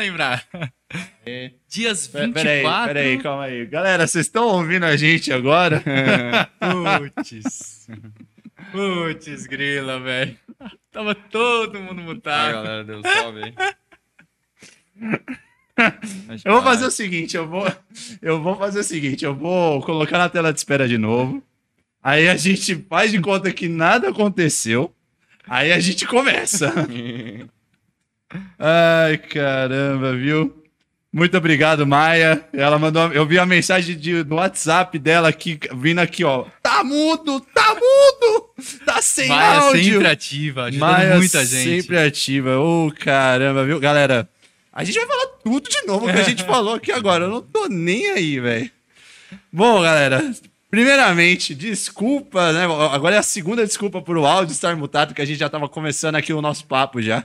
lembrar. É. Dias Pera- 24. Peraí, peraí, calma aí. Galera, vocês estão ouvindo a gente agora? Putz. Putz, grila, velho. Tava todo mundo Ai, mutado. galera, deu salve aí. Eu vou fazer o seguinte, eu vou, eu vou fazer o seguinte, eu vou colocar na tela de espera de novo. Aí a gente faz de conta que nada aconteceu. Aí a gente começa. Ai, caramba, viu? Muito obrigado, Maia. Ela mandou, eu vi a mensagem de, do WhatsApp dela aqui, vindo aqui, ó. Tá mudo, tá mudo, tá sem Maia áudio. sempre ativa, ajudando Maia muita gente. sempre ativa. Ô, caramba, viu? Galera, a gente vai falar tudo de novo que a gente falou aqui agora. Eu não tô nem aí, velho. Bom, galera, primeiramente, desculpa, né? Agora é a segunda desculpa por o áudio estar mutado, que a gente já tava começando aqui o nosso papo já.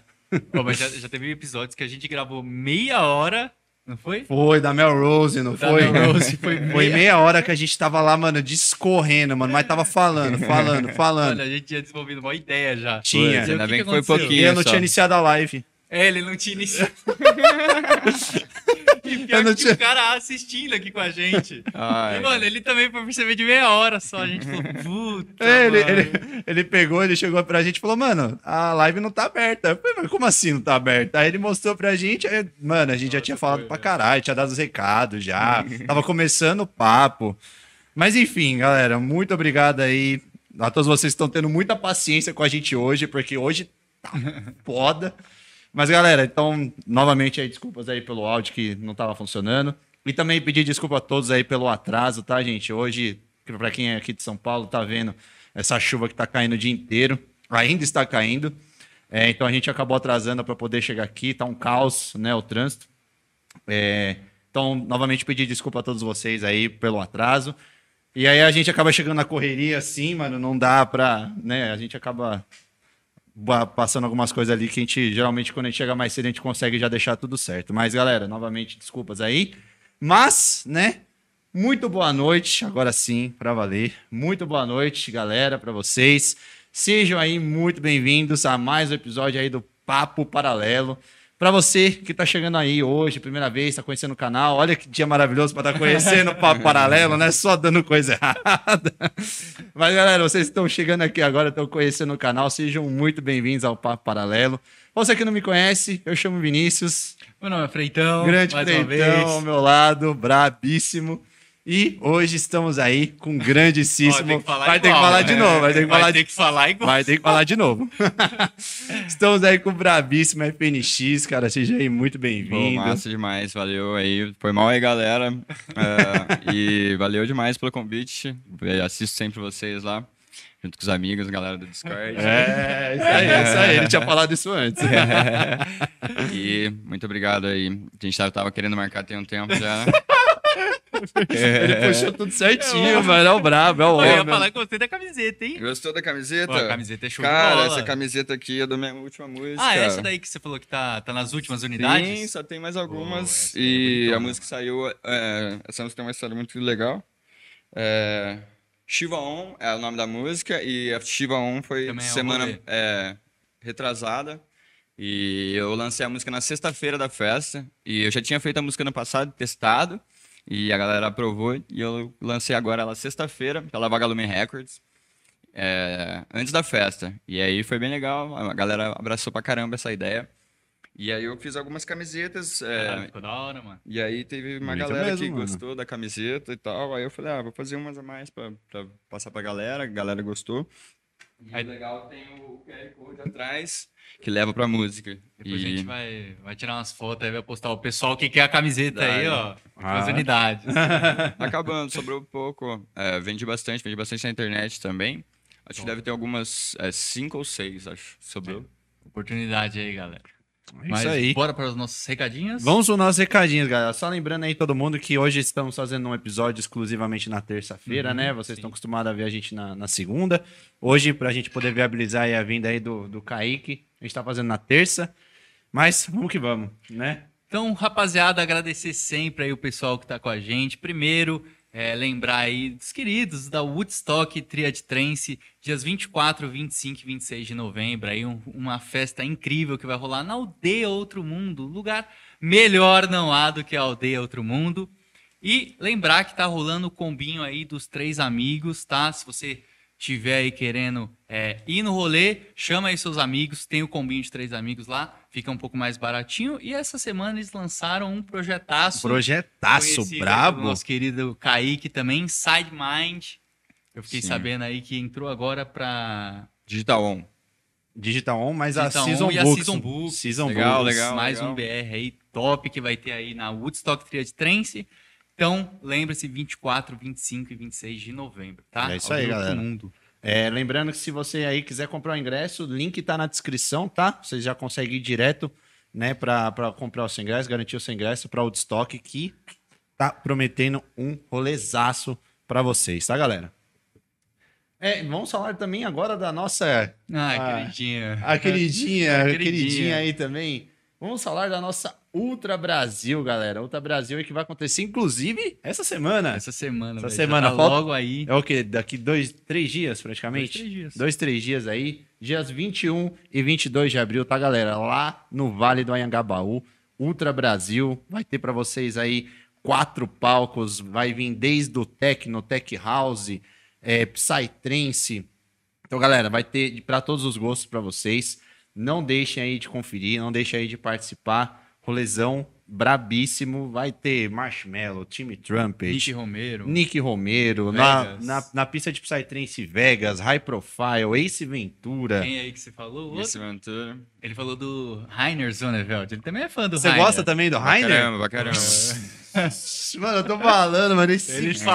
Pô, mas já, já teve episódios que a gente gravou meia hora, não foi? Foi, da Mel Rose, não Da foi? Mel Rose, foi Foi meia- meia hora que a gente tava lá, mano, discorrendo, mano, mas tava falando, falando, falando. Olha, a gente tinha desenvolvido uma ideia já. Tinha. Ainda bem que que foi aconteceu? E pouquinho. eu não só. tinha iniciado a live. É, ele não tinha iniciado. e pior Eu não que tinha- o cara assistindo aqui com a gente. Ai, E, mano, ele também foi perceber de meia hora só. A gente falou, puta. É, ele, ele, ele pegou, ele chegou pra gente e falou, mano, a live não tá aberta. Eu falei, mas como assim não tá aberta? Aí ele mostrou pra gente, aí, mano, a gente já Nossa, tinha falado foi, pra né? caralho, tinha dado os recados já, tava começando o papo. Mas enfim, galera, muito obrigado aí a todos vocês que estão tendo muita paciência com a gente hoje, porque hoje tá foda. Mas galera, então, novamente aí, desculpas aí pelo áudio que não tava funcionando. E também pedir desculpa a todos aí pelo atraso, tá, gente? Hoje, pra quem é aqui de São Paulo, tá vendo essa chuva que tá caindo o dia inteiro. Ainda está caindo. É, então a gente acabou atrasando para poder chegar aqui, tá um caos, né, o trânsito. É, então, novamente pedir desculpa a todos vocês aí pelo atraso. E aí a gente acaba chegando na correria assim, mano, não dá pra, né, a gente acaba ba- passando algumas coisas ali que a gente, geralmente, quando a gente chega mais cedo, a gente consegue já deixar tudo certo. Mas, galera, novamente, desculpas aí. Mas, né, muito boa noite, agora sim, pra valer. Muito boa noite, galera, pra vocês. Sejam aí muito bem-vindos a mais um episódio aí do Papo Paralelo. Pra você que tá chegando aí hoje, primeira vez, tá conhecendo o canal, olha que dia maravilhoso pra estar conhecendo o Papo Paralelo, né? Só dando coisa errada. Mas, galera, vocês estão chegando aqui agora, estão conhecendo o canal, sejam muito bem-vindos ao Papo Paralelo. Você que não me conhece, eu chamo Vinícius, Meu nome é Freitão. grande mais uma Freitão ao meu lado, brabíssimo. E hoje estamos aí com um grandíssimo. Ó, vai ter que falar né? de novo, vai ter que falar de falar igual. Vai ter que falar de novo. Estamos aí com o Brabíssimo FNX, cara. Seja aí muito bem-vindo. massa demais, valeu aí. Foi mal aí, galera. É, e valeu demais pelo convite. Eu assisto sempre vocês lá, junto com os amigos, galera do Discord. É, isso aí, isso aí. Ele tinha falado isso antes. E muito obrigado aí. A gente tava, tava querendo marcar tem um tempo já. Né? Ele puxou tudo certinho, mano. É o brabo, é o Eu ia homem. falar que você da camiseta, hein? Gostou da camiseta? Pô, a camiseta é show de Cara, bola. essa camiseta aqui é da minha última música. Ah, essa daí que você falou que tá, tá nas últimas unidades? Sim, só tem mais algumas. é e bonitona. a música saiu. É, essa música tem uma história muito legal. É, Shiva On é o nome da música, e a Shiva On foi Também é semana é, retrasada. E eu lancei a música na sexta-feira da festa. E eu já tinha feito a música no passado, testado. E a galera aprovou. E eu lancei agora ela sexta-feira, pela Vagalume Records. é, antes da festa. E aí foi bem legal. A galera abraçou pra caramba essa ideia. E aí eu fiz algumas camisetas. é, ficou da hora, mano. e aí teve uma Bonito galera mesmo, que mano. gostou da camiseta e tal. Aí eu falei, ah, vou fazer umas a mais pra, pra passar pra galera. A galera gostou. E Aí- legal tem o QR Code atrás que leva pra música. Depois e... a gente vai, vai tirar umas fotos aí, vai postar o pessoal que quer a camiseta aí, né? ó. Ah. As unidades. Acabando, sobrou pouco. É, vendi bastante, vendi bastante na internet também. Acho que Bom. deve ter algumas é, cinco ou seis, acho. Sobrou. Oportunidade aí, galera. É Mas isso aí. bora para os nossos recadinhos? Vamos para os nossos recadinhos, galera. Só lembrando aí todo mundo que hoje estamos fazendo um episódio exclusivamente na terça-feira, Uhum, né? Vocês sim. estão acostumados a ver a gente na, na segunda. Hoje, para a gente poder viabilizar a vinda aí do, do Kaique, a gente está fazendo na terça. Mas vamos que vamos, né? Então, rapaziada, agradecer sempre aí o pessoal que tá com a gente. Primeiro, é, lembrar aí dos queridos da Woodstock Triad Trance, dias 24, 25 e 26 de novembro. Aí um- uma festa incrível que vai rolar na Aldeia Outro Mundo, lugar melhor não há do que a aldeia Outro Mundo. E lembrar que tá rolando o combinho aí dos três amigos, tá? Se você tiver aí querendo é, ir no rolê, chama aí seus amigos, tem o combinho de três amigos lá, fica um pouco mais baratinho. E essa semana eles lançaram um projetaço. Projetaço brabo. Nosso querido Kaique também, Side Mind. Eu fiquei Sim. sabendo aí que entrou agora pra Digital On. Digital On, mas Digital a Season On e a Books. Season Books. Season Legal, Books. legal. mais um BR aí top que vai ter aí na Woodstock Triad Trance. Então, lembre-se, 24, 25 e 26 de novembro, tá? É isso Ao aí, galera. Mundo. É, lembrando que se você aí quiser comprar o ingresso, o link tá na descrição, tá? Você já consegue ir direto, né, pra comprar o seu ingresso, garantir o seu ingresso pra Woodstock, que tá prometendo um rolezaço pra vocês, tá, galera? É, vamos falar também agora da nossa Ah, queridinha. a queridinha, a Queridinha. queridinha aí também. Vamos falar da nossa Ultra Brasil, galera. Ultra Brasil aí que vai acontecer, inclusive, essa semana. Essa semana, Essa velho, semana, tá falta- logo aí. É o quê? Daqui dois, três dias, praticamente? Dois, três dias. Dois, três dias aí. Dias 21 e 22 de abril, tá, galera? Lá no Vale do Anhangabaú, Ultra Brasil. Vai ter pra vocês aí quatro palcos. Vai vir desde o Tecno, Tech House, é, Psytrance. Então, galera, vai ter pra todos os gostos pra vocês. Não deixem aí de conferir, não deixem aí de participar. Rolezão brabíssimo. Vai ter Marshmallow, Time Trumpet, Nick Romero. Nick Romero, na, na, na pista de Psytrance Vegas, High Profile, Ace Ventura. Quem aí que você falou? Esse Ventura. Ele falou do Rainer Zoneveld. Ele também é fã do Você Rainer. gosta também do Rainer? caramba, pra caramba. Mano, eu tô falando, mano, esse Ele cara,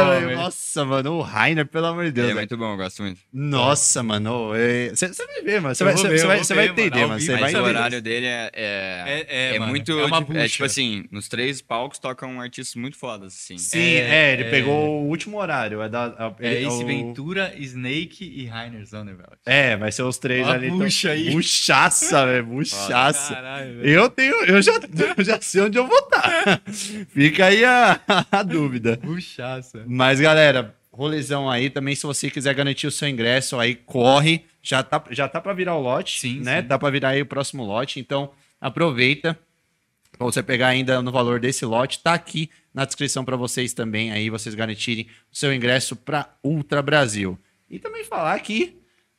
fala, velho. velho. Nossa, mano, o Rainer, pelo amor de Deus. Ele é muito bom, eu gosto muito. Nossa, mano, você vai ver, mano. Você vai, ver, vai, vai ver, entender, mano. Você Mas vai o entender. horário dele é, é, É, é, mano, muito. é uma é tipo assim, nos três palcos tocam artistas muito fodas, assim. Sim, É, é, ele é. pegou o último horário. É, da, a- É ele- Ace o- Ventura, Snake e Rainer Zoneveld. É, vai ser os três Ó a ali. então- bucha aí. Buchaça, velho. Buchaça. Caralho, velho. Eu tenho, eu já, eu já sei onde eu vou estar. Fica aí a, a dúvida. Buchaça. Mas, galera, rolezão aí também, se você quiser garantir o seu ingresso, aí corre. Já tá, já tá pra virar o lote, Sim, né? sim. Tá pra virar aí o próximo lote. Então, aproveita pra você pegar ainda no valor desse lote. Tá aqui na descrição pra vocês também, aí vocês garantirem o seu ingresso pra Ultra Brasil. E também falar aqui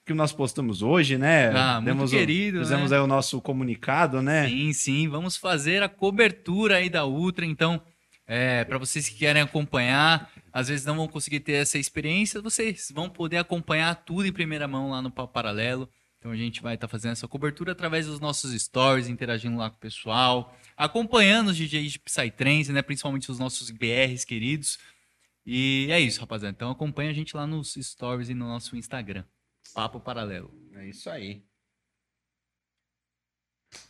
que nós postamos hoje, né? Ah, muito o- querido, Fizemos né? aí o nosso comunicado, né? Sim, sim, vamos fazer a cobertura aí da Ultra, então, é, para vocês que querem acompanhar, às vezes não vão conseguir ter essa experiência, vocês vão poder acompanhar tudo em primeira mão lá no Papo Paralelo. Então a gente vai estar fazendo essa cobertura através dos nossos stories, interagindo lá com o pessoal, acompanhando os DJs de Psytrance, né, principalmente os nossos BRs queridos. E é isso, rapaziada. Então acompanha a gente lá nos stories e no nosso Instagram. Papo Paralelo. É isso aí.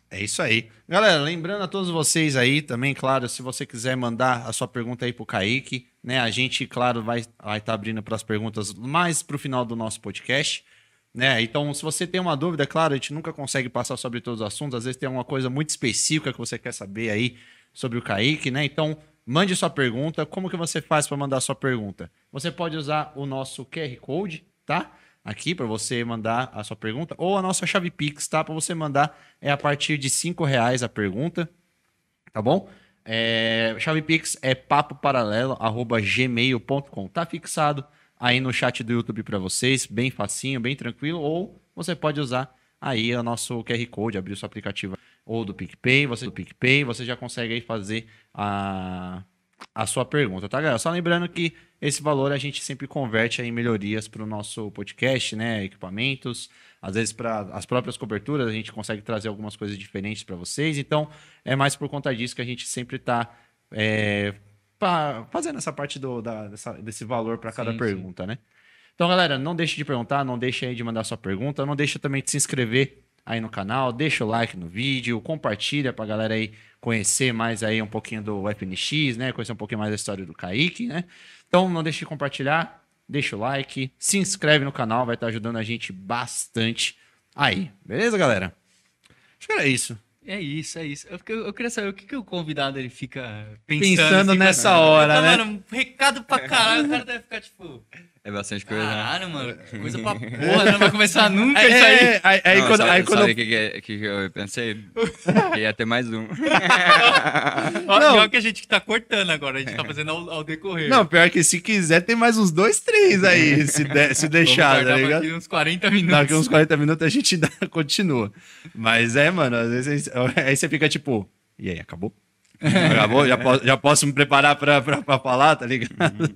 É isso aí. Galera, lembrando a todos vocês aí também, claro, se você quiser mandar a sua pergunta aí pro Kaique, né? A gente, claro, vai estar vai tá abrindo para as perguntas mais pro final do nosso podcast. Né? Então, se você tem uma dúvida, claro, a gente nunca consegue passar sobre todos os assuntos. Às vezes tem alguma coisa muito específica que você quer saber aí sobre o Kaique, né? Então, mande sua pergunta. Como que você faz para mandar sua pergunta? Você pode usar o nosso QR Code, tá? Aqui para você mandar a sua pergunta, ou a nossa chave Pix, tá? Para você mandar é a partir de cinco reais a pergunta, tá bom? É, chave Pix é papoparalelo@gmail.com. Tá fixado aí no chat do YouTube para vocês, bem facinho, bem tranquilo, ou você pode usar aí o nosso QR Code, abrir o seu aplicativo ou do PicPay, você do PicPay, você já consegue aí fazer a, a sua pergunta, tá, galera? Só lembrando que esse valor a gente sempre converte em melhorias para o nosso podcast, né? Equipamentos, às vezes para as próprias coberturas a gente consegue trazer algumas coisas diferentes para vocês. Então é mais por conta disso que a gente sempre está fazendo essa parte do, da- dessa- desse valor para cada Sim, pergunta, né? Então, galera, não deixe de perguntar, não deixe aí de mandar sua pergunta, não deixe também de se inscrever aí no canal, deixa o like no vídeo, compartilha pra galera aí conhecer mais aí um pouquinho do FNX, né? Conhecer um pouquinho mais da história do Kaique, né? Então, não deixe de compartilhar, deixa o like, se inscreve no canal, vai estar ajudando a gente bastante aí. Beleza, galera? Acho que era isso. É isso, é isso. Eu, eu queria saber o que, que o convidado ele fica pensando, Pensando nessa hora, Tá, né? Mano, um recado pra caralho, o cara deve ficar tipo, É bastante coisa, né? caralho, mano, coisa pra porra, não vai começar nunca isso aí. É, aí, aí Não, quando, sabe, aí quando sabe o que, que, é- que eu pensei? que ia ter mais um. Ó, Não. Pior que a gente tá cortando agora, a gente tá fazendo ao, ao decorrer. Não, pior que se quiser, tem mais uns dois, três aí, se, de- se Vamos deixar, tá ligado? aqui uns 40 minutos. Daqui uns 40 minutos a gente dá, continua. Mas é, mano, às vezes aí você fica tipo, e aí, acabou? Acabou? Já posso, já posso me preparar pra, pra, pra falar, tá ligado?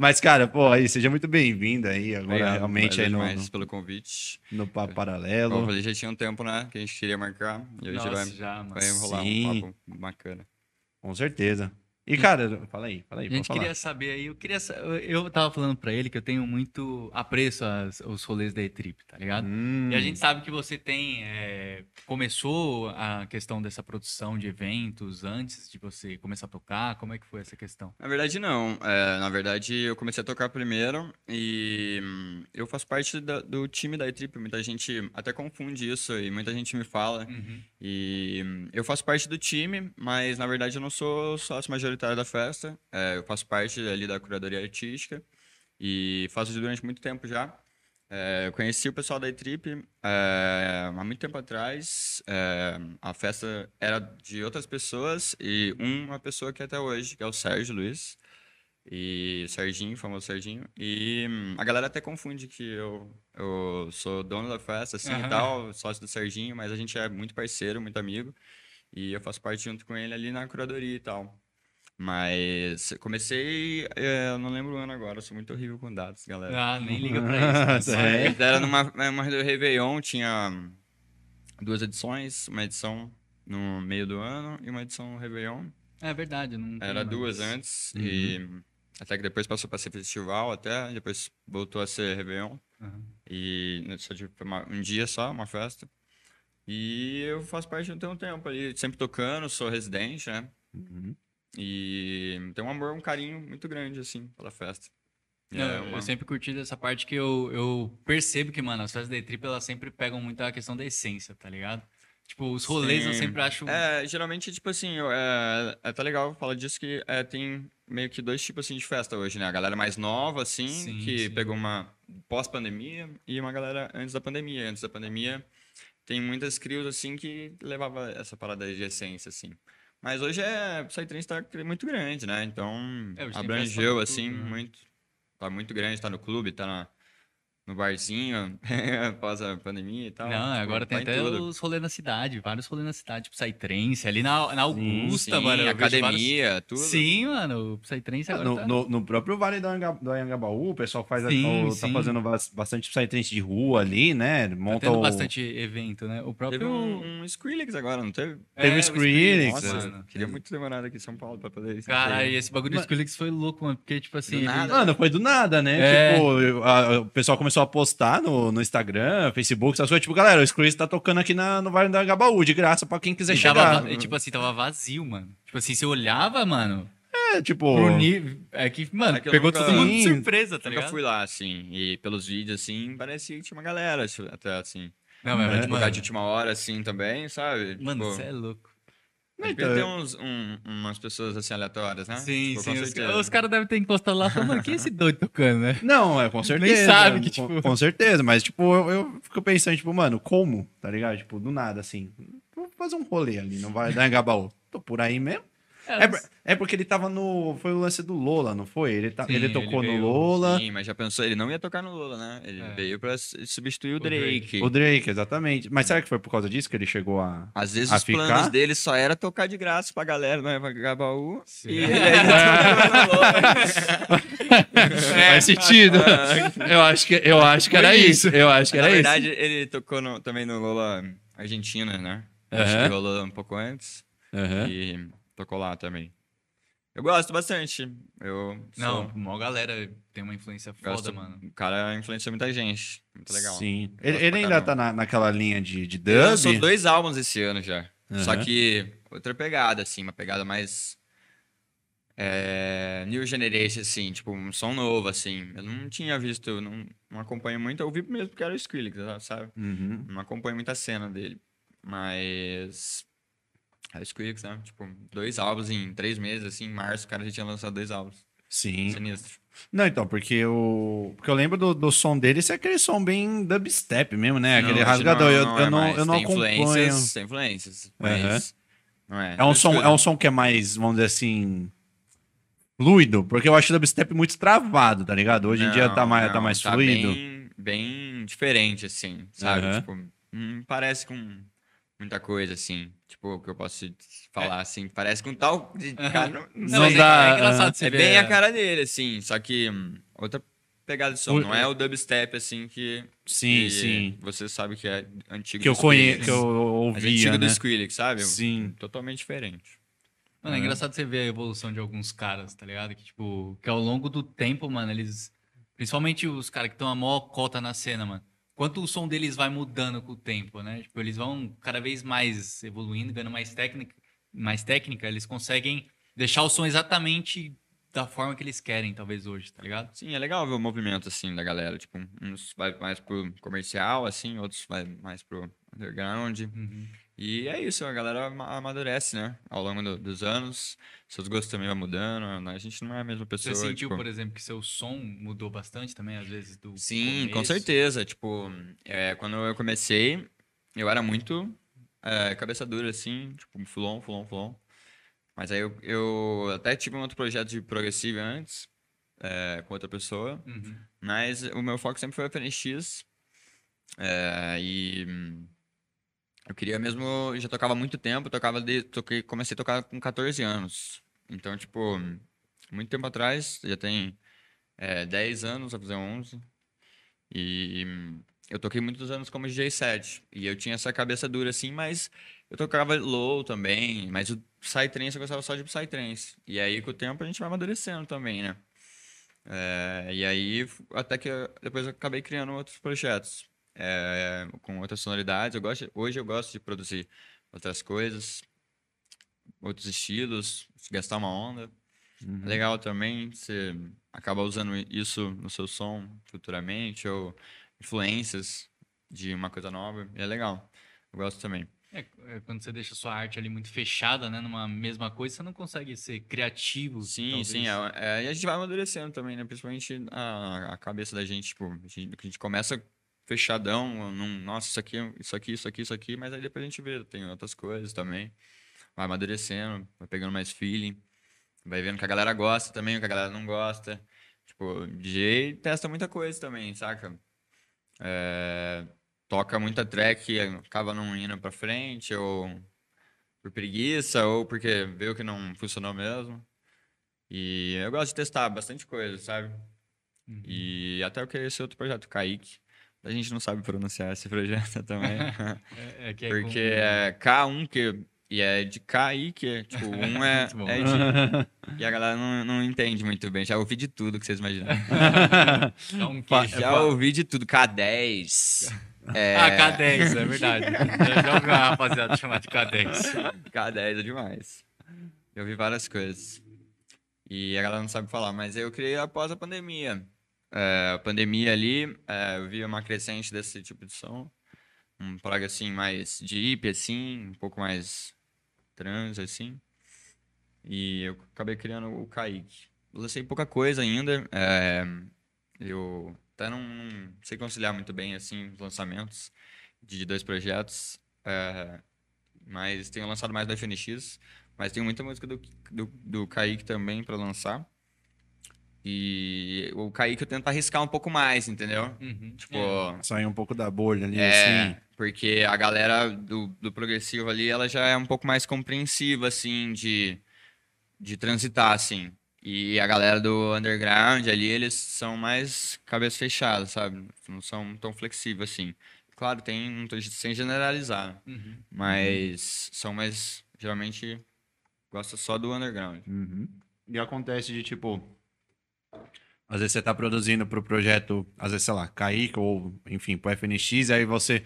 Mas, cara, pô, aí, seja muito bem-vindo aí, agora Obrigado, realmente aí no, demais pelo convite. no Papo Como eu Paralelo. falei, já tinha um tempo, né? Que a gente queria marcar. E hoje Nossa, vai, já, vai rolar Sim. um papo bacana. Com certeza. E, cara, fala aí, fala aí, A gente falar. queria saber aí, eu queria eu tava falando pra ele que eu tenho muito apreço às- aos rolês da E-Trip, tá ligado? Hum, E a gente sabe que você tem. é, começou a questão dessa produção de eventos antes de você começar a tocar? Como é que foi essa questão? Na verdade, não. É, na verdade, eu comecei a tocar primeiro e hum, eu faço parte da- do time da E-Trip. Muita gente até confunde isso e muita gente me fala. E hum, eu faço parte do time, mas na verdade eu não sou sócio majoritário da festa. É, eu faço parte ali da curadoria artística e faço isso durante muito tempo já. É, eu conheci o pessoal da E-Trip é, há muito tempo atrás. É, a festa era de outras pessoas e uma pessoa que é até hoje, que é o Sérgio Luiz. E o Serginho, o famoso Serginho. E hum, a galera até confunde que eu, eu sou dono da festa, assim Aham. e tal, sócio do Serginho, mas a gente é muito parceiro, muito amigo. E eu faço parte junto com ele ali na curadoria e tal. Mas comecei, é, eu não lembro o ano agora, eu sou muito horrível com dados, galera. Ah, nem liga pra isso. É. Mas era numa uma do Réveillon, tinha duas edições, uma edição no meio do ano e uma edição no Réveillon. É verdade, não Era mais. duas antes, e até que depois passou para ser festival, até depois voltou a ser Réveillon. Aham. E né, só tive uma- um dia só, uma festa. E eu faço parte de um tempo ali, sempre tocando, sou residente, né? Uhum. E tenho um amor, um carinho muito grande, assim, pela festa. Não, é eu- uma- Eu sempre curti dessa parte que eu, eu percebo que, mano, as festas da E-Trip, elas sempre pegam muito a questão da essência, tá ligado? Tipo, os rolês eu Sim. sempre acho... É, geralmente, tipo assim, eu- é, é até legal falar disso que é, tem meio que dois tipos assim de festa hoje, né? A galera mais nova, assim, Sim, que sim. pegou uma pós-pandemia e uma galera antes da pandemia. Antes da pandemia, tem muitas crios, assim, que levava essa parada de essência, assim. Mas hoje é, o Psytrance tá muito grande, né? Então, É, abrangeu, assim, tudo, né? muito. Tá muito grande, tá no clube, tá na- no barzinho, após a pandemia e tal. Não, Tipo, agora tem tá em até tudo. os rolês na cidade, vários rolês na cidade, tipo Psytrance, ali na, na Augusta, Sim, mano. academia, tudo. vários- Sim, mano, o Psytrance agora No, tá... no, no próprio Vale do, Anga, do Anhangabaú, o pessoal faz a- Sim, o- tá fazendo bas- bastante psytrance de rua ali, né? Tá Monta tendo o... bastante evento, né? O próprio... Teve um, um Skrillex agora, não teve? Teve É, o o Skrillex, Skrillex, Nossa, mano. queria muito ter morado aqui em São Paulo pra poder ir. Cara, e esse bagulho do Skrillex foi louco, mano, porque, tipo assim... Do ele- nada. Mano, foi do nada, né? É. Tipo, eu- a- o pessoal começou a postar no, no Instagram, Facebook, essas coisas. Tipo, galera, o Skrillex tá tocando aqui na, no Vale do Anhangabaú, de graça pra quem quiser E chegar. tava, va- tipo assim, tava vazio, mano. Tipo assim, você olhava, mano, É, tipo... pro nível... É que, mano, É que eu pegou nunca- todo mundo de surpresa, tá ligado? fui lá, assim, e pelos vídeos, assim, parecia que tinha uma galera, tipo, até assim. Não, mas, É, divulgar de última hora, assim, também, sabe? mano, Tipo, você é louco. Devia Então, ter uns, um- umas pessoas, assim, aleatórias, né? Sim, Tipo, sim. com Os, certeza. os caras devem ter encostado lá e falado, mano, quem é esse doido tocando, né? Não, é com certeza. sabe que, com, tipo- com certeza, mas, tipo, eu, eu fico pensando, tipo, mano, como? Tá ligado? Tipo, do nada, assim. Vou fazer um rolê ali, não vai dar Anhangabaú. Tô por aí mesmo. É, por- é porque ele tava no. Foi o lance do Lola, não foi? Ele, tá, Sim, ele ele tocou veio- no Lola. Sim, mas já pensou, ele não ia tocar no Lula, né? Ele É. veio pra substituir o Drake. Drake. O Drake, exatamente. Mas será que foi por causa disso que ele chegou a. Às vezes A os ficar? planos dele só era tocar de graça pra galera, não é? Pra Gabaú. Sim. E ele ainda tocava no Lola. Faz sentido. eu acho que, eu acho que era isso. isso. Eu acho que Na era verdade, ele tocou no- também no Lola Argentina, né? Acho Aham. que rolou um pouco antes. isso. Aham. E tocou lá também. Eu gosto bastante. Eu Não, sou- uma galera tem uma influência foda, gosto, mano. O cara influenciou muita gente. Muito legal. Sim. Ele, ele ainda caramba. tá na, naquela linha de, de Ele lançou dub. dois álbuns esse ano já. Só Aham. que outra pegada, assim, uma pegada mais. É, New Generation, assim, tipo, um som novo, assim. Eu não tinha visto, não, não acompanho muito. Eu vi mesmo porque era o Skrillex, sabe? Uhum. Não acompanho muita cena dele. Mas High Squeaks, né? Tipo, dois álbuns em três meses, assim, em março, o cara já tinha lançado dois álbuns. Sim. Sinistro. Não, então, porque eu, porque eu lembro do, do som dele, é aquele som bem dubstep mesmo, né? Aquele Não, rasgador. eu, eu é não, mais. eu não tem acompanho. influências, Tem influências, mas não é. É um, som, escuro. é um som que é mais, vamos dizer assim, fluido, porque eu acho o dubstep muito travado, tá ligado? Hoje em dia tá Não, mais, tá não, mais fluido. Bem, bem diferente, assim, sabe? Aham. Tipo, não parece com muita coisa, assim. Tipo, o que eu posso falar, assim. Parece com tal... de- Cara, não, não Não, sei. mas dá, é, é engraçado você É ver, bem a cara dele, assim. Só que hum, outra pegada de som. O- Não é o dubstep, assim, que... Sim, que sim. Você sabe que é antigo Que eu conheço, que eu ouvia, antigo né? do Skrillex, sabe? Sim. Totalmente diferente. Mano, é engraçado você ver a evolução de alguns caras, tá ligado? Que, tipo, que ao longo do tempo, mano, eles. Principalmente os caras que estão a maior cota na cena, mano. Quanto o som deles vai mudando com o tempo, né? Tipo, eles vão cada vez mais evoluindo, ganhando mais técnica, mais técnica, eles conseguem deixar o som exatamente da forma que eles querem, talvez hoje, tá ligado? Sim, é legal ver o movimento, assim, da galera. Tipo, uns vai mais pro comercial, assim, outros vai mais pro underground. Uhum. E é isso, a galera ama- amadurece, né? Ao longo do- dos anos, seus gostos também vão mudando, né? a gente não é a mesma Você pessoa. sentiu, tipo- por exemplo, que seu som mudou bastante também, às vezes, do Sim, com começo? certeza. Tipo, é, quando eu comecei, eu era muito é, cabeça dura, assim, tipo, fulon, fulon, fulon. Mas aí eu, eu até tive um outro projeto de progressivo antes, é, com outra pessoa. Uhum. Mas o meu foco sempre foi o FNX. É, e eu queria mesmo. Já tocava muito tempo, tocava de, toquei, comecei a tocar com 14 anos. Então, tipo, muito tempo atrás, já tem é, 10 anos, vai fazer 11. E eu toquei muitos anos como DJ set. E eu tinha essa cabeça dura assim, mas eu tocava low também. Mas o Psytrance eu gostava só de Psytrance. E aí, com o tempo, a gente vai amadurecendo também, né? É, e aí, até que eu- depois eu acabei criando outros projetos é, com outras sonoridades. Eu gosto, hoje eu gosto de produzir outras coisas, outros estilos, gastar uma onda. Uhum. Legal também você acaba usando isso no seu som futuramente, ou influências de uma coisa nova. É legal. Eu gosto também. É, é, quando você deixa sua arte ali muito fechada, né, numa mesma coisa, você não consegue ser criativo. Sim, talvez. sim. É, é, e a gente vai amadurecendo também, né? Principalmente a, a cabeça da gente, tipo, a gente, a gente começa fechadão, num, nossa, isso aqui, isso aqui, isso aqui, isso aqui, mas aí depois a gente vê, tem outras coisas também. Vai amadurecendo, vai pegando mais feeling, vai vendo que a galera gosta também, o que a galera não gosta. Tipo, DJ testa muita coisa também, saca? É, toca muita track acaba não indo pra frente, ou por preguiça, ou porque viu que não funcionou mesmo. E eu gosto de testar bastante coisa, sabe? Uhum. E até eu queria esse outro projeto, Kaique. A gente não sabe pronunciar esse projeto também. É, é que é porque com- é K1 que e é de Kaique, tipo, um é, é de... E a galera não, não entende muito bem. Já ouvi de tudo que vocês imaginam. dá um Fa- queijo. Já ouvi de tudo. K10. É, Ah, K10, é verdade. Já ouvi uma rapaziada chamar de K10. K10 é demais. Eu vi várias coisas. E a galera não sabe falar, mas eu criei após a pandemia. É, a pandemia ali, é, eu vi uma crescente desse tipo de som. Um prog assim, mais deep, assim, um pouco mais trans, assim. E eu acabei criando o Kaique. Lancei pouca coisa ainda. é, eu até não, não sei conciliar muito bem, assim, os lançamentos de dois projetos. é, mas tenho lançado mais do FNX. Mas tem muita música do, do, do Kaique também para lançar. E o Kaique eu tento arriscar um pouco mais, entendeu? Uhum. Tipo, Sair um pouco da bolha ali, é, assim. porque a galera do, do progressivo ali, ela já é um pouco mais compreensiva, assim, de, de transitar, assim. E a galera do underground ali, eles são mais cabeça fechada, sabe? Não são tão flexíveis, assim. Claro, tem, não tô sem generalizar, Uhum. mas são mais, geralmente, gosta só do underground. Uhum. E acontece de tipo. Às vezes você tá produzindo pro projeto, às vezes, sei lá, Kaique ou, enfim, pro FNX, aí você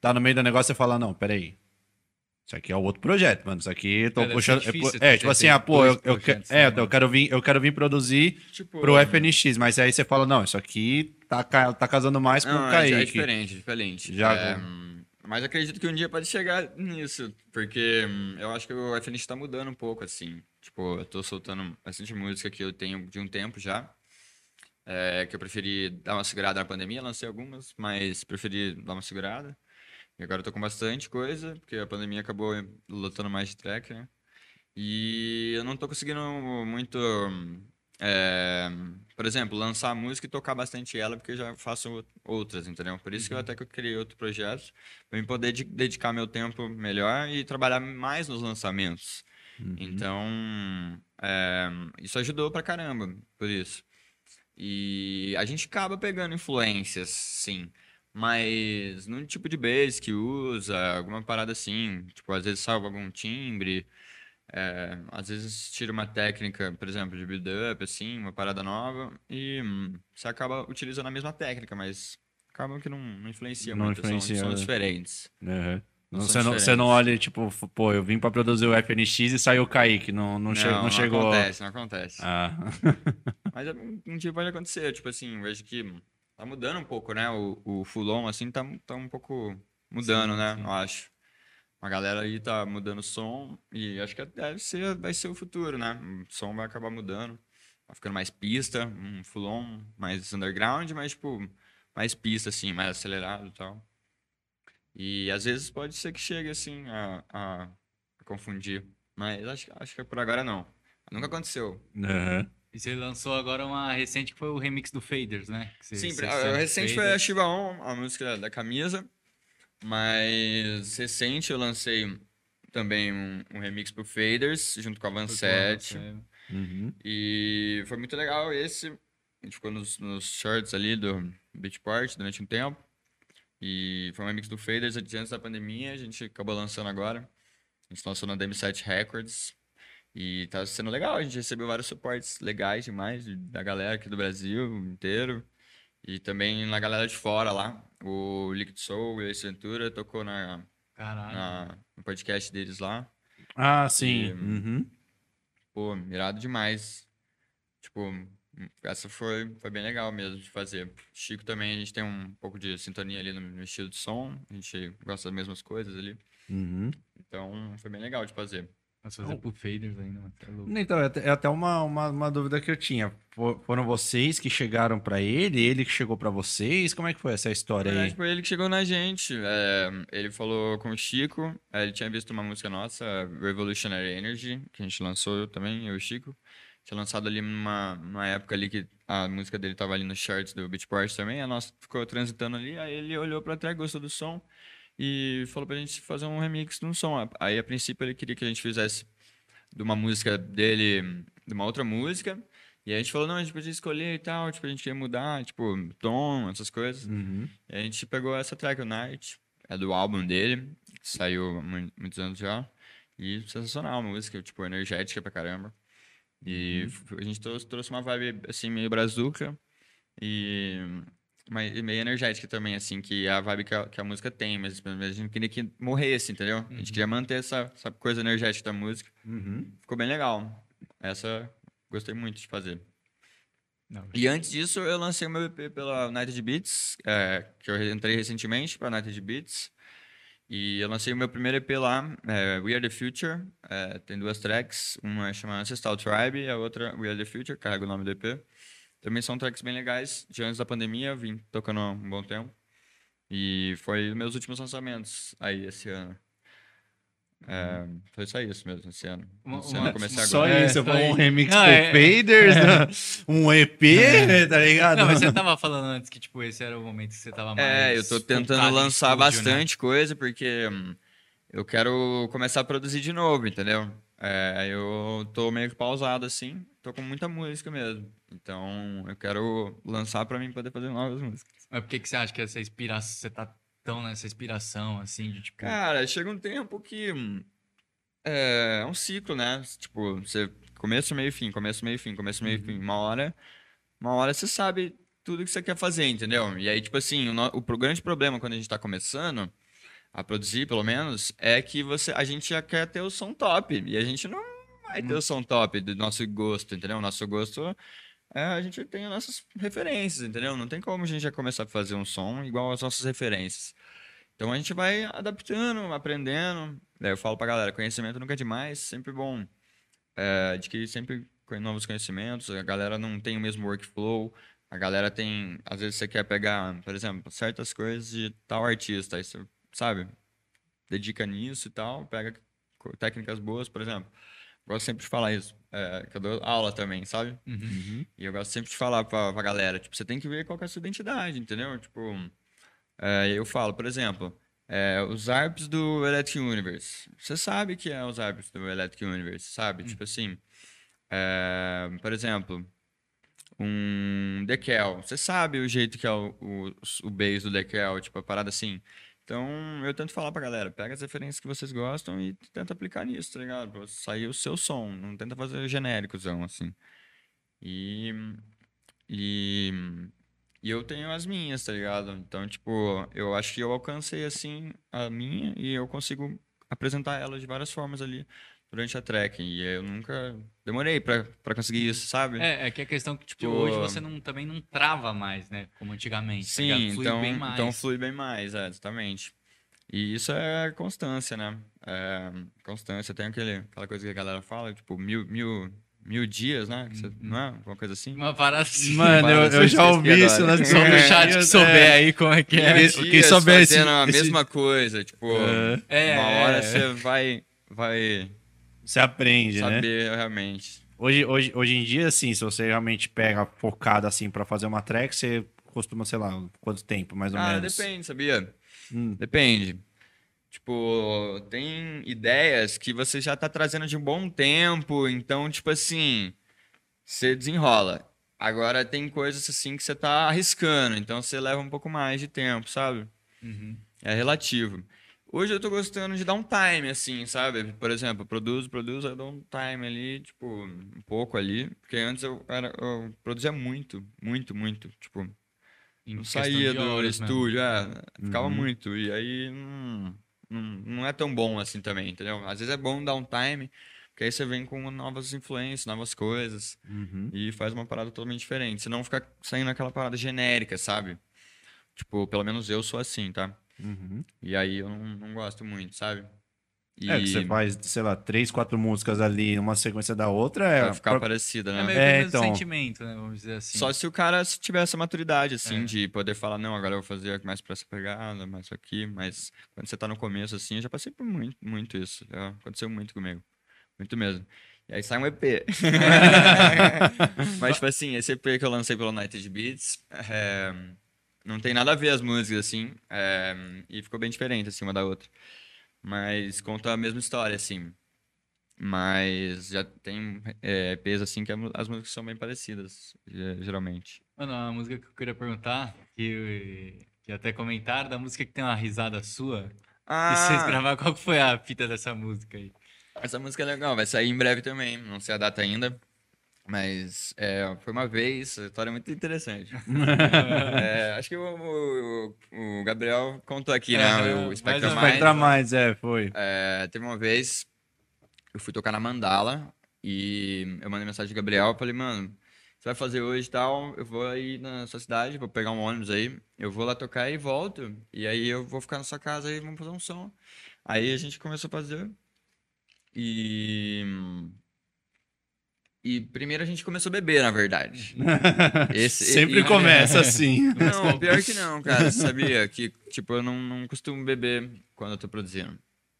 tá no meio do negócio e fala, não, peraí. Isso aqui é o outro projeto, mano. Isso aqui eu tô É, deve puxando. É, é, tipo assim, ah, pô, eu, eu, projetos, é, né, eu quero vir, eu quero vir produzir Tipo, pro FNX, mas aí você fala, não, isso aqui tá, tá casando mais com Não, o é, é Kaique. diferente, é diferente. Já- É, Mas acredito que um dia pode chegar nisso, porque hum, eu acho que o FNX tá mudando um pouco, assim. Tipo, eu tô soltando bastante música que eu tenho de um tempo já. é, que eu preferi dar uma segurada na pandemia, lancei algumas, mas preferi dar uma segurada. E agora eu tô com bastante coisa, porque a pandemia acabou lotando mais de track, né? E eu não tô conseguindo muito, é, por exemplo, lançar música e tocar bastante ela, porque eu já faço outras, entendeu? Por isso que eu até que eu criei outro projeto, para eu poder de- dedicar meu tempo melhor e trabalhar mais nos lançamentos. Então, é, isso ajudou pra caramba, por isso. E a gente acaba pegando influências, sim. Mas num tipo de bass que usa, alguma parada assim, tipo, às vezes salva algum timbre, é, às vezes tira uma técnica, por exemplo, de build-up, assim, uma parada nova, e hum, você acaba utilizando a mesma técnica, mas acaba que não, não influencia Não muito, são- influencia, são, né? diferentes. Aham. Não Você não, você não olha, tipo, pô, eu vim pra produzir o FNX e saiu o Kaique. Não, não, che- não chegou. acontece, não acontece. Ah. Mas é um, dia pode acontecer, tipo assim, vejo que tá mudando um pouco, né? O, o Fulon, assim, tá, tá um pouco mudando, Sim, né? sim. Eu acho. A galera aí tá mudando o som e acho que deve ser, vai ser o futuro, né? O som vai acabar mudando. Vai ficando mais pista, um Fulon mais underground, mas, tipo, mais pista, assim, mais acelerado e tal. E às vezes pode ser que chegue, assim, a, a, confundir. Mas acho, acho que por agora não. Nunca aconteceu. Aham. E você lançou agora uma recente que foi o remix do Faders, né? Você- Sim, você- a- a recente foi a Faders. Shiba On, a música da camisa. Mas recente eu lancei também um, um remix pro Faders, junto com a Van Foi com a Sete. Lancet. Uhum. E foi muito legal esse. A gente ficou nos, nos shorts ali do Beach Party durante um tempo. E foi um remix do Faders antes da pandemia. A gente acabou lançando agora. A gente lançou na DM7 Records. E tá sendo legal. A gente recebeu vários suportes legais demais de- da galera aqui do Brasil inteiro. E também na galera de fora lá. O Liquid Soul a Ace Ventura tocou na, na- no podcast deles lá. Ah, sim. E- Uhum. Pô, irado demais. Tipo, essa foi, foi bem legal mesmo de fazer. Chico também, a gente tem um pouco de sintonia ali no, no estilo de som. A gente gosta das mesmas coisas ali. Uhum. Então, foi bem legal de fazer. Nossa, fazer pro Faders ainda, mano. Tá louco. Então, é até, é até uma, uma, uma dúvida que eu tinha. Fo- Foram vocês que chegaram pra ele? Ele que chegou pra vocês? Como é que foi essa história aí? foi ele que chegou na gente. É, ele falou com o Chico. ele tinha visto uma música nossa, Revolutionary Energy, que a gente lançou também, eu e o Chico. Tinha lançado ali numa, numa época ali que a música dele tava ali nos charts do Beach Party também. A nossa ficou transitando ali. Aí ele olhou pra trás, gostou do som e falou pra gente fazer um remix de um som. Aí, a princípio, ele queria que a gente fizesse de uma música dele, de uma outra música. E a gente falou, não, a gente podia escolher e tal, tipo, a gente ia mudar, tipo, tom, essas coisas. Uhum. E a gente pegou essa track, o Night, é do álbum dele, saiu há mu- muitos anos já. E sensacional, uma música, tipo, energética pra caramba. E f- a gente trouxe, uma vibe, assim, meio brazuca e, mas, e meio energética também, assim, que é a vibe que a, que a música tem, mas a gente não queria que morresse, entendeu? A gente queria manter essa, essa coisa energética da música. Uhum. Ficou bem legal. Essa gostei muito de fazer. Não, E antes disso, eu lancei o meu EP pela United Beats, é, que eu entrei recentemente para United Beats. E eu lancei o meu primeiro EP lá, é, We Are The Future. é, tem duas tracks, uma chama Ancestral Tribe e a outra We Are The Future, carrega o nome do EP. Também são tracks bem legais, de antes da pandemia, vim tocando há um bom tempo. E foi meus últimos lançamentos aí esse ano. É, foi só isso mesmo, esse ano. Uma- Esse ano uma- eu comecei agora. Só É, isso, foi um isso. remix Não, pro é- Faders, né? um EP, tá ligado? Não, mas você tava falando antes que, tipo, esse era o momento que você tava mais. É, eu tô tentando lançar estúdio, né? bastante coisa, porque hum, eu quero começar a produzir de novo, entendeu? É, eu tô meio que pausado assim, tô com muita música mesmo. Então, eu quero lançar pra mim poder fazer novas músicas. Mas por que, que você acha que essa inspiração, você tá tão nessa inspiração, assim, de tipo. Cara, chega um tempo que é, é um ciclo, né? Tipo, você começo, meio, fim, começo, meio, fim, começo, meio, fim. Uma hora, uma hora você sabe tudo que você quer fazer, entendeu? E aí, tipo assim, o, o grande problema quando a gente tá começando a produzir, pelo menos, é que você, a gente já quer ter o som top. E a gente não vai ter o som top do nosso gosto, entendeu? O nosso gosto é, a gente tem as nossas referências, entendeu? Não tem como a gente já começar a fazer um som igual às nossas referências. Então a gente vai adaptando, aprendendo. Daí eu falo pra galera, conhecimento nunca é demais, sempre bom. É, adquirir sempre novos conhecimentos, a galera não tem o mesmo workflow, a galera tem, às vezes você quer pegar, por exemplo, certas coisas de tal artista, aí você, sabe, dedica nisso e tal, pega técnicas boas, por exemplo. Gosto sempre de falar isso, é, que eu dou aula também, sabe? E eu gosto sempre de falar pra, pra galera, tipo, você tem que ver qual que é a sua identidade, entendeu? Tipo, é, eu falo, por exemplo, é, os ARPs do Electric Universe. Você sabe que é os ARPs do Electric Universe, sabe? Tipo assim, é, por exemplo, um Decal. Você sabe o jeito que é o, o, o bass do Decal, tipo, a parada assim. Então, eu tento falar pra galera, pega as referências que vocês gostam e tenta aplicar nisso, tá ligado? Pra sair o seu som, não tenta fazer genéricozão, assim. E, e, e eu tenho as minhas, tá ligado? Então, tipo, eu acho que eu alcancei, assim, a minha e eu consigo apresentar ela de várias formas ali durante a track. E eu nunca demorei pra, pra conseguir isso, sabe? É, é que a questão que, tipo, Tipo, hoje você não, também não trava mais, né? Como antigamente. tá? Sim, Flui então, bem mais. então flui bem mais, é, exatamente. E isso é constância, né? É, constância. Tem aquele, aquela coisa que a galera fala, tipo, mil, mil, mil dias, né? Você- não é? Alguma coisa assim? Uma parada assim. Mano, eu, eu já ouvi isso nas Só no chat que souber aí como é que é. Mil quem dias souber esse- a esse- mesma coisa, tipo, É, uma é, hora é. você vai, vai Você aprende, né? saber realmente. Hoje, hoje, hoje em dia, assim, se você realmente pega focado assim pra fazer uma track, você costuma, sei lá, quanto tempo, mais ou Ah, menos? depende, sabia? Hum. Depende. Tipo, tem ideias que você já tá trazendo de um bom tempo, então, tipo assim, você desenrola. Agora tem coisas assim que você tá arriscando, então você leva um pouco mais de tempo, sabe? Uhum. É relativo. Hoje eu tô gostando de dar um time, assim, sabe? Por exemplo, eu produzo, produzo, eu dou um time ali, tipo, um pouco ali. Porque antes eu, era, eu produzia muito, muito, muito. Tipo, Em não saía do mesmo. estúdio, é, ficava Uhum. muito. E aí não, não, não é tão bom assim também, entendeu? Às vezes é bom dar um time, porque aí você vem com novas influências, novas coisas. Uhum. E faz uma parada totalmente diferente. Senão fica saindo aquela parada genérica, sabe? Tipo, pelo menos eu sou assim, tá? Uhum. E aí eu não, não gosto muito, sabe? E É, que você faz, sei lá, três, quatro músicas ali, uma sequência da outra, é. pra ficar pra- parecida, É né? meio que É, o mesmo então. sentimento, né? Vamos dizer assim. Só se o cara tiver essa maturidade, assim, É. de poder falar, não, agora eu vou fazer mais pra essa pegada, mais isso aqui, mas quando você tá no começo, assim, eu já passei por muito, muito isso. Já aconteceu muito comigo. Muito mesmo. E aí sai um EP. mas, tipo assim, esse EP que eu lancei pelo United Beats, é, não tem nada a ver as músicas, assim, é, e ficou bem diferente, assim, uma da outra. Mas conta a mesma história, assim. Mas já tem é, EPs, assim, que as músicas são bem parecidas, ge- geralmente. Mano, a música que eu queria perguntar, que, que até comentaram, da música que tem uma risada sua. E vocês gravaram, qual foi a fita dessa música aí? Essa música é legal, vai sair em breve também, não sei a data ainda. Mas é, foi uma vez, a história é muito interessante. É, acho que o, o- o Gabriel contou aqui, né? O Spectra mais Mind. Spectra Mais, é, foi. É, teve uma vez, eu fui tocar na Mandala e eu mandei mensagem pro Gabriel, falei, mano, você vai fazer hoje e tal, eu vou aí na sua cidade, vou pegar um ônibus aí, eu vou lá tocar e volto, e aí eu vou ficar na sua casa e vamos fazer um som. Aí a gente começou a fazer e... E primeiro a gente começou a beber, na verdade. Esse- Sempre e- começa assim. Não, pior que não, cara. Sabia que, tipo, eu não, não costumo beber quando eu tô produzindo.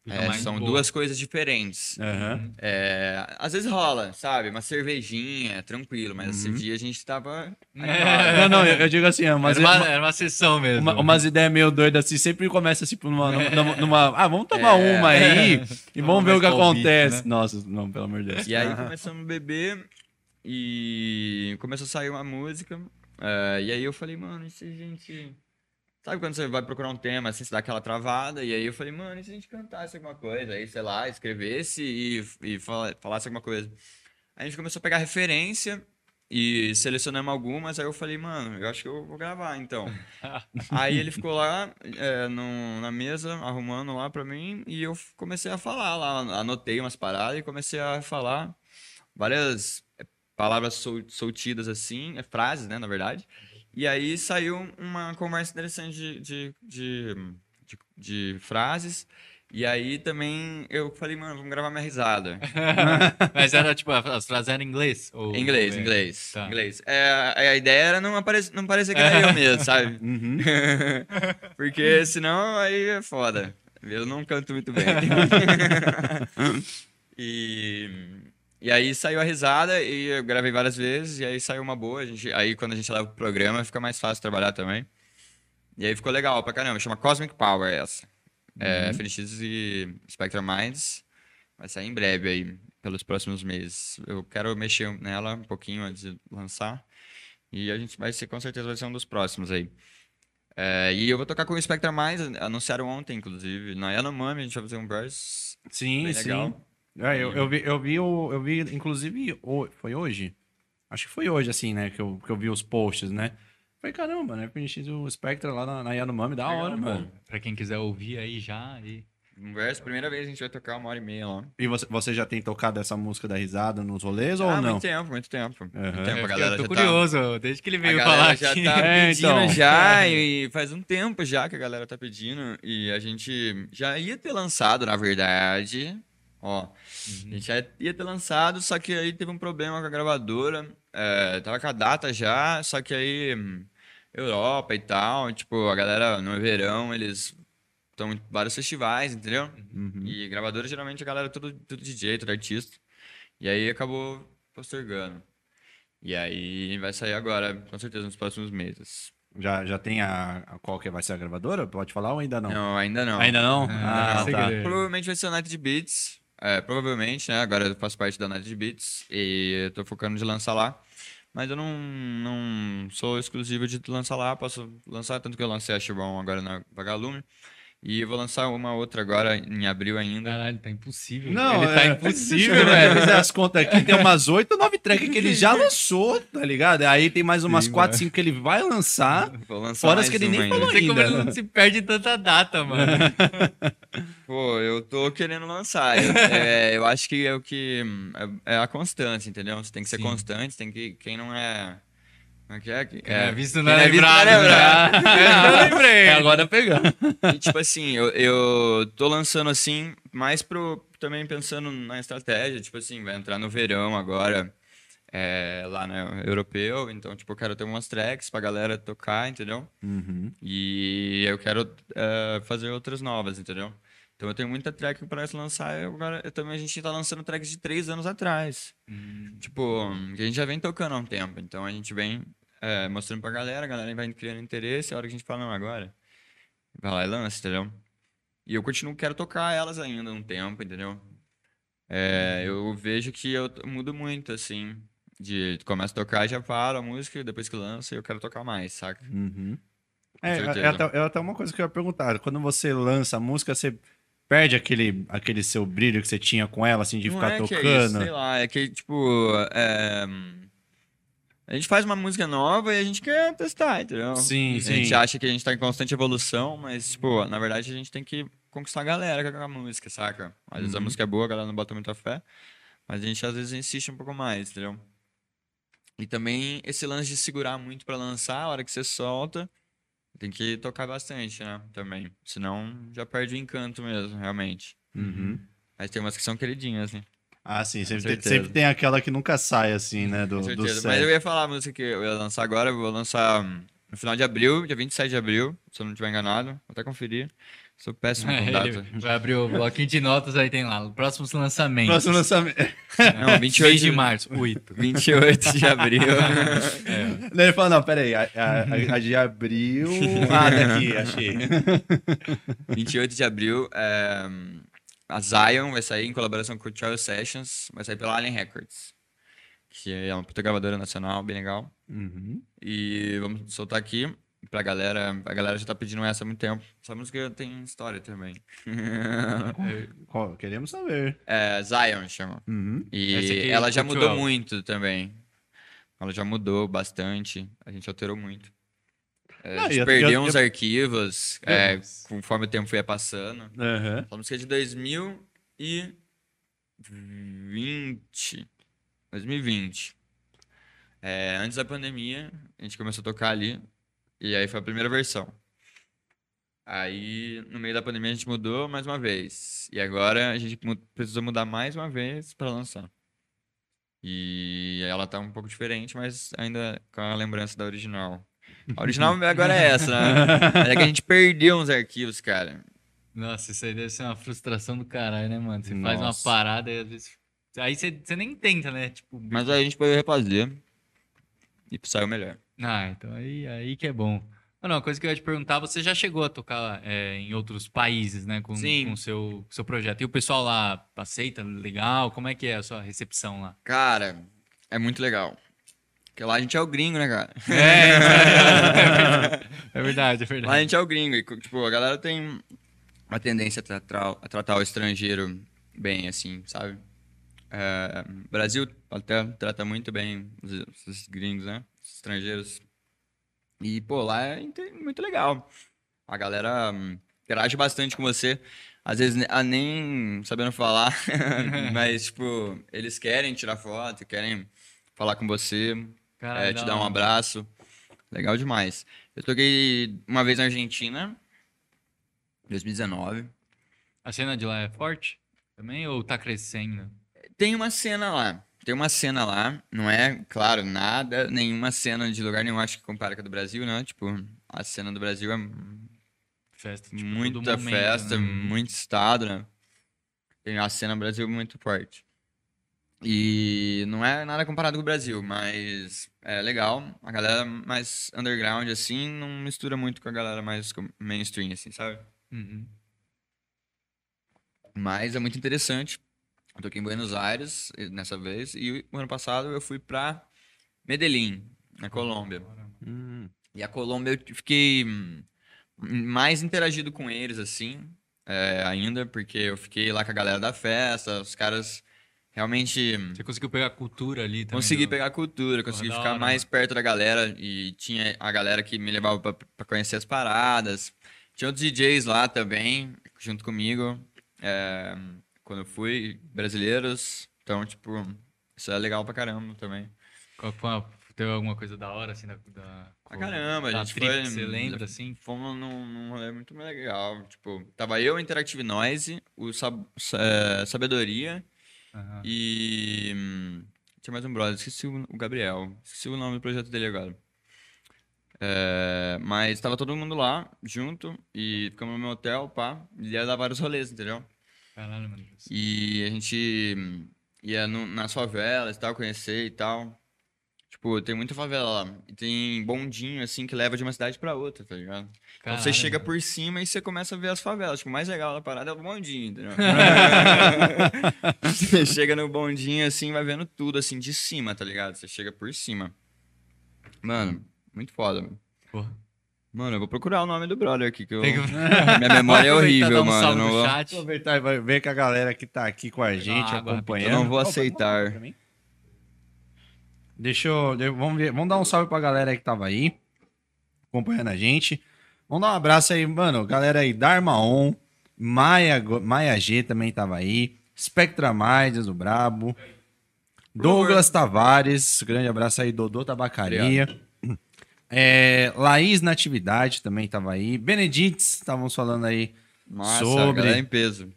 É, são boa. duas coisas diferentes. Aham. É, às vezes rola, sabe? Uma cervejinha, tranquilo, mas esse Uhum. dia a gente tava. É. Não, não, eu, eu digo assim, é umas, Era uma, era uma sessão mesmo. uma- umas ideias meio doidas assim, sempre começa assim, por uma, numa, numa- Ah, vamos tomar É. uma aí e vamos ver o que palpite, acontece. né? Nossa, não, pelo amor de Deus. E aí começamos a beber e começou a sair uma música. é, e aí eu falei, mano, e se a gente. Sabe quando você vai procurar um tema, assim, você dá aquela travada? E aí eu falei, mano, e se a gente cantasse alguma coisa? Aí, sei lá, escrevesse e, e fala- falasse alguma coisa. Aí a gente começou a pegar referência e selecionamos algumas. Aí eu falei, mano, eu acho que eu vou gravar então. aí ele ficou lá é, no- na mesa, arrumando lá pra mim, e eu comecei a falar lá. Anotei umas paradas e comecei a falar várias é, palavras sol- soltidas assim, é, frases, né, na verdade. E aí saiu uma conversa interessante de, de, de, de, de frases. E aí também eu falei, mano, vamos gravar minha risada. Mas era tipo, as frases eram em inglês? Ou... Inglês, ou- inglês, Tá. inglês. É, a ideia era não, aparecer, não parecer que era eu mesmo, sabe? Uhum. Porque senão aí é foda. Eu não canto muito bem. e, e aí saiu a risada e eu gravei várias vezes e aí saiu uma boa. A gente, aí quando a gente leva pro programa fica mais fácil trabalhar também. E aí ficou legal pra caramba. Chama Cosmic Power essa. É, FNX e Spectrum Minds. Vai sair em breve aí, pelos próximos meses. Eu quero mexer nela um pouquinho antes de lançar. E a gente vai ser, com certeza, vai ser um dos próximos aí. É, e eu vou tocar com o Spectra Mais, anunciaram ontem, inclusive. Na Yanomami, a gente vai fazer um verse Sim, sim. legal. É, eu, eu vi, eu vi, o, eu vi, inclusive, o- foi hoje? Acho que foi hoje, assim, né? Que eu, que eu vi os posts, né? Falei, caramba, né? PNX o Spectra lá na, na Yanomami, da Legal, hora, mano. Pra quem quiser ouvir aí já. E... Verse, primeira vez a gente vai tocar uma hora e meia lá. E você, você já tem tocado essa música da risada nos rolês ou ah, não? muito tempo, muito tempo. Muito Aham. tempo, a galera eu tô já tá... curioso, desde que ele A veio galera falar já aqui. tá É, pedindo então. já, e faz um tempo já que a galera tá pedindo. E a gente já ia ter lançado, na verdade. Ó, a gente já ia ter lançado, só que aí teve um problema com a gravadora. É, tava com a data já, só que aí hum, Europa e tal, tipo, a galera no verão, eles estão em vários festivais, entendeu? Uhum. E gravadora, geralmente, a galera é tudo, tudo DJ, tudo artista. E aí acabou postergando. E aí vai sair agora, com certeza, nos próximos meses. Já, já tem a, a- qual que vai ser a gravadora? Pode falar ou ainda não? Não, ainda não. Ainda não? É, ah, tá. Provavelmente vai ser o Night de Beats. É, provavelmente, né? Agora eu faço parte da Night Beats e tô focando de lançar lá. Mas eu não, não sou exclusivo de lançar lá. Posso lançar, tanto que eu lancei a Shibon agora na Vagalume. E eu vou lançar uma outra agora em abril ainda. Caralho, tá impossível. Não, ele tá é- impossível, velho. fazer as contas aqui, tem umas 8 ou 9 tracks que ele já lançou, tá ligado? Aí tem mais umas Sim, 4, mano. 5 que ele vai lançar. Vou lançar Fora as que ele nem ainda. falou Não sei como ainda. ele não se perde tanta data, mano. Pô, eu tô querendo lançar. Eu, é, eu acho que é o que. É, é a constância, entendeu? Você tem que ser Sim. constante, tem que. Quem não é. É é? Não é visto quem não é lembrado. lembrado. né? Lembrei. É agora pegar. E, tipo assim, eu, eu tô lançando assim, mais pro. Também pensando na estratégia. Tipo assim, vai entrar no verão agora. é, lá no europeu. Então, tipo, eu quero ter umas tracks pra galera tocar, entendeu? Uhum. E eu quero é, fazer outras novas, entendeu? Então eu tenho muita track para lançar. Eu, agora, eu também a gente tá lançando tracks de três anos atrás. Tipo, que a gente já vem tocando há um tempo. Então a gente vem é, mostrando pra galera, a galera vai criando interesse. A hora que a gente fala, não, agora. Vai lá e lança, entendeu? E eu continuo, quero tocar elas ainda um tempo, entendeu? É, eu vejo que eu mudo muito, assim. De começo a tocar e já paro a música, depois que lança eu quero tocar mais, saca? Uhum. É, é, certeza. até, é até uma coisa que eu ia perguntar. Quando você lança a música, você perde aquele, aquele seu brilho que você tinha com ela, assim, de Não ficar é que é tocando? isso, sei lá, é que, tipo, é, a gente faz uma música nova e a gente quer testar, entendeu? Sim, a sim. gente acha que a gente tá em constante evolução, mas, tipo, na verdade a gente tem que conquistar a galera com a música, saca? Às vezes a Uhum. música é boa, a galera não bota muita fé, mas a gente às vezes insiste um pouco mais, entendeu? E também esse lance de segurar muito pra lançar, a hora que você solta, tem que tocar bastante, né? Também. Senão já perde o encanto mesmo, realmente. Uhum. Mas tem umas que são queridinhas, né? Ah, sim. Sempre, tem, sempre tem aquela que nunca sai, assim, né? Do, do set. Mas eu ia falar a música que eu ia lançar agora, eu vou lançar hum, no final de abril, dia 27 de abril, se eu não estiver enganado. Vou até conferir. Sou péssimo com data. vai abrir o bloquinho de notas, aí tem lá. Próximos lançamentos. Próximo lançamento. Não, 28 6 de março, 8. 28 de abril. Daí ele falou, não, peraí, a, a, a de abril... Ah, daqui, achei. 28 de abril, é, a Zion vai sair em colaboração com o Charles Sessions, vai sair pela Alien Records, que é uma puta gravadora nacional, bem legal. Uhum. E vamos soltar aqui pra galera. A galera já tá pedindo essa há muito tempo. Essa música tem história também. Qual- Queremos saber. é, Zion chama. Uhum. E aqui ela já mudou muito também. Ela já mudou bastante. A gente alterou muito. É, Não, a gente eu- perdeu eu- uns arquivos é, conforme o tempo ia passando. Aham. Essa música é de 2020. 2020. É, antes da pandemia, a gente começou a tocar ali. E aí foi a primeira versão. Aí, no meio da pandemia, a gente mudou mais uma vez. E agora a gente precisou mudar mais uma vez para lançar. E ela tá um pouco diferente, mas ainda com a lembrança da original. A original agora é essa, né? É que a gente perdeu uns arquivos, cara. Nossa, isso aí deve ser uma frustração do caralho, né, mano? Você faz uma Nossa. parada e às vezes. Aí você, você nem tenta, né? Tipo. Mas aí a gente pode refazer. E saiu melhor. Ah, então aí, aí que é bom. Mano, uma coisa que eu ia te perguntar, você já chegou a tocar é, em outros países, né? Com Sim. com o seu, seu projeto. E o pessoal lá aceita legal? Como é que é a sua recepção lá? Cara, é muito legal. Porque lá a gente é o gringo, né, cara? É, é verdade, é Lá a verdade. gente é o gringo. E, tipo, a galera tem uma tendência a tratar, a tratar o estrangeiro bem, assim, sabe? É, Brasil até trata muito bem os, os gringos, né? Os estrangeiros. E, pô, lá é muito legal. A galera hum, interage bastante com você. Às vezes a nem sabendo falar, mas, tipo, eles querem tirar foto, querem falar com você, Caralho, é, te da dar um abraço. Legal demais. Eu toquei uma vez na Argentina, 2019. A cena de lá é forte também ou tá crescendo? Tem uma cena lá. Tem uma cena lá. Não é, claro, nada, nenhuma cena de lugar nenhum, acho que compara com a do Brasil, né? Tipo, a cena do Brasil é Festa, tipo, muita momento, festa, né? muito estado, né? Tem a cena Brasil muito forte. E não é nada comparado com o Brasil, mas é legal. A galera mais underground, assim, não mistura muito com a galera mais mainstream, assim, sabe? Uhum. Mas é muito interessante. Eu toquei em Buenos Aires nessa vez, e o ano passado eu fui pra Medellín, na Colômbia. Hum. E a Colômbia eu fiquei hum, mais interagido com eles, assim, é, ainda, porque eu fiquei lá com a galera da festa, os caras realmente hum, Você conseguiu pegar a cultura ali também? consegui do- pegar a cultura, consegui ficar hora, mais perto da galera e tinha a galera que me levava pra, pra conhecer as paradas. Tinha outros DJs lá também, junto comigo, é, quando eu fui, brasileiros. Então, tipo, isso é legal pra caramba também. Qual foi a- Teve alguma coisa da hora, assim, da... da Pra caramba, a da gente trip foi. Você lembra, assim? Fomos num, num rolê muito legal. Tipo, tava eu, Interactive Noise, o Sab- Sa- é, Sabedoria Aham. e. hum, Tinha mais um brother, esqueci o, o Gabriel. Esqueci o nome do projeto dele agora. É, mas tava todo mundo lá, junto, e ficamos no meu hotel, pá, e ia dar vários rolês, entendeu? Caralho, mano. E a gente ia no, nas favelas e tal, conhecer e tal. Tipo, tem muita favela lá. E tem bondinho, assim, que leva de uma cidade pra outra, tá ligado? Então você Caralho, chega mano. por cima e você começa a ver as favelas. Tipo, o mais legal da parada é o bondinho, entendeu? você chega no bondinho, assim, vai vendo tudo, assim, de cima, tá ligado? Você chega por cima. Mano, muito foda, mano. Porra. Mano, eu vou procurar o nome do brother aqui, que eu... Que- minha memória é horrível, um mano. não no vou- chat. Aproveitar e vai ver com a galera que tá aqui com a gente, acompanhando. eu não vou aceitar. Deixa eu. Vamos, ver, vamos dar um salve pra galera aí que tava aí, acompanhando a gente. Vamos dar um abraço aí, mano. Galera aí, Darmaon, Maia, Go- Maia G também tava aí. Spectra Maides, o Brabo. Douglas Tavares, grande abraço aí, Dodô Tabacaria. É, Laís Natividade também tava aí. Benedites, estávamos falando aí Nossa, Sobre- em peso.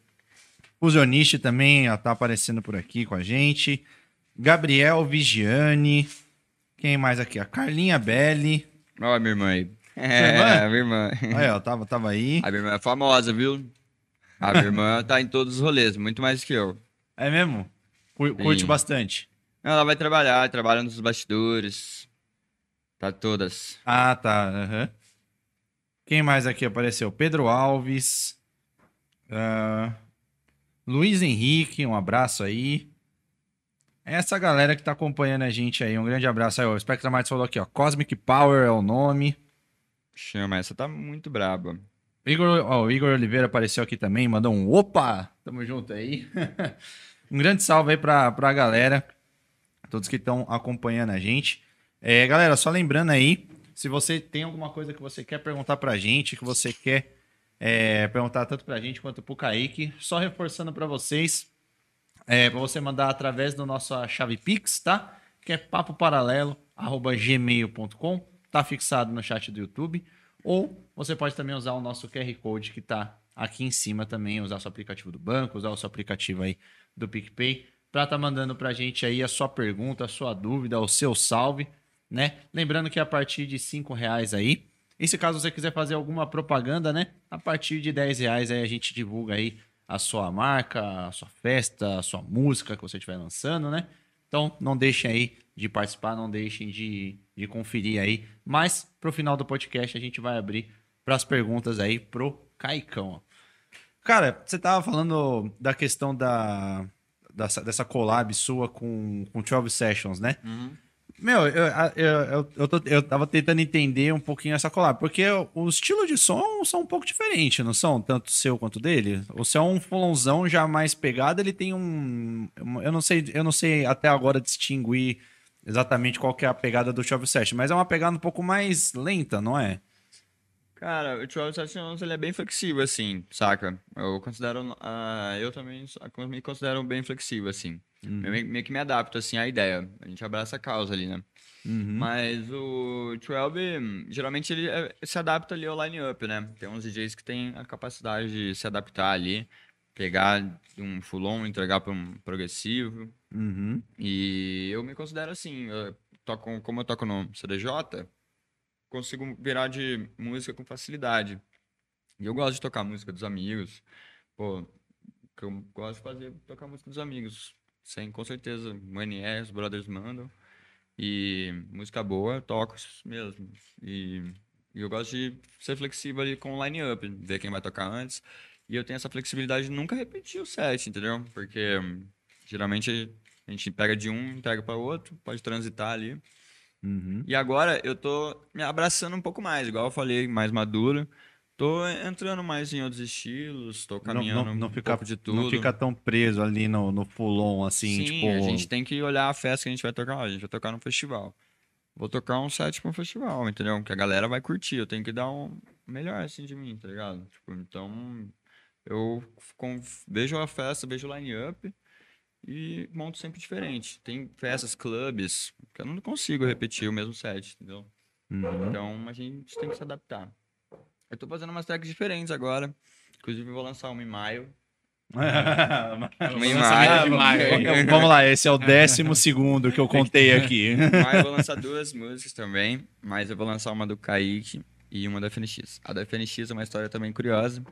Fusioniste também ó, tá aparecendo por aqui com a gente. Gabriel Vigiane. Quem mais aqui? A Carlinha Belli. Ó, minha irmã aí. irmã? É, minha irmã. Aí, ó, tava, tava aí. A minha irmã é famosa, viu? A minha irmã tá em todos os rolês, muito mais que eu. É mesmo? Cu- Curte Sim. bastante. Ela vai trabalhar, trabalha nos bastidores. Tá todas. Ah, tá. aham. Quem mais aqui apareceu? Pedro Alves. ah, Luiz Henrique, um abraço aí. Essa galera que tá acompanhando a gente aí, um grande abraço aí. ó. O Spectra Martins falou aqui, ó. Cosmic Power é o nome. Chama, essa tá muito braba. Igor, ó, o Igor Oliveira apareceu aqui também, mandou um opa! Tamo junto aí. um grande salve aí pra, pra galera, todos que estão acompanhando a gente. É, galera, só lembrando aí, se você tem alguma coisa que você quer perguntar pra gente, que você quer é, perguntar tanto pra gente quanto pro Kaique, só reforçando pra vocês, é, para você mandar através da nossa chave Pix, tá? Que é papoparalelo, arroba gmail.com. tá fixado no chat do YouTube. Ou você pode também usar o nosso QR Code que tá aqui em cima também, usar o seu aplicativo do banco, usar o seu aplicativo aí do PicPay, para tá mandando pra gente aí a sua pergunta, a sua dúvida, o seu salve, né? Lembrando que a partir de cinco reais aí, e se caso você quiser fazer alguma propaganda, né? A partir de 10 reais aí a gente divulga aí a sua marca, a sua festa, a sua música que você estiver lançando, né? Então não deixem aí de participar, não deixem de, de conferir aí. Mas pro final do podcast a gente vai abrir para as perguntas aí pro Caicão. Cara, você tava falando da questão da, dessa, dessa collab sua com, com 12 Sessions, né? Uhum. Meu, eu, eu, eu, eu, tô, eu tava tentando entender um pouquinho essa collab, porque o estilo de som são um pouco diferente, não são? Tanto seu quanto dele. O seu é um fulãozão já mais pegado, ele tem um. Eu não sei, eu não sei até agora distinguir exatamente qual que é a pegada do Chove Session, mas é uma pegada um pouco mais lenta, não é? Cara, o 12 Sessions ele é bem flexível, assim, saca? Eu considero. Uh, eu também me considero bem flexível, assim. Uhum. Eu meio que me adapto, assim, à ideia. A gente abraça a causa ali, né? Uhum. Mas o 12, geralmente, ele é, se adapta ali ao line-up, né? Tem uns DJs que têm a capacidade de se adaptar ali, pegar um full-on, entregar para um progressivo. Uhum. E eu me considero assim, eu toco, como eu toco no CDJ, consigo virar de música com facilidade. E eu gosto de tocar música dos amigos. Pô, que eu gosto de fazer tocar música dos amigos. Sem, com certeza, Manier, os brothers mandam. E música boa, toco mesmo. E, e, eu gosto de ser flexível ali com o line-up, ver quem vai tocar antes. E eu tenho essa flexibilidade de nunca repetir o set, entendeu? Porque geralmente a gente pega de um, entrega para outro, pode transitar ali. Uhum. E agora eu tô me abraçando um pouco mais, igual eu falei, mais maduro. Tô entrando mais em outros estilos, tô caminhando não, não, não um fica, pouco de tudo. Não fica tão preso ali no, no full-on, assim, Sim, tipo... a gente tem que olhar a festa que a gente vai tocar. A gente vai tocar no festival. Vou tocar um set para um festival, entendeu? Que a galera vai curtir. Eu tenho que dar um melhor, assim, de mim, tá ligado? Tipo, então, eu vejo a festa, vejo o line-up e monto sempre diferente. Tem festas, clubes, que eu não consigo repetir o mesmo set, entendeu? Uhum. Então, a gente tem que se adaptar. Eu tô fazendo umas tracks diferentes agora. Inclusive, vou lançar uma em maio. uma em maio. maio. Vamos lá, esse é o décimo segundo que eu contei aqui. Em maio eu vou lançar duas músicas também, mas eu vou lançar uma do Kaique e uma da FNX. A da FNX é uma história também curiosa.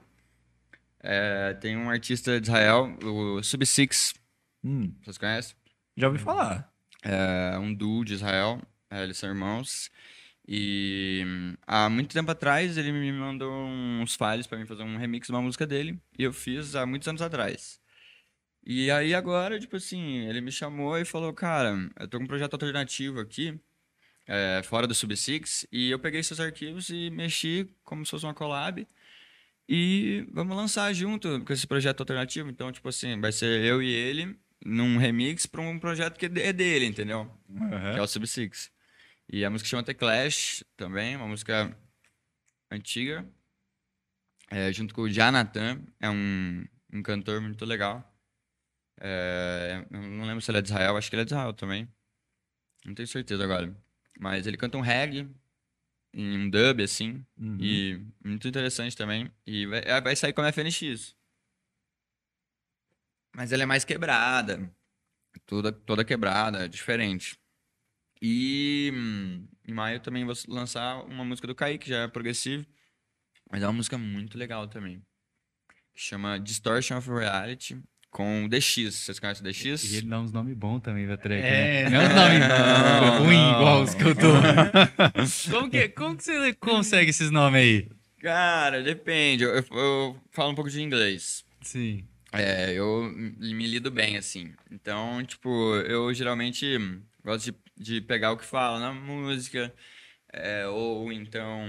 É, tem um artista de Israel, o Sub-Six. Hum. Vocês conhecem? Já ouvi falar. É um duo de Israel. É, eles são irmãos. E há muito tempo atrás ele me mandou uns files para mim fazer um remix de uma música dele. E eu fiz há muitos anos atrás. E aí agora, tipo assim, ele me chamou e falou, cara, eu tô com um projeto alternativo aqui, é, fora do Sub-Six, e eu peguei seus arquivos e mexi como se fosse uma collab. E vamos lançar junto com esse projeto alternativo. Então, tipo assim, vai ser eu e ele num remix para um projeto que é dele, entendeu? Uhum. Que é o Sub-Six. E a música chama The Clash também, uma música antiga, é, junto com o Jonathan, é um, um cantor muito legal. É, não lembro se ele é de Israel, acho que ele é de Israel também. Não tenho certeza agora. Mas ele canta um reggae, em um dub, assim, uhum. e muito interessante também. E vai, é, vai sair como FNX. Mas ela é mais quebrada, toda, toda quebrada, diferente. E em maio também vou lançar uma música do Kaique, que já é progressivo. Mas é uma música muito legal também. Que chama Distortion of Reality com o DX. Vocês conhecem o DX? E ele dá uns nomes bons também da track, é, né? Não é nome ruim igual os que eu tô. como, que, como que você consegue esses nomes aí? Cara, depende. Eu, eu, eu falo um pouco de inglês. Sim. É, eu me lido bem, assim. Então, tipo, eu geralmente gosto de de pegar o que fala na música, é, ou então,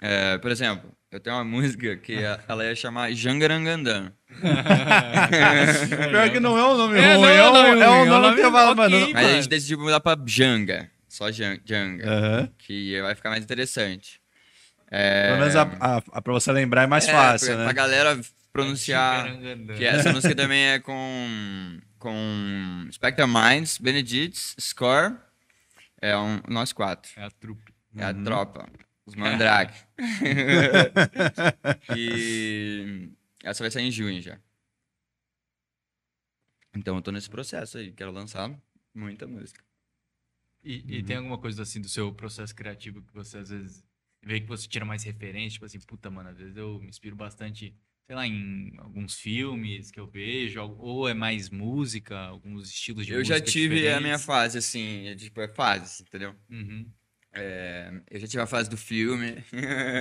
é, por exemplo, eu tenho uma música que ela ia chamar Jangarangandã. Pior que não é um nome é, ruim, é, um, é, um, nome que eu falo, mano. Mas a gente decidiu mudar pra Janga, só Janga, que vai ficar mais interessante. É... Pelo menos a, a, a, pra você lembrar é mais é, fácil, né? Pra galera pronunciar. Que essa música também é com com Spectre Minds, Benedict, Score. É um, nós quatro. É a trupe. É a Uhum. tropa. Os mandrake. e essa vai sair em junho já. Então eu tô nesse processo aí. Quero lançar muita música. E, e tem alguma coisa assim do seu processo criativo que você às vezes vê que você tira mais referência? Tipo assim, puta, mano, às vezes eu me inspiro bastante, sei lá, em alguns filmes que eu vejo, ou é mais música, alguns estilos de eu música já tive a minha diferentes. fase, assim, é tipo, é fase, entendeu? Uhum. É, eu já tive a fase do filme.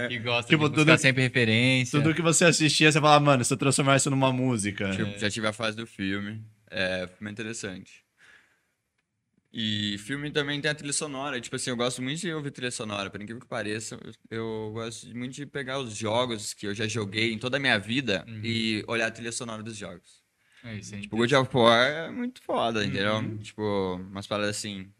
Que gosta Tipo, de tudo- sempre referência. Tudo que você assistia, você fala, mano, se eu transformar isso numa música. Tipo, Já tive a fase do filme. É, é interessante. E filme também tem a trilha sonora. Tipo assim, eu gosto muito de ouvir trilha sonora, por incrível que pareça. Eu, gosto muito de pegar os jogos que eu já joguei em toda a minha vida Uhum. e olhar a trilha sonora dos jogos. É isso aí. Tipo, God of War é muito foda, entendeu? Uhum. Tipo, umas paradas assim,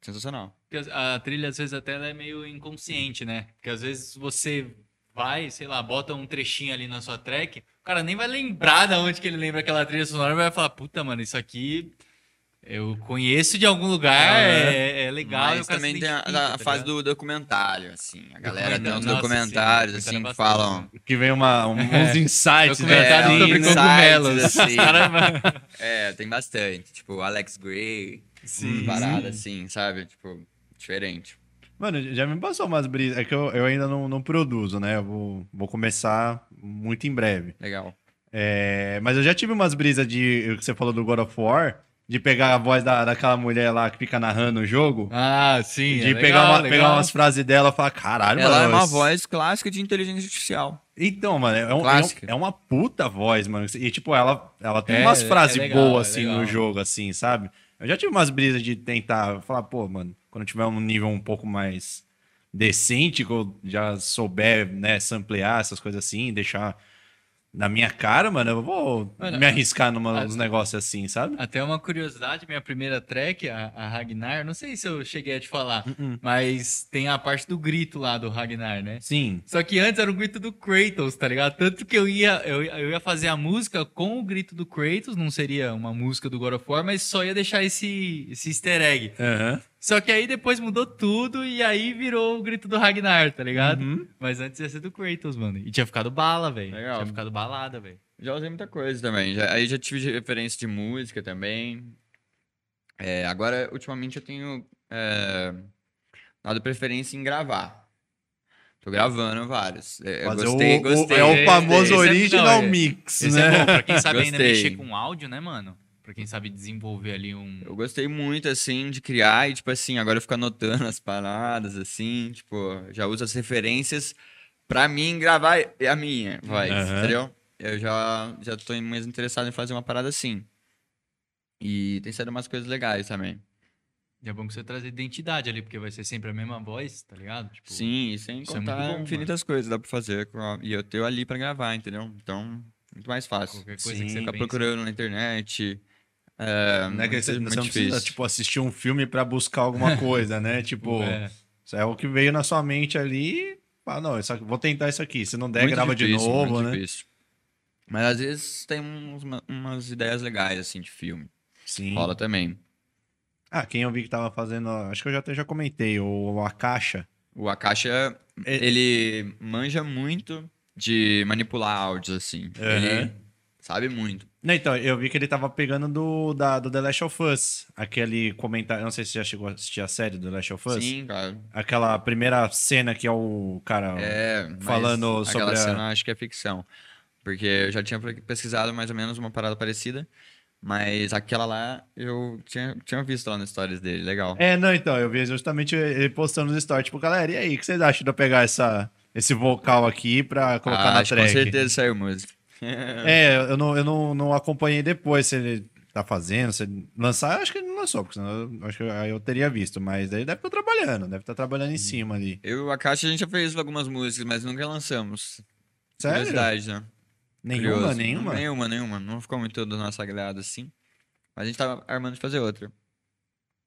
sensacional. Porque a trilha, às vezes, até ela é meio inconsciente, né? Porque às vezes você vai, sei lá, bota um trechinho ali na sua track, o cara nem vai lembrar da onde que ele lembra aquela trilha sonora, vai falar, puta, mano, isso aqui eu conheço de algum lugar, Ah, é, é legal. e o Mas também tem a, identifica, a tá fase do documentário, assim. A galera tem uns Nossa, sim, documentários, documentário assim, é que bastante, falam... né? Que vem uma, um- uns insights, né? Documentário É, sobre insights, cogumelos. assim. Caramba. É, tem bastante. Tipo, Alex Gray, Sim. parada assim, sabe? Tipo, diferente. Mano, já me passou umas brisas. É que eu, eu ainda não, não produzo, né? Eu vou, vou começar muito em breve. Legal. É, mas eu já tive umas brisas de. O que você falou do God of War, de pegar a voz da, daquela mulher lá que fica narrando o jogo. Ah, sim. de é pegar, legal, uma- legal. pegar umas frases dela e falar, caralho, Ela é mano. uma esse- voz clássica de inteligência artificial. Então, mano, é, um- é, um- Clássica. é uma puta voz, mano. E, tipo, ela, ela tem É, umas é frases legal, boas, é assim, no jogo, assim, sabe? Eu já tive umas brisas de tentar falar, pô, mano, quando tiver um nível um pouco mais decente, que eu já souber, né, samplear essas coisas assim, deixar na minha cara, mano, eu vou Mano, me arriscar numa- a- nos negócios assim, sabe? Até uma curiosidade, minha primeira track, a, a Ragnar, não sei se eu cheguei a te falar, Uh-uh. mas tem a parte do grito lá do Ragnar, né? Sim. Só que antes era o grito do Kratos, tá ligado? Tanto que eu ia, eu, eu ia fazer a música com o grito do Kratos, não seria uma música do God of War, mas só ia deixar esse, esse easter egg. Aham. Só que aí depois mudou tudo e aí virou o grito do Ragnar, tá ligado? Uhum. Mas antes ia ser do Kratos, mano. E tinha ficado bala, velho. Tinha ficado balada, velho. Já usei muita coisa também. Já- aí já tive referência de música também. É, agora, ultimamente, eu tenho é, dado preferência em gravar. Tô gravando vários. É, gostei, o, o- gostei. é o famoso Esse é- original não, é- mix, Esse né? é bom, pra quem sabe ainda Gostei. mexer com áudio, né, mano? Pra quem sabe desenvolver ali um. Eu gostei muito, assim, de criar e, tipo assim, agora eu fico anotando as paradas, assim, tipo, já uso as referências pra mim gravar a minha voz, Aham. entendeu? Eu já, já tô mais interessado em fazer uma parada assim. E tem sido umas coisas legais também. E é bom que você traz identidade ali, porque vai ser sempre a mesma voz, tá ligado? Tipo, Sim, e sem isso é contar bom, infinitas coisas dá pra fazer. E eu tenho ali pra gravar, entendeu? Então, muito mais fácil. Qualquer coisa Sim, que você Ficar pense. procurando na internet. É, Não é que você, você precisa, tipo, assistir um filme pra buscar alguma coisa, né? Tipo, É. isso é o que veio na sua mente ali. Ah, não, isso vou tentar isso aqui. Se não der, Muito grava de difícil, novo, muito né? difícil. Mas às vezes tem uns- uma- umas ideias legais, assim, de filme. Sim. Rola também. Ah, quem eu vi que tava fazendo, acho que eu já até já comentei, o A Caixa. O Akasha, É- ele manja muito de manipular áudios, assim. Aham. Ele sabe muito. Não, então, eu vi que ele tava pegando do, da, do The Last of Us. Aquele comentário, não sei se você já chegou a assistir a série do The Last of Us. Sim, cara. Aquela primeira cena que é o cara... É, Falando sobre aquela a- cena acho que é ficção. Porque eu já tinha pesquisado mais ou menos uma parada parecida. Mas aquela lá eu tinha, tinha visto lá nas stories dele. Legal. É, não, então, eu vi justamente ele postando nos stories, tipo, galera, e aí, o que vocês acham de eu pegar essa, esse vocal aqui pra colocar Ah, na track? Com certeza saiu música. É, eu não, eu não, não acompanhei depois se ele tá fazendo, se ele lançar, acho que ele não lançou, porque senão eu, acho que aí eu teria visto, mas ele deve estar trabalhando, deve estar trabalhando em cima ali. Eu a Caixa a gente já fez algumas músicas, mas nunca lançamos. Sério? Curiosidade, né? Nenhuma, Curioso. nenhuma? Nenhuma, nenhuma. Não ficou muito do nosso agrado assim. Mas a gente tava armando de fazer outra.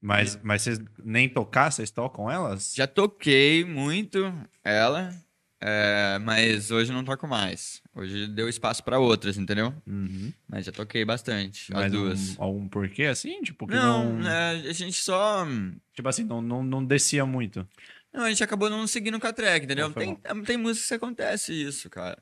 Mas, mas vocês nem tocar, vocês tocam elas? Já toquei muito ela, é, mas hoje não toco mais. Hoje deu espaço pra outras, entendeu? Uhum. Mas já toquei bastante, as Mas duas. um, algum porquê, assim? Tipo, que Não, não... é, a gente só. Tipo assim, não, não, não descia muito. Não, a gente acabou não seguindo com a track, entendeu? Tem, tem música que acontece isso, cara.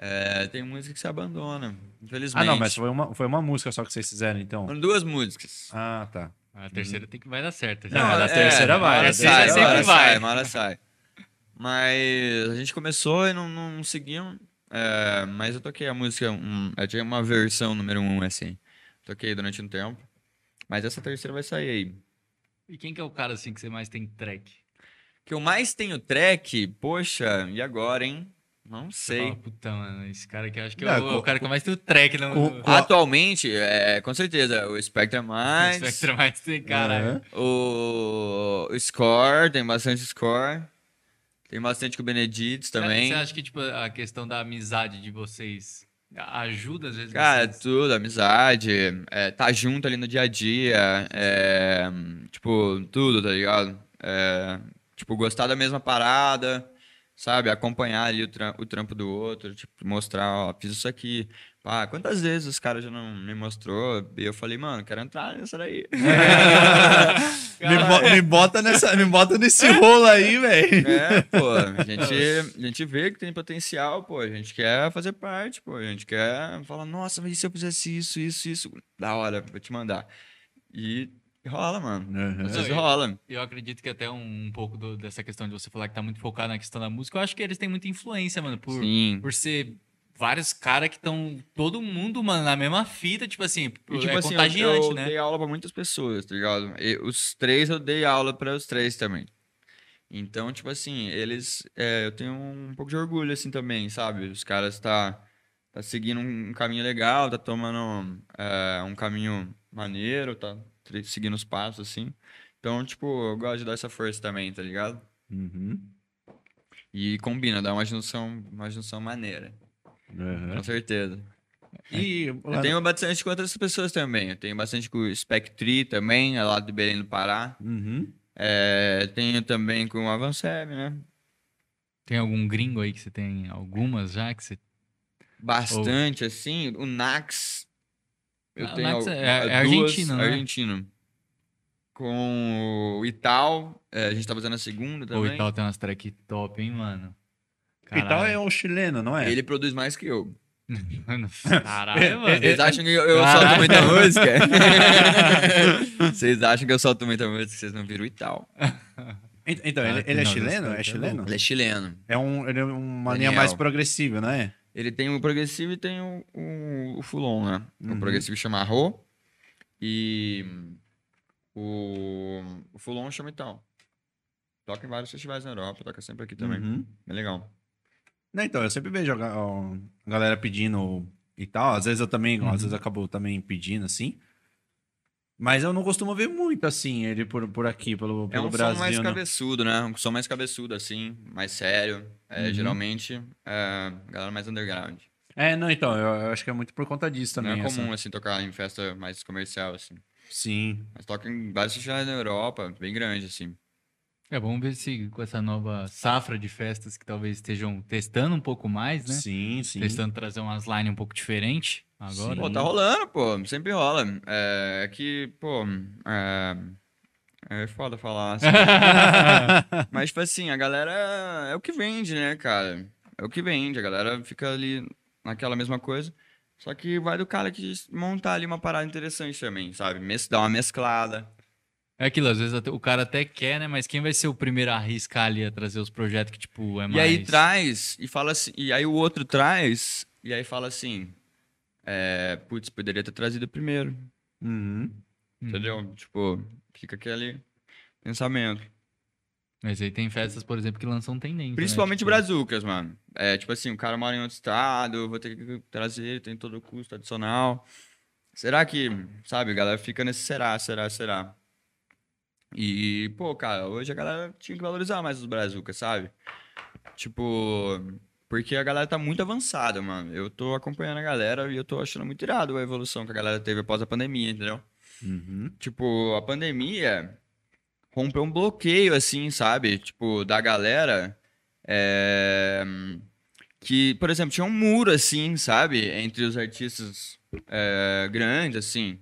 É, tem música que se abandona, infelizmente. Ah, não, mas foi uma, foi uma música só que vocês fizeram, então. Foram duas músicas. Ah, tá. A terceira tem que vai dar certo. Não, a terceira vai, a terceira sempre vai. uma hora sai. Mas a gente começou e não, não seguimos. É, mas eu toquei a música, um, eu tinha uma versão número um, assim. Toquei durante um tempo. Mas essa terceira vai sair aí. E quem que é o cara assim que você mais tem track? que eu mais tenho track, poxa, e agora, hein? Não sei. fala, puta, mano, esse cara aqui, eu acho que é Não, o, co- o cara que eu mais tenho track no, co- Atualmente, é, com certeza, o Spectre é mais, Spectra mais tem, caralho. o, o Score, tem bastante Score, tem bastante com o Benedito também. Você acha que, tipo, a questão da amizade de vocês ajuda, às vezes, Cara, vocês? tudo, amizade, é, tá junto ali no dia a dia, é, tipo, tudo, tá ligado? É, tipo, gostar da mesma parada, sabe? Acompanhar ali o, tram- o trampo do outro, tipo, mostrar, ó, fiz isso aqui. Pá, quantas vezes os caras já não me mostrou e eu falei, mano, quero entrar nessa daí. Me, bo- me bota nessa, me bota nesse rolo aí, velho. É, pô, a gente, a gente vê que tem potencial, pô, a gente quer fazer parte, pô, a gente quer falar, nossa, mas e se eu fizesse isso, isso, isso? Da hora, vou te mandar. E rola, mano. Uhum. Às vezes e- rola. Eu acredito que até um, um pouco do- dessa questão de você falar que tá muito focado na questão da música, eu acho que eles têm muita influência, mano, por, Sim. por ser vários caras que estão todo mundo, mano, na mesma fita, tipo assim, E, tipo é assim, eu- contagiante, eu, né? dei aula pra muitas pessoas, tá ligado? E os três eu dei aula pra os três também. Então, tipo assim, eles. é, eu tenho um pouco de orgulho, assim, também, sabe? Os caras tá, tá seguindo um caminho legal, tá tomando é, um caminho maneiro, tá seguindo os passos, assim. Então, tipo, eu gosto de dar essa força também, tá ligado? Uhum. E combina, dá uma junção, uma junção maneira. Uhum. Com certeza. E Eu tenho bastante com outras pessoas também. Eu tenho bastante com o Spectri também, é lá de Belém do Pará. Uhum. É, tenho também com o Avanceb, né? Tem algum gringo aí que você tem algumas já que você Bastante, assim. O Nax. Eu Ah, o tenho Nax é- é duas- argentino, né? Argentino. Com o Ital, é, a gente tá fazendo a segunda também. e tal tem umas track top, hein, mano? E tal é um chileno, não é? Ele produz mais que eu. Caralho, mano. Vocês acham que eu, eu Caralho. solto muita música? Vocês acham que eu solto muita música, vocês não viram o Ital. Ent- Então, Ah, ele, ele é não, chileno? É é chileno? Ele é chileno. É, um, ele é uma linha Daniel. mais progressiva, não é? Ele tem o progressivo e tem o, o, o Fulon, né? Uhum. O progressivo chama Ro e o, o Fulon chama Ital. Toca em vários festivais na Europa, toca sempre aqui também. Uhum. É legal. Não, então, eu sempre vejo a, galera pedindo e tal. Às vezes eu também, Uhum. às vezes eu acabo também pedindo, assim. Mas eu não costumo ver muito, assim, ele por, por aqui, pelo, É pelo um Brasil. som mais né? cabeçudo, né? Um som mais cabeçudo, assim, mais sério. É, Uhum. Geralmente, é, galera mais underground. É, não, então, eu, eu acho que é muito por conta disso também. Não é essa- comum, assim, tocar em festa mais comercial, assim. Sim. Mas toca em vários festivais na Europa, bem grande, assim. É, vamos ver se com essa nova safra de festas que talvez estejam testando um pouco mais, né? Sim, sim. Testando trazer umas line um pouco diferente agora. Sim. Pô, tá rolando, pô. Sempre rola. É, é que, pô. É, é foda falar. assim. Mas, tipo assim, a galera é o que vende, né, cara? É o que vende. A galera fica ali naquela mesma coisa. Só que vai do cara que montar ali uma parada interessante também, sabe? Dar uma mesclada. É aquilo, às vezes até- o cara até quer, né? Mas quem vai ser o primeiro a arriscar ali a trazer os projetos que, tipo, é mais... E aí traz, e fala assim, e aí o outro traz, e aí fala assim. É, putz, poderia ter trazido primeiro. Uhum. Hum. Entendeu? Tipo, fica aquele pensamento. Mas aí tem festas, por exemplo, que lançam tendência. né? Principalmente Tipo, brazucas, mano. É, tipo assim, o cara mora em outro estado, vou ter que trazer tem todo o custo adicional. Será que, sabe, a galera fica nesse será, será, será. E, pô, cara, hoje a galera tinha que valorizar mais os brazucas, sabe? Tipo, porque a galera tá muito avançada, mano. Eu tô acompanhando a galera e eu tô achando muito irado a evolução que a galera teve após a pandemia, entendeu? Uhum. Tipo, a pandemia rompeu um bloqueio, assim, sabe? Tipo, da galera. é, Que, por exemplo, tinha um muro, assim, sabe? Entre os artistas é, grandes, assim.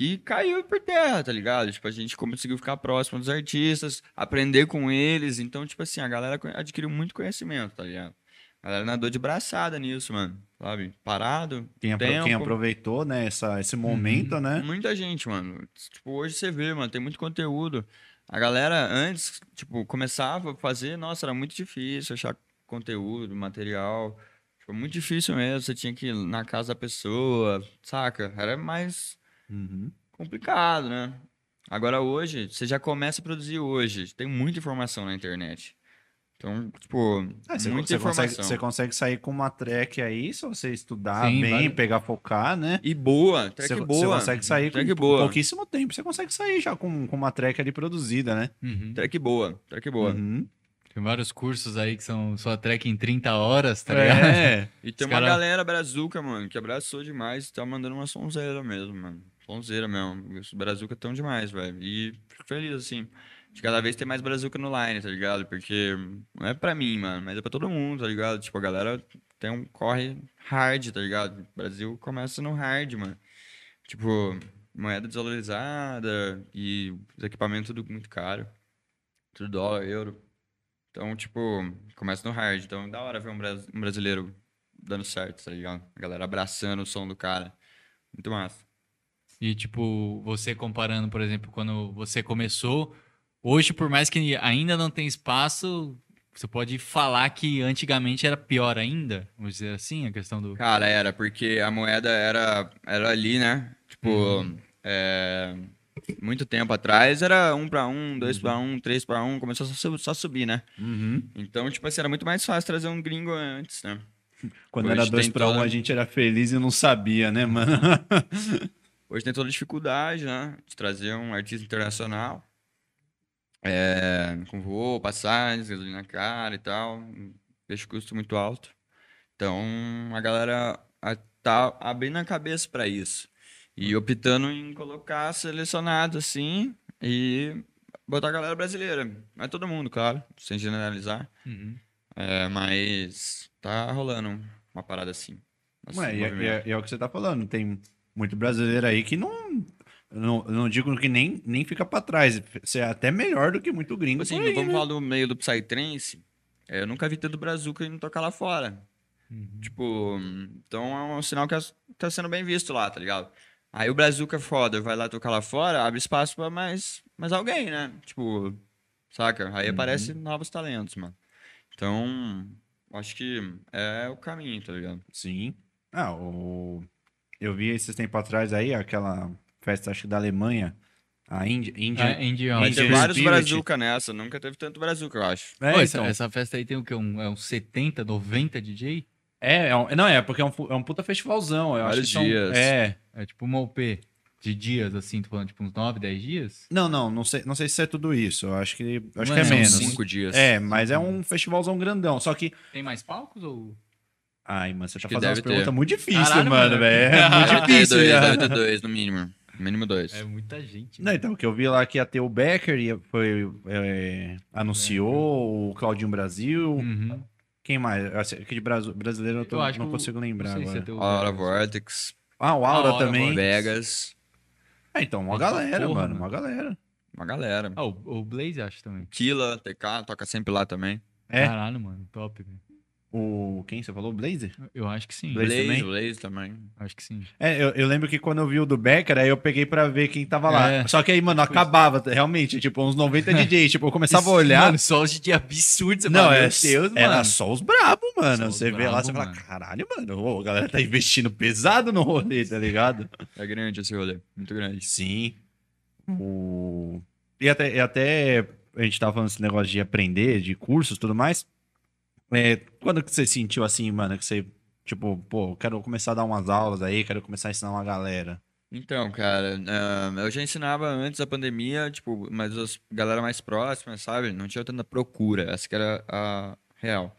Que caiu por terra, tá ligado? Tipo, a gente conseguiu ficar próximo dos artistas, aprender com eles. Então, tipo assim, a galera adquiriu muito conhecimento, tá ligado? A galera nadou de braçada nisso, mano. Sabe? Parado, Quem, apro- quem aproveitou, né, essa, esse momento, né? Muita gente, mano. Tipo, hoje você vê, mano, tem muito conteúdo. A galera antes, tipo, começava a fazer, nossa, era muito difícil achar conteúdo, material. Tipo, muito difícil mesmo. Você tinha que ir na casa da pessoa, saca? Era mais Uhum. complicado, né? Agora hoje, você já começa a produzir hoje. Tem muita informação na internet. Então, tipo, É, você, muita você consegue, informação. você consegue sair com uma track aí, se você estudar Sim, bem, vale. pegar, focar, né? E boa, track Você, boa. você consegue sair track com boa. pouquíssimo tempo. Você consegue sair já com, com uma track ali produzida, né? Uhum. Track boa, track boa. Uhum. Tem vários cursos aí que são sua track em 30 horas, tá ligado? É. E tem Os uma cara- galera brazuca, mano, que abraçou demais e tá mandando uma sonzeira mesmo, mano. Sonzeira mesmo. Os brazuca tão demais, velho. E fico feliz, assim, de cada vez ter mais brazuca no line, tá ligado? Porque não é pra mim, mano, mas é pra todo mundo, tá ligado? Tipo, a galera tem um corre hard, tá ligado? O Brasil começa no hard, mano. Tipo, moeda desvalorizada e os equipamentos tudo muito caro. Tudo dólar, euro. Então, tipo, começa no hard. Então, é da hora ver um, bras- um brasileiro dando certo, tá ligado? A galera abraçando o som do cara. Muito massa. E, tipo, você comparando, por exemplo, quando você começou, hoje, por mais que ainda não tenha espaço, você pode falar que antigamente era pior ainda, vamos dizer assim, a questão do. Cara, era, porque a moeda era, era ali, né? Tipo, é, muito tempo atrás era um pra um, dois pra um, três pra um, começou só, só subir, né? Uhum. Então, tipo assim, era muito mais fácil trazer um gringo antes, né? Quando Hoje era dois tem pra um, toda- a gente era feliz e não sabia, né, mano? Hoje tem toda a dificuldade, né? De trazer um artista internacional. É, com voo, passagens, gasolina cara e tal. Deixa o custo muito alto. Então, a galera tá abrindo a cabeça para isso. E optando em colocar selecionado assim e botar a galera brasileira. Não é todo mundo, claro, sem generalizar. Uhum. É, mas tá rolando uma parada assim. Ué, e, é- e é, e é o que você tá falando. Tem muito brasileiro aí que não. eu Não, não digo que nem, nem fica pra trás. Você é até melhor do que muito gringo. Assim, aí, vamos né? falar do meio do Psytrance. é, Eu nunca vi tanto Brazuca indo tocar lá fora. Tipo, então é um sinal que as- tá sendo bem visto lá, tá ligado? Aí o Brazuca foda vai lá tocar lá fora, abre espaço pra mais, mais alguém, né? Tipo, saca? Aí aparecem novos talentos, mano. Então, acho que é o caminho, tá ligado? Sim. Ah, o... eu vi esses tempos atrás aí, aquela festa, acho que da Alemanha, a Índia. Índia... Ah, Indian ter vários Spirit. Brazuca nessa, nunca teve tanto Brazuca, eu acho. É, Pô, essa, então. essa festa aí tem o quê? Um, é uns 70, 90 DJ? É, é um- não, é porque é um, é um puta festivalzão. Eu acho Vários que são- dias. É. É tipo uma OP de dias, assim, tô falando tipo uns 9, 10 dias? Não, não, não sei, não sei se é tudo isso. Eu acho que, eu acho Não que é é, são menos. Cinco dias. É, mas é um festivalzão grandão. Só que. Tem mais palcos ou. Ai, mano, você tá que fazendo umas deve ter. perguntas muito difíceis, Caralho, mano, velho. É muito Deve ter difícil. dois, já. deve ter dois, no mínimo. No mínimo dois. É muita gente. Não, então, que eu vi lá que ia ter o Becker, foi, é, anunciou, o Claudinho Brasil. Uhum. Quem mais? Aqui de Brasil- brasileiro eu, tô- Eu acho não o- consigo lembrar Não se agora. é teu- Aura Vortex, Ah, o Aura Ah, o Aura também. Vortex. Vegas, É, então, uma Eita galera, porra, mano, mano. uma galera. uma galera. Ah, o, o Blaze acho também. Killa, TK, toca sempre lá também. É. Caralho, mano. Top, velho. O. Quem você falou? O Blazer? Eu acho que sim. Blaze Blaze, também? Blaze também. Acho que sim. É, eu, eu lembro que quando eu vi o do Becker, aí eu peguei pra ver quem tava lá. É. Só que aí, mano, acabava, realmente, tipo, uns 90 DJ. Tipo, eu começava a olhar. Mano, só os de absurdo. Você Não, fala, é, meu Deus, era mano. só os brabos, mano. Só você vê lá, você fala, mano. caralho, mano, ô, a galera tá investindo pesado no rolê, tá ligado? É grande esse rolê, muito grande. Sim. O... E, até, e até a gente tava falando desse negócio de aprender, de cursos e tudo mais. É, quando que você sentiu assim, mano, que você, tipo, pô, quero começar a dar umas aulas aí, quero começar a ensinar uma galera. Então, cara, ah, eu já ensinava antes da pandemia, tipo, mas as galera mais próxima, sabe? Não tinha tanta procura, essa que era a real.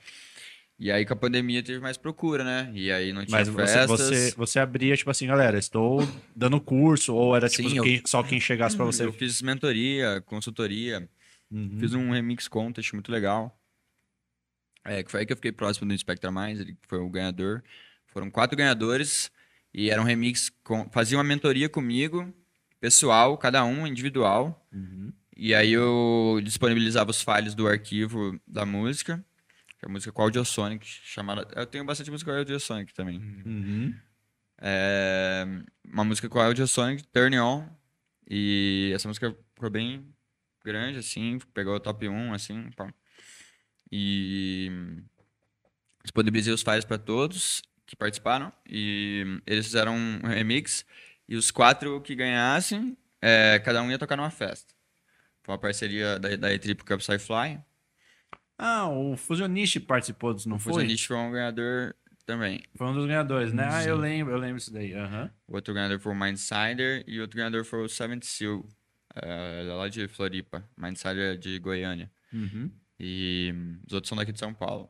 E aí com a pandemia teve mais procura, né? E aí não tinha Mas você, festas. você, você abria, tipo assim, galera, estou dando curso, ou era, tipo, Sim, eu- quem- só quem chegasse pra você. Eu fiz mentoria, consultoria, Uhum. fiz um remix contest muito legal. É, que foi aí que eu fiquei próximo do Inspector Mais, ele foi o ganhador. Foram quatro ganhadores e era um remix com. Fazia uma mentoria comigo pessoal, cada um individual. Uhum. E aí eu disponibilizava os files do arquivo da música, que é a música com Audiosonic, chamada... Eu tenho bastante música com Audiosonic também. Uhum. É uma música com Audiosonic, Turn On. E essa música ficou bem grande, assim, pegou o top 1, assim, pá. E disponibilizei os files para todos que participaram. E eles fizeram um remix. E os quatro que ganhassem, é, cada um ia tocar numa festa. Foi uma parceria da, da E-Trip com a Psyfly. Ah, o Fusionist participou disso, não O foi? Fusionist foi um ganhador também. Foi um dos ganhadores, né? Ah, eu Sim. lembro, eu lembro isso daí. Aham. O outro ganhador foi o Mindsider e o outro ganhador foi o Seventh Seal, é, lá de Floripa. Mindsider é de Goiânia. Uhum. E os outros são daqui de São Paulo.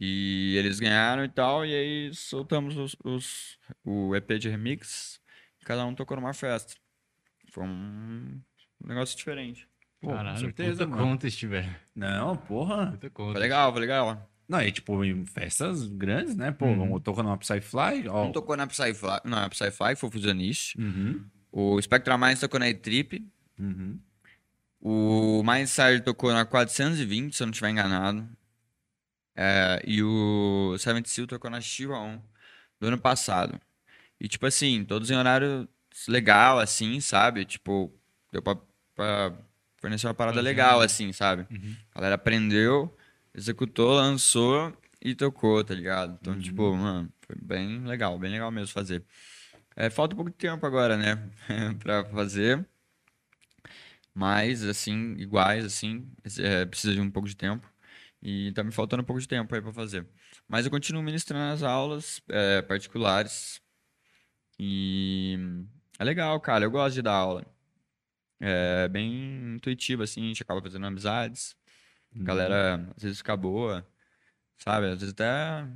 E eles ganharam e tal, e aí soltamos os, os- o EP de remix. Cada um tocou numa festa. Foi um negócio diferente. Pô, com Caralho, certeza, puta mano. contest, velho. Não, porra. Puta contest. Foi legal, foi legal. Não, e tipo, em festas grandes, né? Pô, Uhum. vamos tocando uma Psyfly. Ó. Um tocou na Psyfly, não, a Psyfly foi o Fusionist. Uhum. O Spectra Minds tocou na E-Trip. Uhum. O Mindsider tocou na 420, se eu não estiver enganado. É, e o Seventh Seal tocou na Shiva 1 do ano passado. E, tipo assim, todos em horário legal, assim, sabe? Tipo, deu pra, pra fornecer uma parada Fazer, legal, assim, sabe? Uhum. A galera aprendeu, executou, lançou e tocou, tá ligado? Então, Uhum. tipo, mano, foi bem legal, bem legal mesmo fazer. É, falta um pouco de tempo agora, né? pra fazer. Mas, assim, iguais, assim, é, precisa de um pouco de tempo. E tá me faltando um pouco de tempo aí pra fazer. Mas eu continuo ministrando as aulas é, particulares. E é legal, cara. Eu gosto de dar aula. É bem intuitivo, assim, a gente acaba fazendo amizades. A galera às vezes fica boa, sabe? Às vezes até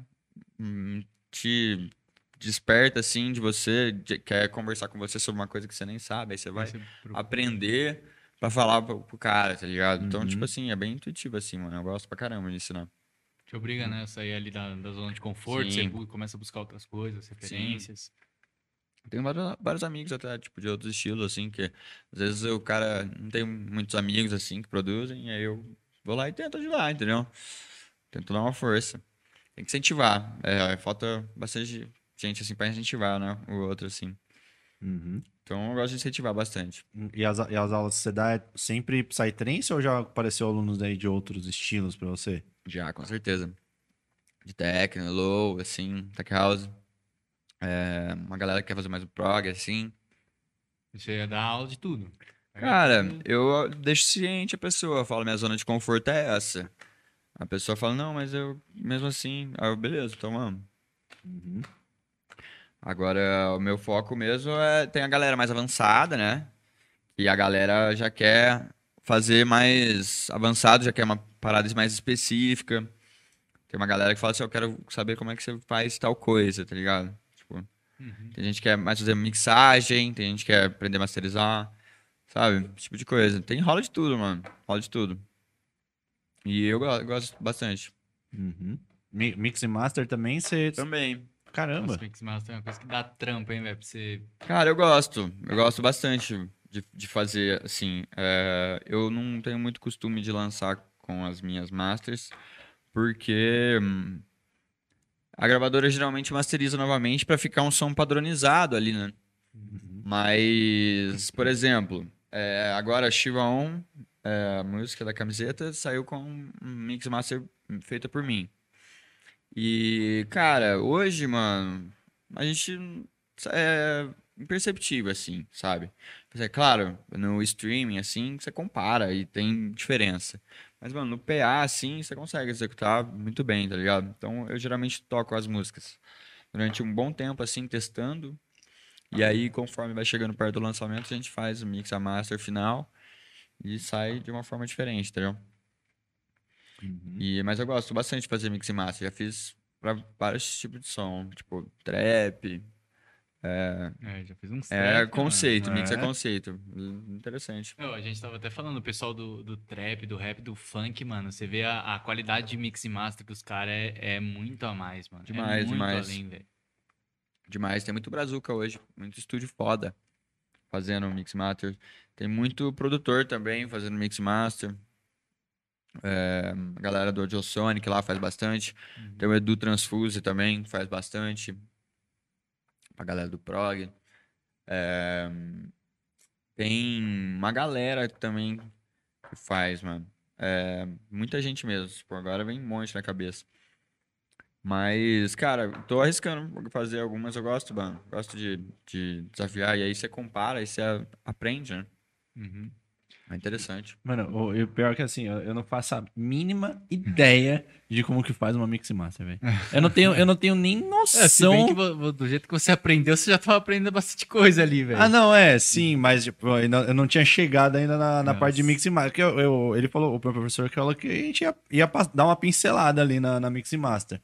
hum, te desperta, assim, de você, de- quer conversar com você sobre uma coisa que você nem sabe. Aí você vai aprender pra falar pro, pro cara, tá ligado? Então, Uhum. tipo assim, é bem intuitivo, assim, mano. Eu gosto pra caramba de ensinar. Te obriga, né, a sair ali da, da zona de conforto, você Sim. bu- começa a buscar outras coisas, referências. Tenho vários, vários amigos até, tipo, de outros estilos, assim, que às vezes o cara não tem muitos amigos, assim, que produzem, e aí eu vou lá e tento ajudar, entendeu? Tento dar uma força. Tem que incentivar. É, falta bastante gente, assim, pra incentivar, né? O outro, assim. Uhum. Então eu gosto de incentivar bastante. E as, e as aulas que você dá é sempre Psytrance ou já apareceu alunos aí de outros estilos pra você? Já, com certeza. De techno, low, assim, tech house. É, uma galera que quer fazer mais o prog, assim. Você dá aula de tudo. Cara, eu deixo ciente a pessoa. Eu falo, minha zona de conforto é essa. A pessoa fala, não, mas eu, mesmo assim, aí eu, beleza, então vamos. Uhum. Agora, o meu foco mesmo é. Tem a galera mais avançada, né? E a galera já quer fazer mais avançado, já quer uma parada mais específica. Tem uma galera que fala assim: eu quero saber como é que você faz tal coisa, tá ligado? Tipo, Uhum. tem gente que quer mais fazer mixagem, tem gente que quer aprender a masterizar, sabe? Esse tipo de coisa. Tem rola de tudo, mano. Rola de tudo. E eu go- gosto bastante. Uhum. Mi- Mix e Master também, você. Também. Caramba. Nossa, Mix Master é uma coisa que dá trampa, hein, velho? Pra você. Cara, eu gosto. Eu gosto bastante de, de fazer, assim. é, eu não tenho muito costume de lançar com as minhas masters, porque hum, a gravadora geralmente masteriza novamente para ficar um som padronizado ali, né? Mas, por exemplo, é, agora a Shiva On, é, a música da camiseta, saiu com um mix master feita por mim. E, cara, hoje, mano, a gente é imperceptível, assim, sabe? É claro, no streaming, assim, você compara e tem diferença. Mas, mano, no PA, assim, você consegue executar muito bem, tá ligado? Então, eu geralmente toco as músicas durante um bom tempo, assim, testando. E aí, conforme vai chegando perto do lançamento, a gente faz o mix, a master final e sai de uma forma diferente, entendeu? Uhum. E, mas eu gosto bastante de fazer mix e master. Já fiz pra vários tipos de som, tipo trap. É, É, já fiz uns é conceito, mix é É. conceito. Interessante. Meu, a gente tava até falando, o pessoal do, do trap, do rap, do funk, mano. Você vê a, a qualidade de mix e master dos caras é, é muito a mais, mano. Demais, é muito demais. além. Demais. Tem muito brazuca hoje. Muito estúdio foda. fazendo mix master. Tem muito produtor também fazendo mix master. É, a galera do Audio Sonic lá faz bastante. Tem o Edu Transfuse também, faz bastante. A galera do Prog. É, tem uma galera também que faz, mano. É, muita gente mesmo. Tipo, agora vem um monte na cabeça. Mas, cara, tô arriscando fazer algumas, eu gosto, mano. Gosto de, de desafiar. E aí você compara, aí você aprende, né? Uhum. É interessante. Mano, o, pior é que assim, eu, eu não faço a mínima ideia de como que faz uma mix master, velho. Eu não tenho, eu não tenho nem É, noção. que vo- vo- do jeito que você aprendeu, você já tava aprendendo bastante coisa ali, velho. Ah, não, é, sim, mas tipo, eu ainda- eu não tinha chegado ainda na, na parte de mix master. Que eu, eu- ele falou, o professor que falou que a gente ia, ia dar uma pincelada ali na, na mix master.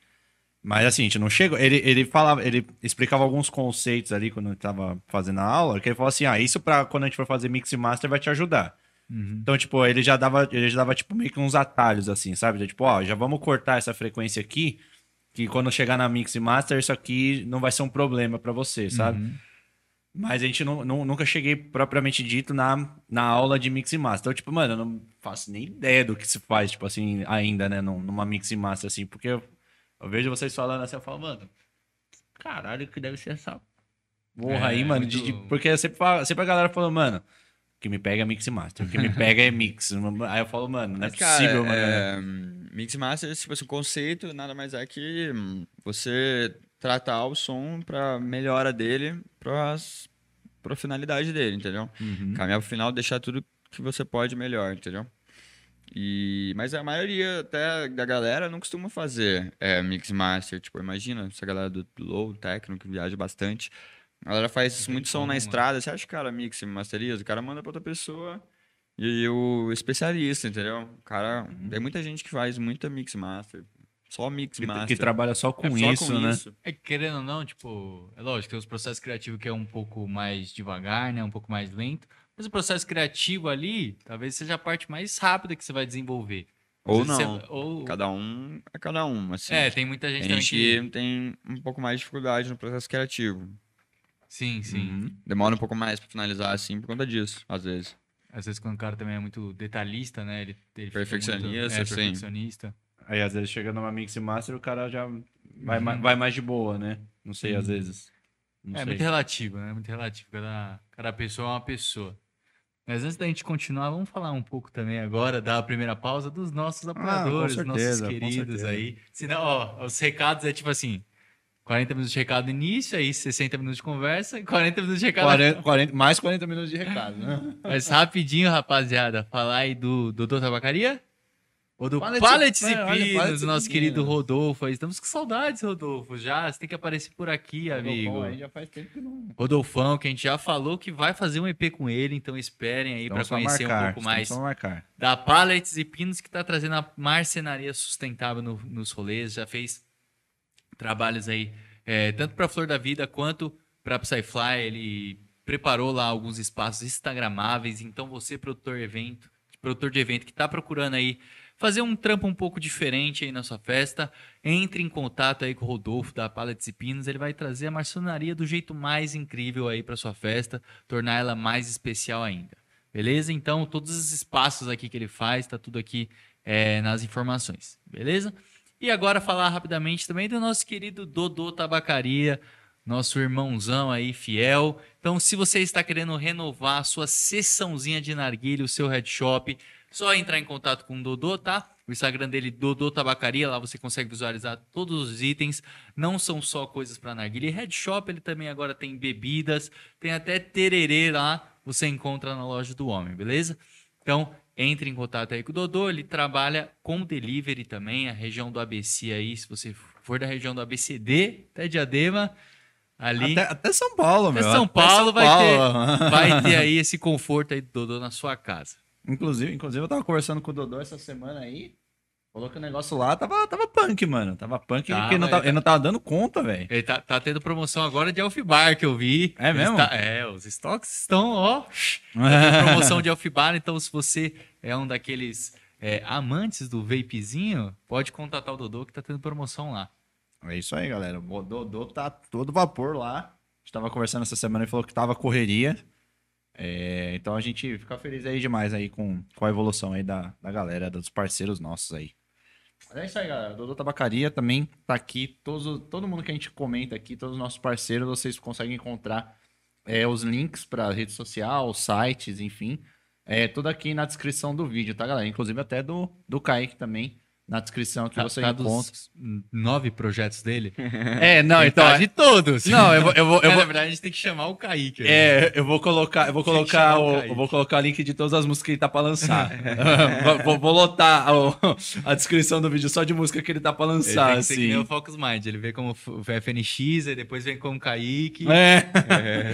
Mas assim, a gente não chegou. Ele, ele falava, ele explicava alguns conceitos ali quando eu tava fazendo a aula, que ele falou assim: ah, isso pra quando a gente for fazer mix master vai te ajudar. Uhum. Então, tipo, ele já dava, ele já dava, tipo, meio que uns atalhos, assim, sabe? Tipo, ó, já vamos cortar essa frequência aqui, que quando chegar na Mix e Master, isso aqui não vai ser um problema pra você, sabe? Uhum. Mas a gente não, não- nunca cheguei propriamente dito na, na aula de Mix e Master. Então, tipo, mano, eu não faço nem ideia do que se faz, tipo assim, ainda, né, num- numa Mix e Master, assim, porque eu, eu vejo vocês falando assim, eu falo, mano, caralho, que deve ser essa porra É, aí, mano. de- muito- de- porque eu sempre, sempre a galera falou, mano, que me pega é Mix Master, o que me pega é Mix. Aí eu falo, mano, não é Mas, cara, possível, mano. é, Mix Master, tipo assim, o conceito nada mais é que hum, você tratar o som pra melhora dele, pras, pra finalidade dele, entendeu? Uhum. Caminhar pro final, deixar tudo que você pode melhor, entendeu? E, mas a maioria até da galera não costuma fazer é, mix master. Tipo, imagina essa galera do low techno que viaja bastante. A galera faz muito som como, na mano. estrada. Você acha que o cara mixa e masteriza? O cara manda pra outra pessoa e o especialista, entendeu? O cara. Tem muita gente que faz muita mix master. Só mix Que, master. que trabalha só com É só isso, com né? isso. É que querendo ou não, tipo, é lógico, tem os processos criativos que é um pouco mais devagar, né? Um pouco mais lento. Mas o processo criativo ali, talvez seja a parte mais rápida que você vai desenvolver. Ou não. você- ou... Cada um é cada um, assim. É, tem muita gente gente que... que tem um pouco mais de dificuldade no processo criativo. Sim, sim. Uhum. Demora um pouco mais pra finalizar, assim, por conta disso, às vezes. Às vezes quando o cara também é muito detalhista, né? Ele, ele Perfeccionista, muito, é, sim. perfeccionista. Aí às vezes chega numa Mix e Master o cara já vai, Uhum. ma- vai mais de boa, né? Não sei, às vezes. Não é sei. muito relativo, né? Muito relativo. Cada, cada pessoa é uma pessoa. Mas antes da gente continuar, vamos falar um pouco também agora, da primeira pausa, dos nossos apoiadores, com nossos certeza, com queridos aí. Senão, ó, os recados é tipo assim: 40 minutos de recado início, aí 60 minutos de conversa e 40 minutos de recado. 40, 40 mais 40 minutos de recado, né? Mas rapidinho, rapaziada, falar aí do Dodô Tabacaria? Ou do é, e Pinos, nosso querido Rodolfo. Estamos com saudades, Rodolfo, já. Você tem que aparecer por aqui, amigo. Aí já faz tempo que não. Rodolfão, que a gente já falou que vai fazer um EP com ele, então esperem aí para conhecer marcar, um pouco mais da Pallets e Pinos, que está trazendo a marcenaria sustentável no- nos rolês. Já fez trabalhos aí, é, tanto para Flor da Vida quanto para Psyfly. Ele preparou lá alguns espaços instagramáveis. Então, você, produtor evento, produtor de evento que está procurando aí fazer um trampo um pouco diferente aí na sua festa, entre em contato aí com o Rodolfo da Pallets e Pinos. Ele vai trazer a marcenaria do jeito mais incrível aí para sua festa, tornar ela mais especial ainda. Beleza? Então, todos os espaços aqui que ele faz, tá tudo aqui é, nas informações. Beleza? E agora falar rapidamente também do nosso querido Dodô Tabacaria, nosso irmãozão aí, fiel. Então, se você está querendo renovar sua sessãozinha de narguilha, o seu headshop, só entrar em contato com o Dodô, tá? O Instagram dele, Dodô Tabacaria, lá você consegue visualizar todos os itens. Não são só coisas para narguilha. E headshop, ele também agora tem bebidas, tem até tererê lá, você encontra na loja do homem, beleza? Então, entre em contato aí com o Dodô, ele trabalha com delivery também, a região do ABC aí, se você for da região do ABCD, até Diadema, ali... Até, até São Paulo, Até meu. São até Paulo vai Paulo. vai ter aí esse conforto aí do Dodô na sua casa. Inclusive, inclusive, eu tava conversando com o Dodô essa semana aí. Falou que o negócio lá tava, tava punk, mano. Tava punk Tá, porque ele não, mas tava, tá- ele não tava dando conta, velho. Ele tá, tá tendo promoção agora de Elfbar, que eu vi. É mesmo? tá- é, os estoques estão, ó. Tá promoção de Elfbar, então se você é um daqueles é, amantes do vapezinho, pode contatar o Dodô que tá tendo promoção lá. É isso aí, galera. O Dodô tá todo vapor lá. A gente tava conversando essa semana e falou que tava correria. É, então a gente fica feliz aí demais aí com, com a evolução aí da, da galera, dos parceiros nossos aí. É isso aí, galera. Dodô Tabacaria também tá aqui. Todos, todo mundo que a gente comenta aqui, todos os nossos parceiros, vocês conseguem encontrar é, os links para rede social, sites, enfim. É tudo aqui na descrição do vídeo, tá, galera? Inclusive até do, do Kaique também. Na descrição que Tá- você tá encontra. nove projetos dele. É, não, então. De todos. Não, eu vou, eu vou, eu É, vou, Na verdade, a gente tem que chamar o Kaique. né? É, eu vou colocar, eu vou colocar, o o, eu vou colocar o link de todas as músicas que ele tá pra lançar. vou, vou- lotar o- a descrição do vídeo só de música que ele tá pra Ele lançar, tem que assim. o Focus Mind. Ele vê como FNX, aí depois vem como Kaique. É,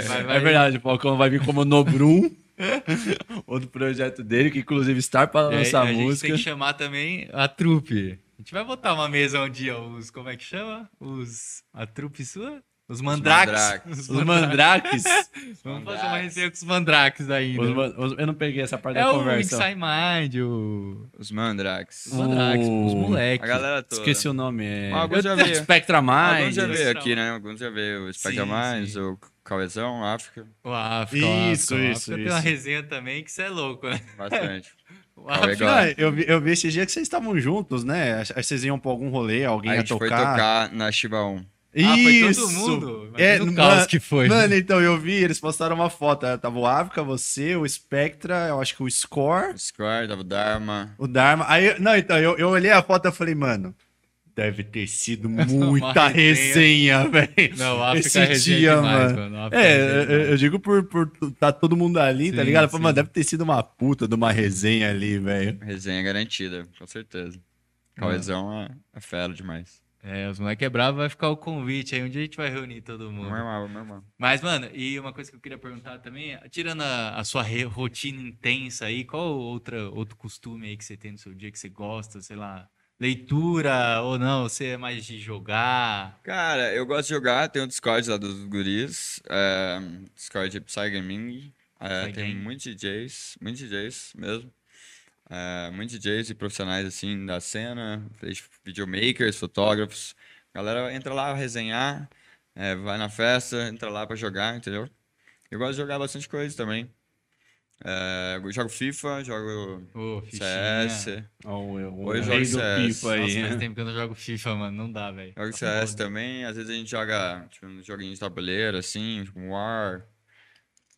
Vai- é vai- verdade, o Falcão vai vir como Nobrum, outro projeto dele, que inclusive está para aí, lançar a gente música. tem que chamar também a trupe. A gente vai botar uma mesa um dia, os. Como é que chama? Os. A trupe sua? Os mandrakes. mandrakes. Os mandrakes. Vamos fazer uma resenha com os mandrakes aí. Os os- eu não peguei essa parte É da o conversa. Inside Mind, o. Os Mandrax. Os mandrakes, os O- moleques. A galera toda. Esqueci o nome. É... Alguns já veio. Spectra Mind. Alguns já veio aqui, né? Alguns já veio. O Spectra Sim, Mais, sim. o Cauezão, África. O África. o Isso, África. O isso, África Tem uma isso. resenha também que você é louco, né? Bastante. O África. Eu, vi, eu vi esse dia que vocês estavam juntos, né? Acho que Vocês iam pra algum rolê, alguém a ia gente tocar. foi tocar na Shiva 1. Ah, foi Isso! todo mundo. É, Imagina o caos que foi. Mano, então eu vi, eles postaram uma foto. eh, Tava o África, você, o Spectra, eu acho que o Score, O Square, tava o Dharma. o Dharma. Aí, não, então, eu, eu olhei a foto e falei, mano, deve ter sido muita resenha. velho. Não, o África Esse é resenha dia, demais, mano. mano. África É, eu, eu digo por, por tá todo mundo ali, tá Sim, ligado? Falei, sim. mano, deve ter sido uma puta de uma resenha ali, velho. Resenha garantida, com certeza. Cauezão é, é fera demais. É, os moleques é bravo, vai ficar o convite aí. Um dia a gente vai reunir todo mundo. Normal, normal. Mas, mano, e uma coisa que eu queria perguntar também, tirando a, a sua rotina intensa aí, qual outra, outro costume aí que você tem no seu dia que você gosta, sei lá, leitura ou não? Você é mais de jogar? Cara, eu gosto de jogar, tem o Discord lá dos guris, é, Discord Psy Gaming, é, Psy tem muitos DJs, muitos DJs mesmo, é, muitos DJs e profissionais assim da cena, videomakers, fotógrafos, galera entra lá resenhar, é, vai na festa, entra lá pra jogar, entendeu? Eu gosto de jogar bastante coisa também. É, eu jogo FIFA, jogo fichinha. CS, Ó, o, o Hoje jogo CS. FIFA aí. Nossa, faz né? tempo que eu não jogo FIFA, mano. Não dá, velho. Jogo Tá CS foda. também, às vezes a gente joga tipo, um joguinho de tabuleiro, assim, tipo um War.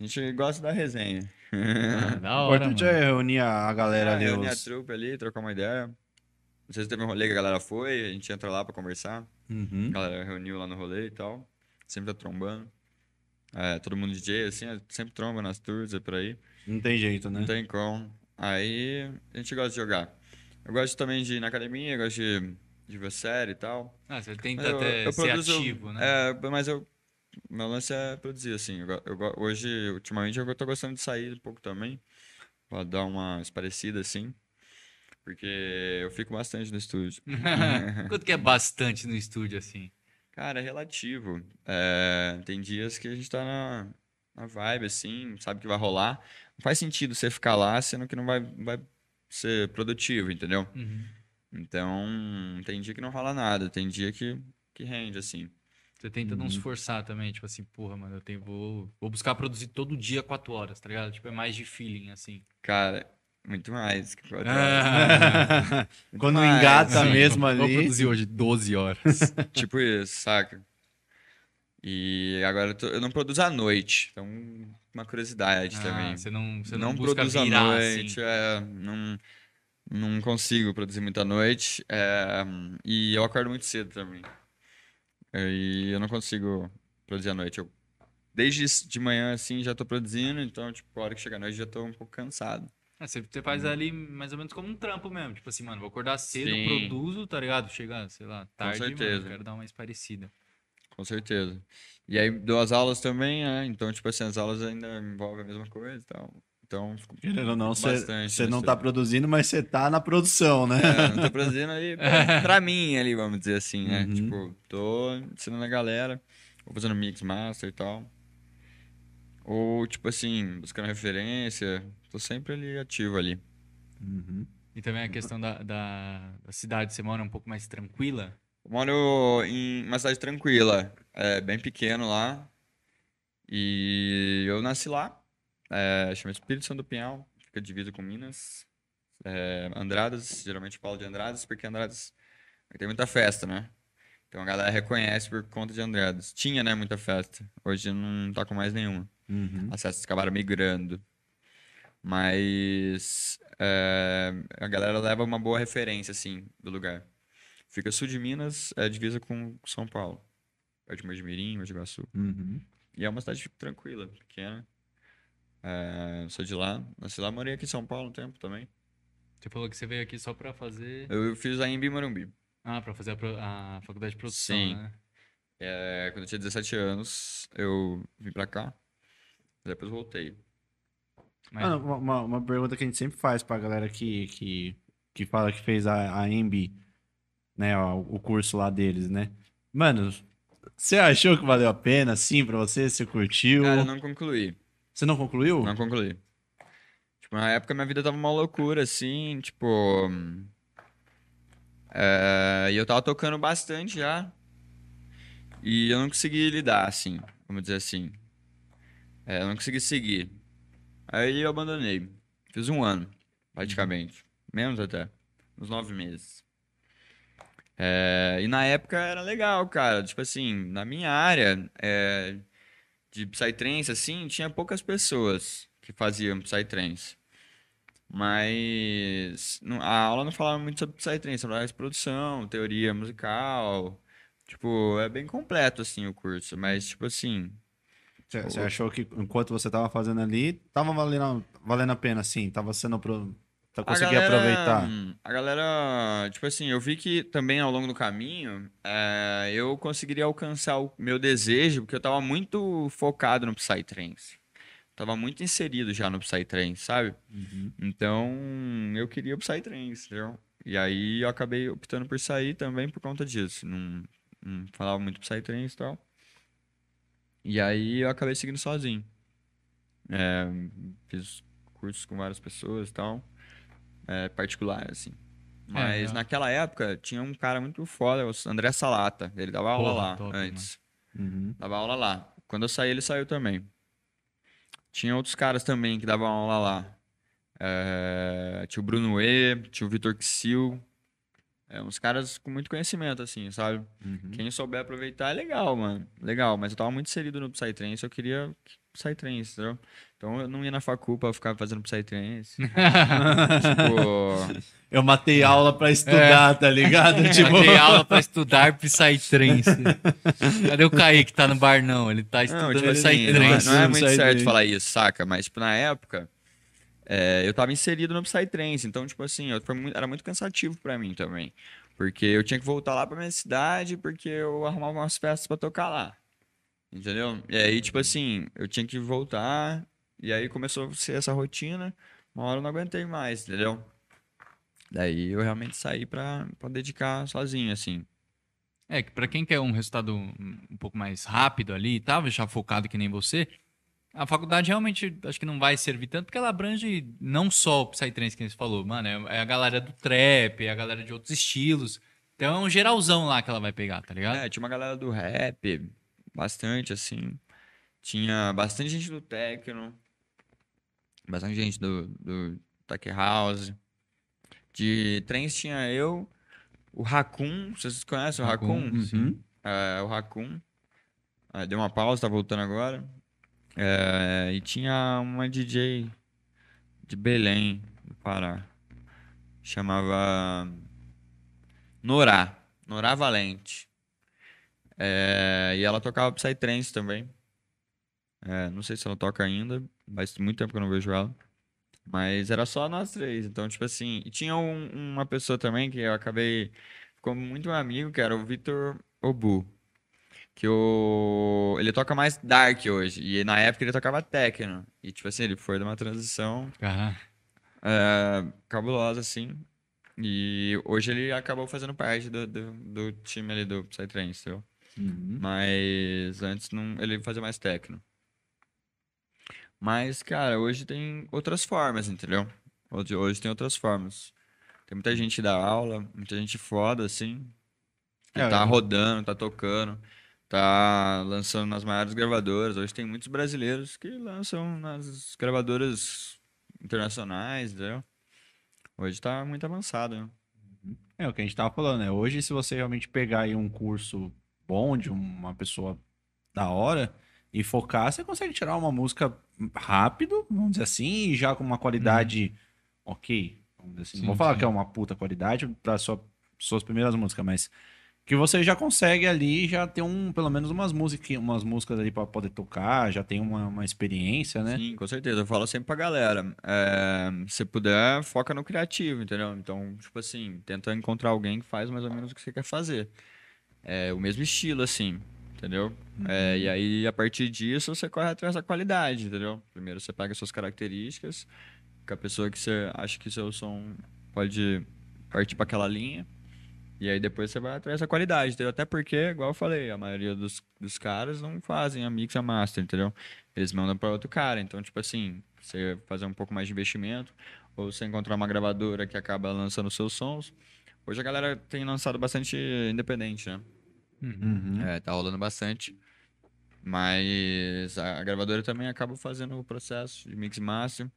A gente gosta da resenha. Ah, da O hora, importante mano. é reunir a galera Ah, ali. reunir a os- trupe ali, trocar uma ideia. Às vezes teve um rolê que a galera foi, a gente entra lá pra conversar. Uhum. A galera reuniu lá no rolê e tal. Sempre tá trombando. É, todo mundo DJ, assim, é, sempre tromba nas tours e por aí. Não tem jeito, né? Não tem como. Aí a gente gosta de jogar. Eu gosto também de ir na academia, eu gosto de, de ver série e tal. Ah, você tenta eu- até eu ser produzo- ativo, né? É, mas eu. Meu lance é produzir, assim. Eu, eu hoje, ultimamente, eu tô gostando de sair um pouco também. Pra dar uma esparecida, assim. Porque eu fico bastante no estúdio. Quanto que é bastante no estúdio, assim? Cara, é relativo. É, tem dias que a gente tá na, na vibe, assim, sabe que vai rolar. Não faz sentido você ficar lá, sendo que não vai, vai ser produtivo, entendeu? Uhum. Então, tem dia que não rola nada, tem dia que, que rende, assim. Você tenta não Uhum. se forçar também, tipo assim, porra, mano, eu tenho, vou, vou buscar produzir todo dia quatro horas, tá ligado? Tipo, é mais de feeling, assim. Cara, muito mais que quatro horas. Quando mais, engata sim. mesmo Vou ali. produzir hoje 12 horas. Tipo isso, saca? E agora eu, tô- eu não produzo à noite, então uma curiosidade Ah, também. Você não, você não, não produzo à virar, noite, assim. é, não, não consigo produzir muito à noite. é, e eu acordo muito cedo também. E eu não consigo produzir à noite. Eu, desde de manhã, assim, já tô produzindo, então, tipo, a hora que chega a noite já tô um pouco cansado. Ah, você, você faz ali mais ou menos como um trampo mesmo. Tipo assim, mano, vou acordar cedo, Sim. produzo, tá ligado? Chega, sei lá, tarde, mano, certeza. quero dar uma parecida. Com certeza. E aí dou as aulas também, né? Então, tipo assim, as aulas ainda envolvem a mesma coisa e tal. Então, Querendo ou não, você não tá estúdio. produzindo, mas você tá na produção, né? É, não tô produzindo aí pra, pra mim ali, vamos dizer assim, né? Uhum. Tipo, tô ensinando a galera, vou fazendo mix master e tal. Ou, tipo assim, buscando referência, tô sempre ali ativo ali. Uhum. E também a questão da, da, da cidade, você mora um pouco mais tranquila? Eu moro em uma cidade tranquila, é bem pequeno lá. E eu nasci lá, é, chama Espírito Santo do Pinhal, fica divisa com Minas. É, Andradas, geralmente Paulo de Andradas, porque Andradas tem muita festa, né? Então a galera reconhece por conta de Andradas. Tinha, né, muita festa. Hoje não tá com mais nenhuma. Uhum. As festas acabaram migrando. Mas é, a galera leva uma boa referência, assim, do lugar. Fica sul de Minas, é divisa com São Paulo. Perto de Mojimirim, Mogi Guaçu. Uhum. E é uma cidade tranquila, pequena. É, sou de lá. Nasci lá, morei aqui em São Paulo um tempo também. Você falou que você veio aqui só pra fazer. Eu fiz a Embi Morumbi. Ah, pra fazer a, pro- a faculdade de produção, Sim. né? É, quando eu tinha 17 anos, eu vim pra cá. Depois voltei. Mas- Mano, uma, uma- uma pergunta que a gente sempre faz pra galera que, que, que fala que fez a, a EMB, né, o curso lá deles, né? Mano, você achou que valeu a pena, sim, pra você? Você curtiu? Cara, eu não concluí. Você não concluiu? Não concluí. Tipo, na época minha vida tava uma loucura, assim, tipo. é, E eu tava tocando bastante já. E eu não consegui lidar, assim, vamos dizer assim. É, eu não consegui seguir. Aí eu abandonei. Fiz um ano, praticamente. Menos até. Uns nove meses. É, E na época era legal, cara. Tipo assim, na minha área é, de Psytrance, assim, tinha poucas pessoas que faziam Psytrance. Mas a aula não falava muito sobre Psytrance, falava de produção, teoria musical. Tipo, é bem completo, assim, o curso. Mas, tipo assim, Você você achou que enquanto você tava fazendo ali, tava valendo, valendo a pena, sim? Tava sendo. Pro... Tá A conseguindo galera- aproveitar? A galera, tipo assim, eu vi que também ao longo do caminho eh, eu conseguiria alcançar o meu desejo, porque eu tava muito focado no Psytrance. Tava muito inserido já no Psytrance, sabe? Uhum. Então, eu queria o Psytrance, entendeu? E aí eu acabei optando por sair também por conta disso. Não, não falava muito Psytrance e tal. E aí eu acabei seguindo sozinho. É, fiz cursos com várias pessoas e tal. É, particular, assim. Mas é. naquela época tinha um cara muito foda, o André Salata. Ele dava aula Porra, lá top, antes. Uhum. Dava aula lá. Quando eu saí, ele saiu também. Tinha outros caras também que davam aula lá. É, tinha o Bruno E, tinha o Vitor Xil. É, uns caras com muito conhecimento, assim, sabe? Uhum. Quem souber aproveitar é legal, mano. Legal, mas eu tava muito inserido no Psytrance, eu queria Psytrance, entendeu? Então eu não ia na facul pra ficar fazendo Psytrance. tipo, Eu matei aula pra estudar, tá ligado? tipo, Dei aula pra estudar Psytrance. Cadê o Kaique que tá no bar, não? Ele tá Não, estudando tipo assim, não, é- Psytrance. não é muito Psytrance. certo falar isso, saca? Mas, tipo, na época, é, eu tava inserido no Psytrance, então, tipo assim, eu- muito- era muito cansativo pra mim também. Porque eu tinha que voltar lá pra minha cidade, porque eu arrumava umas festas pra tocar lá. Entendeu? E aí, tipo assim, eu tinha que voltar, e aí começou a ser essa rotina, uma hora eu não aguentei mais, entendeu? Daí eu realmente saí pra, pra dedicar sozinho, assim. É, que pra quem quer um resultado um pouco mais rápido ali e tava já focado que nem você, a faculdade realmente acho que não vai servir tanto, porque ela abrange não só o Psytrance que você falou, mano, é é a galera do trap, é a galera de outros estilos. Então é um geralzão lá que ela vai pegar, tá ligado? É, tinha uma galera do rap, bastante, assim. Tinha bastante gente do techno, bastante gente do, do tech house. De trens tinha eu, o Raccoon, vocês conhecem o Raccoon? Raccoon, sim. É, o Raccoon. É, deu uma pausa, tá voltando agora. É, e tinha uma DJ de Belém, do Pará. Chamava Norá. Norá Valente. É, e ela tocava Psytrance também. É, não sei se ela toca ainda, faz muito tempo que eu não vejo ela. Mas era só nós três. Então, tipo assim. E tinha um- uma pessoa também que eu acabei. Ficou muito amigo, que era o Vitor Obu. Que o... ele toca mais dark hoje. E na época ele tocava techno. E, tipo assim, ele foi de uma transição Ah, é, cabulosa, assim. E hoje ele acabou fazendo parte do, do, do time ali do Psytrance, entendeu? Uhum. Mas antes não, ele fazia mais techno. Mas, cara, hoje tem outras formas, entendeu? Hoje, hoje tem outras formas. Tem muita gente da aula, muita gente foda, assim. Que É, tá eu- rodando, tá tocando. Tá lançando nas maiores gravadoras. Hoje tem muitos brasileiros que lançam nas gravadoras internacionais, entendeu? Hoje tá muito avançado, né? É o que a gente tava falando, né? Hoje, se você realmente pegar aí um curso bom de uma pessoa da hora e focar, você consegue tirar uma música rápido, vamos dizer assim, e já com uma qualidade ok. Vamos dizer assim. Não Sim, vou falar sim. que é uma puta qualidade para sua, suas primeiras músicas, mas que você já consegue ali já ter um, pelo menos umas músicas, umas músicas ali para poder tocar, já tem uma, uma experiência, né? Sim, com certeza. Eu falo sempre pra galera. É, se puder, foca no criativo, entendeu? Então, tipo assim, tenta encontrar alguém que faz mais ou menos o que você quer fazer. É o mesmo estilo, assim, entendeu? É, e aí, a partir disso, você corre atrás da qualidade, entendeu? Primeiro você pega suas características, com a pessoa que você acha que seu som pode partir para aquela linha. E aí depois você vai atrás da qualidade, entendeu? Até porque, igual eu falei, a maioria dos, dos caras não fazem a mix a master, entendeu? Eles mandam para outro cara. Então, tipo assim, você fazer um pouco mais de investimento, ou você encontrar uma gravadora que acaba lançando seus sons. Hoje a galera tem lançado bastante independente, né? Uhum. É, tá rolando bastante. Mas a, a gravadora também acaba fazendo o processo de mix e master.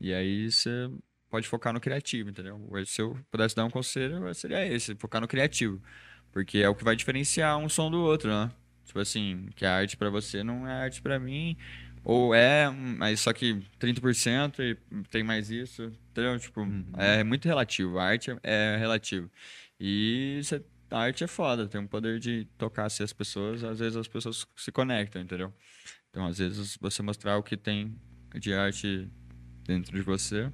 E aí você pode focar no criativo, entendeu? Se eu pudesse dar um conselho, seria esse, focar no criativo. Porque é o que vai diferenciar um som do outro, né? Tipo assim, que a arte pra você não é arte pra mim. Ou é, mas só que 30% e tem mais isso, entendeu? Tipo, é muito relativo. A arte é- relativo. E você- a arte é foda, tem um poder de tocar assim, as pessoas, às vezes as pessoas se conectam, entendeu? Então, às vezes, você mostrar o que tem de arte dentro de você,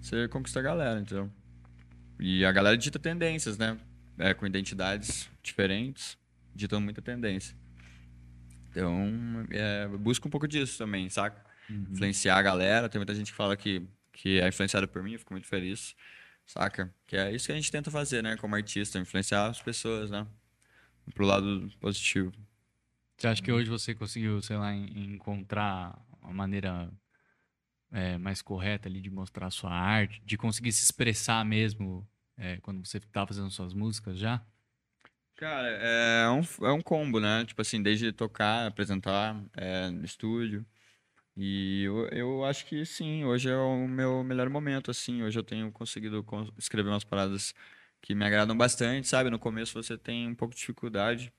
você conquista a galera, entendeu? E a galera dita tendências, né? É, com identidades diferentes, ditam muita tendência. Então, é, busca um pouco disso também, saca? Influenciar a galera. Tem muita gente que fala que, que é influenciada por mim, eu fico muito feliz, saca? Que é isso que a gente tenta fazer, né? Como artista, influenciar as pessoas, né? Pro lado positivo. Você acha que hoje você conseguiu, sei lá, en- encontrar uma maneira é, mais correta ali de mostrar a sua arte, de conseguir se expressar mesmo é, quando você tá fazendo suas músicas já? Cara, é um, é um combo, né? Tipo assim, desde tocar, apresentar é, no estúdio. E eu, eu acho que sim, hoje é o meu melhor momento, assim. Hoje eu tenho conseguido con- escrever umas paradas que me agradam bastante, sabe? No começo você tem um pouco de dificuldade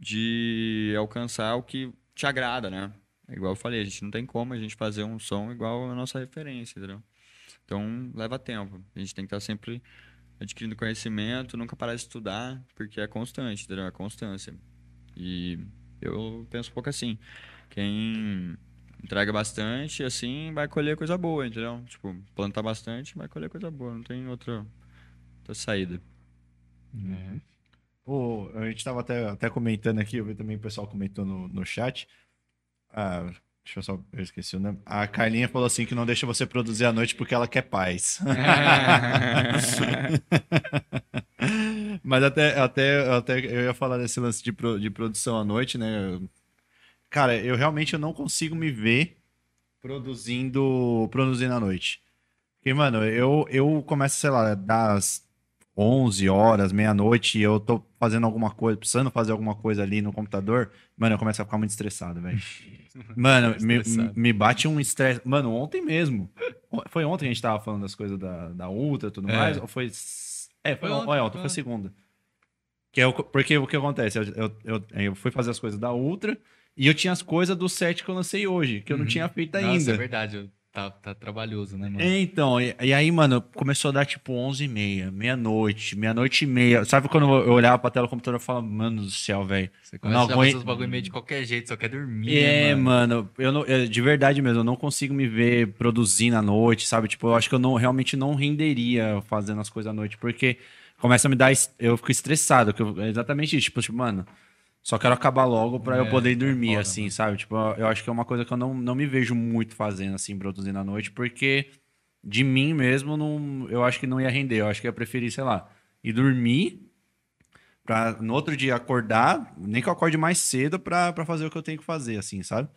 de alcançar o que te agrada, né? É Igual eu falei, a gente não tem como a gente fazer um som igual a nossa referência, entendeu? Então leva tempo. A gente tem que estar sempre adquirindo conhecimento, nunca parar de estudar, porque é constante, entendeu? É constância. E eu penso um pouco assim, quem entrega bastante, assim, vai colher coisa boa, entendeu? Tipo, plantar bastante, vai colher coisa boa, não tem outra, outra saída. Pô, a gente tava até, até comentando aqui, eu vi também o pessoal comentou no, no chat. Ah, deixa eu só, eu esqueci o nome. A Carlinha falou assim que não deixa você produzir à noite porque ela quer paz. Mas até, até, até eu ia falar desse lance de, pro- de produção à noite, né? Cara, eu realmente eu não consigo me ver produzindo, produzindo à noite. Porque, mano, eu, eu começo, sei lá, das 11 horas, meia-noite, e eu tô fazendo alguma coisa, precisando fazer alguma coisa ali no computador, mano, eu começo a ficar muito estressado, velho. Mano, me, me bate um estresse. Mano, ontem mesmo. Foi ontem que a gente tava falando das coisas da, da Ultra e tudo É. mais? Ou foi. É, foi, Foi ontem, ontem, ontem, foi ontem. segunda. Que é o, porque o que acontece? Eu, eu, eu, eu fui fazer as coisas da Ultra e eu tinha as coisas do set que eu lancei hoje, que eu não tinha feito Nossa, ainda. é verdade. eu- Tá, tá trabalhoso, né, mano? É, Então, e, e aí, mano, começou a dar tipo 11 e meia, meia-noite, meia-noite e meia. Sabe quando eu olhava pra tela do computador e falava, mano do céu, velho. Você não começa a fazer aguento- os bagulho meio de qualquer jeito, só quer dormir, É, né, mano, eu não, eu- de verdade mesmo, eu não consigo me ver produzindo à noite, sabe? Tipo, eu acho que eu não, realmente não renderia fazendo as coisas à noite, porque começa a me dar, eu fico estressado, que eu- é exatamente isso, tipo, tipo, mano, só quero acabar logo eu É, poder é dormir, foda, assim, mano. sabe? Tipo, eu, eu acho que é uma coisa que eu não, não me vejo muito fazendo, assim, produzindo à noite, porque de mim mesmo, não, eu acho que não ia render, eu acho que ia preferir, sei lá, ir dormir pra no outro dia acordar, nem que eu acorde mais cedo pra, pra fazer o que eu tenho que fazer, assim, sabe?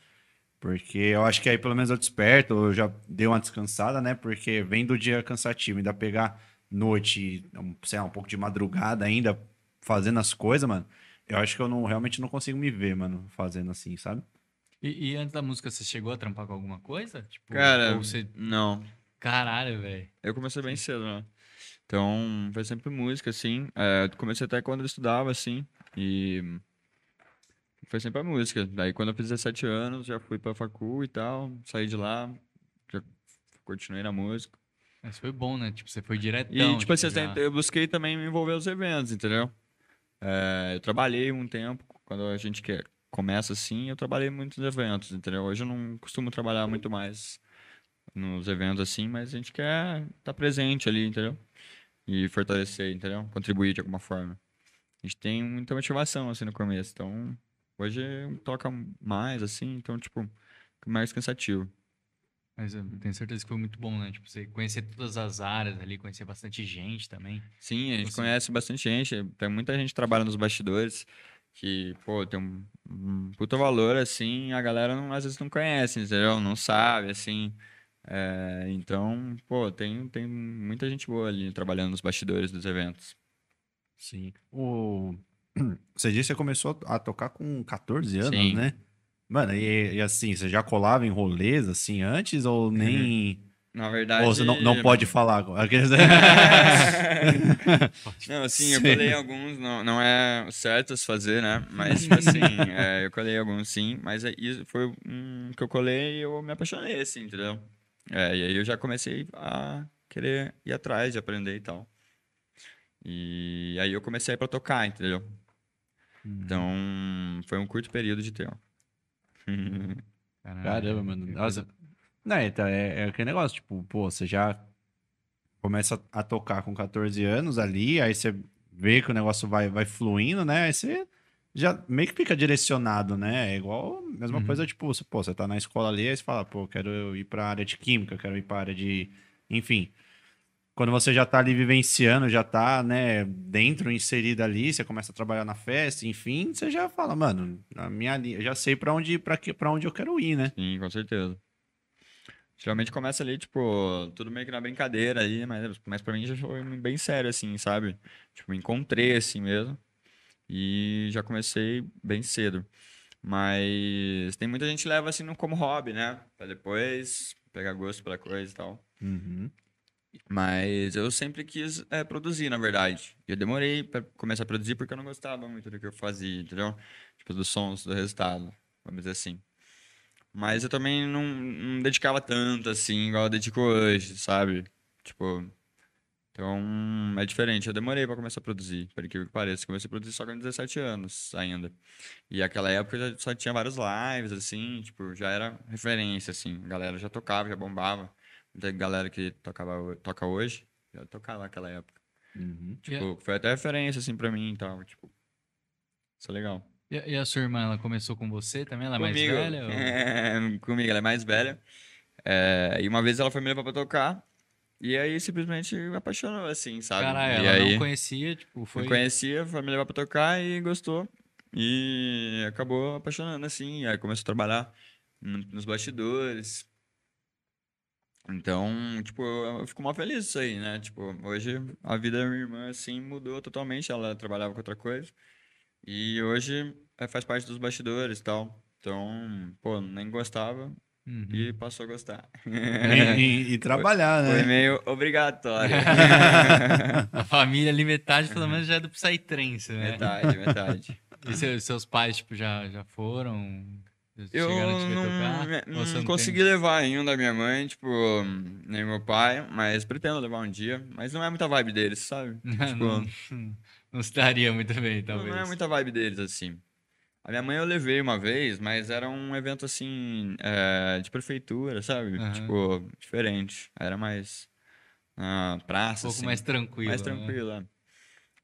Porque eu acho que aí pelo menos eu desperto, eu já dei uma descansada, né? Porque vem do dia cansativo, ainda pegar noite, sei lá, um pouco de madrugada ainda fazendo as coisas, mano. Eu acho que eu não, realmente não consigo me ver, mano, fazendo assim, sabe? E, e antes da música, você chegou a trampar com alguma coisa? Tipo, Cara, ou você... não. Caralho, velho. Eu comecei bem cedo, né? Então, foi sempre música, assim. É, comecei até quando eu estudava, assim. E foi sempre a música. Daí, quando eu fiz 17 anos, já fui pra facul e tal. Saí de lá, já continuei na música. Mas foi bom, né? Tipo, você foi diretão. E, tipo assim, já- eu busquei também me envolver nos eventos, entendeu? É, eu trabalhei um tempo, quando a gente quer, começa assim, eu trabalhei muito nos eventos, entendeu? Hoje eu não costumo trabalhar muito mais nos eventos assim, mas a gente quer estar presente ali, entendeu? E fortalecer, entendeu? Contribuir de alguma forma. A gente tem muita motivação, assim, no começo, então hoje toca mais, assim, então, tipo, mais cansativo. Mas eu tenho certeza que foi muito bom, né? Tipo, você conhecer todas as áreas ali, conhecer bastante gente também. Sim, a gente Você- conhece bastante gente. Tem muita gente que trabalha nos bastidores que, pô, tem um, um puta valor, assim, a galera não- às vezes não conhece, entendeu? Não sabe, assim. É, então, pô, tem, tem muita gente boa ali trabalhando nos bastidores dos eventos. Sim. O... Você disse que você começou a tocar com 14 anos, Sim. né? Mano, e, e assim, você já colava em rolês assim antes ou nem. Na verdade. ou você não, não pode falar? Não, assim, eu colei alguns, não, não é certo se fazer, né? Mas, tipo assim, é, eu colei alguns sim, mas é- isso foi um que eu colei e eu me apaixonei, assim, entendeu? É, e aí eu já comecei a querer ir atrás de aprender e tal. E aí eu comecei a ir pra tocar, entendeu? Então, foi um curto período de tempo. Caramba, mano. Nossa. Não, então, é, é aquele negócio, tipo, pô, você já começa a tocar com 14 anos ali, aí você vê que o negócio vai, vai fluindo, né? Aí você já meio que fica direcionado, né? É igual a mesma Uhum. coisa, tipo, você, pô, você tá na escola ali, aí você fala, pô, quero ir pra área de química, quero ir pra área de. Enfim. Quando você já tá ali vivenciando, já tá, né, dentro, inserido ali, você começa a trabalhar na festa, enfim, você já fala, mano, a minha linha, eu já sei pra onde, que, pra onde eu quero ir, né? Sim, com certeza. Geralmente começa ali, tipo, tudo meio que na brincadeira aí, mas, mas pra mim já foi bem sério, assim, sabe? Tipo, me encontrei assim mesmo. E já comecei bem cedo. Mas tem muita gente que leva assim como hobby, né? Pra depois pegar gosto pela coisa e tal. Uhum. Mas eu sempre quis é, produzir, na verdade. Eu demorei pra começar a produzir porque eu não gostava muito do que eu fazia, entendeu? Tipo, dos sons, do resultado, vamos dizer assim. Mas eu também não, não dedicava tanto, assim, igual eu dedico hoje, sabe? Tipo, então é diferente. Eu demorei pra começar a produzir, por que pareça. Comecei a produzir só com 17 anos ainda. E aquela época já só tinha vários lives, assim, tipo, já era referência, assim. A galera já tocava, já bombava. Muita galera que tocava, toca hoje, já tocava naquela época. Uhum. Tipo, foi até referência, assim, pra mim e tal, tipo... Isso é legal. E, a- sua irmã, ela começou com você também? Ela é mais Comigo. velha? ou- É, comigo, ela é mais velha. É, e uma vez ela foi me levar pra tocar. E aí simplesmente me apaixonou, assim, sabe? Caralho, e ela aí não conhecia, tipo, foi... me conhecia, foi me levar pra tocar e gostou. E acabou apaixonando, assim. E aí começou a trabalhar no- nos bastidores. Então, tipo, eu eu fico mal feliz disso aí, né? Tipo, hoje a vida da minha irmã, assim, mudou totalmente. Ela trabalhava com outra coisa. E hoje eh, faz parte dos bastidores e tal. Então, pô, nem gostava Uhum. e passou a gostar. E, e- e trabalhar, Foi né? meio obrigatório. A família ali, metade pelo menos já é do Psytrance, né? metade, metade. E seu- seus pais, tipo, já, já foram? Eu não, consegui tem? levar ainda a minha mãe, tipo, nem meu pai, mas pretendo levar um dia. Mas não é muita vibe deles, sabe? Tipo, não, não se daria muito bem, talvez. não é muita vibe deles, assim. A minha mãe eu levei uma vez, mas era um evento, assim, é, de prefeitura, sabe? Aham. Tipo, diferente. Era mais na Um praça, pouco assim. mais tranquilo. mais né? tranquilo, é.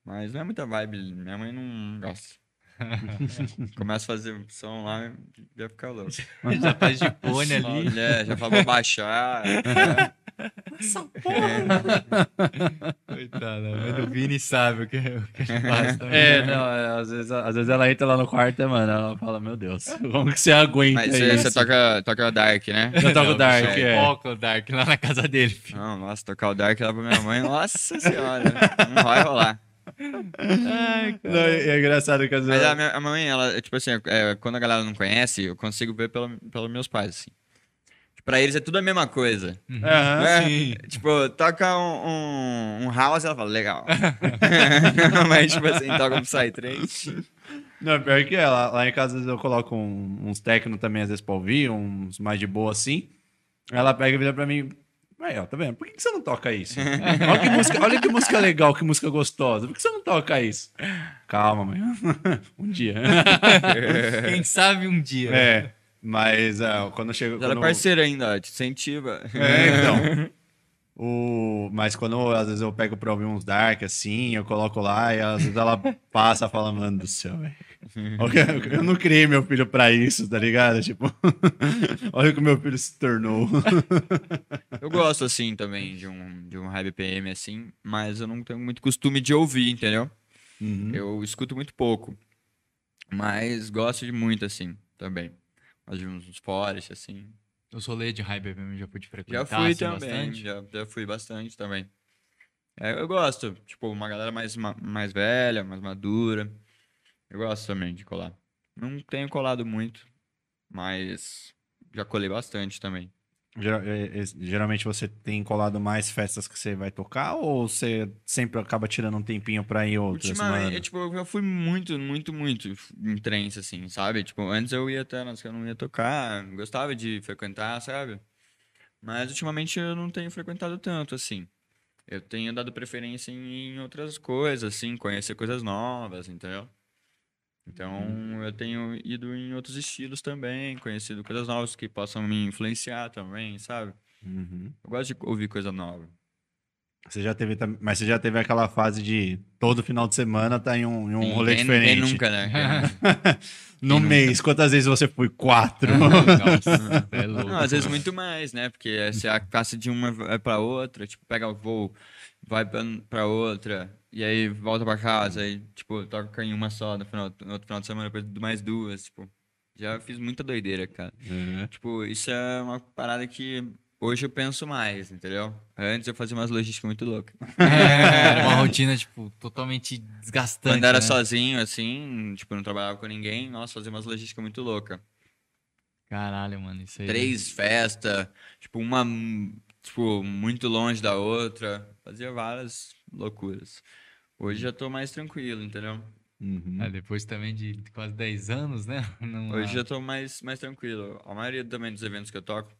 Mas não é muita vibe. Minha mãe não gosta. Começa a fazer som lá, já fica louco. Já faz de fone ali. Olha, já fala pra baixar. Coitada, mas o Vini sabe o que, o que faz também. É, não, é, às, vezes, às vezes ela entra lá no quarto, mano, ela fala, meu Deus, como que você aguenta Mas isso? você, você toca, toca Dark, né? Eu toco Não, Dark, é. Toca o Dark lá na casa dele, filho. Não, nossa, tocar o Dark lá pra minha mãe, nossa senhora, não vai rolar. Não, é, engraçado que às Mas vezes. a, minha, a mãe, ela, é, tipo assim, é, quando a galera não conhece, eu consigo ver pelo, pelos meus pais, assim. Pra eles é tudo a mesma coisa. Aham. É, Tipo, toca um, um, um house, ela fala, legal. Mas, tipo assim, toca um Psytrance. Não, pior que é. Lá, lá em casa às vezes eu coloco um- uns techno também, às vezes, pra ouvir, uns mais de boa assim. Ela pega e vira pra mim. Aí, ó, tá vendo? Por que, que você não toca isso? olha, que música, olha que música legal, que música gostosa. Por que você não toca isso? Calma, mãe. um dia. Quem sabe um dia. é. Mas ah, quando chega. Ela é quando- parceira ainda, te incentiva. É, então. O... Mas quando às vezes eu pego pra ouvir uns dark assim, eu coloco lá e às vezes ela passa e fala, mano do céu, velho. Eu não criei meu filho pra isso, tá ligado? Tipo, olha o que meu filho se tornou. Eu gosto, assim, também, de um, de um high BPM, assim, mas eu não tenho muito costume de ouvir, entendeu? Uhum. Eu escuto muito pouco, mas gosto de muito, assim, também. Gosto de uns forest, assim. Eu sou lei de high BPM, já pude frequentar. Já fui assim, também, bastante. já, já fui bastante também. É, eu gosto, tipo, uma galera mais, ma- mais velha, mais madura. Eu gosto também de colar. Não tenho colado muito, mas já colei bastante também. Geral- é, é, Geralmente você tem colado mais festas que você vai tocar ou você sempre acaba tirando um tempinho pra ir outras? Ultimamente, mano? tipo, eu já fui muito, muito, muito em trens, assim, sabe? Tipo, antes eu ia até nas que eu não ia tocar, gostava de frequentar, sabe? Mas ultimamente eu não tenho frequentado tanto, assim. Eu tenho dado preferência em outras coisas, assim, conhecer coisas novas, entendeu? Então, eu tenho ido em outros estilos também, conhecido coisas novas que possam me influenciar também, sabe? Uhum. Eu gosto de ouvir coisa nova. Você já teve, mas você já teve aquela fase de todo final de semana tá em um, em um rolê quem- diferente. Quem nunca, né? Quem- no mês, quantas vezes você foi? Quatro. Nossa, é louco. Não, às vezes muito mais, né? Porque você passa de uma vai pra outra, tipo, pega o voo, vai pra, pra outra, e aí volta pra casa, aí, tipo, toca em uma só no, final, no outro final de semana, depois mais duas, tipo. Já fiz muita doideira, cara. Uhum. Tipo, isso é uma parada que hoje eu penso mais, entendeu? Antes eu fazia umas logísticas muito loucas. É, uma rotina, tipo, totalmente desgastante. Quando era né? sozinho, assim, tipo, não trabalhava com ninguém, nossa, fazia umas logísticas muito loucas. Caralho, mano, isso aí. três festas, tipo, uma tipo, muito longe da outra. Fazia várias loucuras. Hoje já tô mais tranquilo, entendeu? Uhum. É, depois também de quase 10 anos, né? Não- Hoje já tô mais, mais tranquilo. A maioria também dos eventos que eu toco,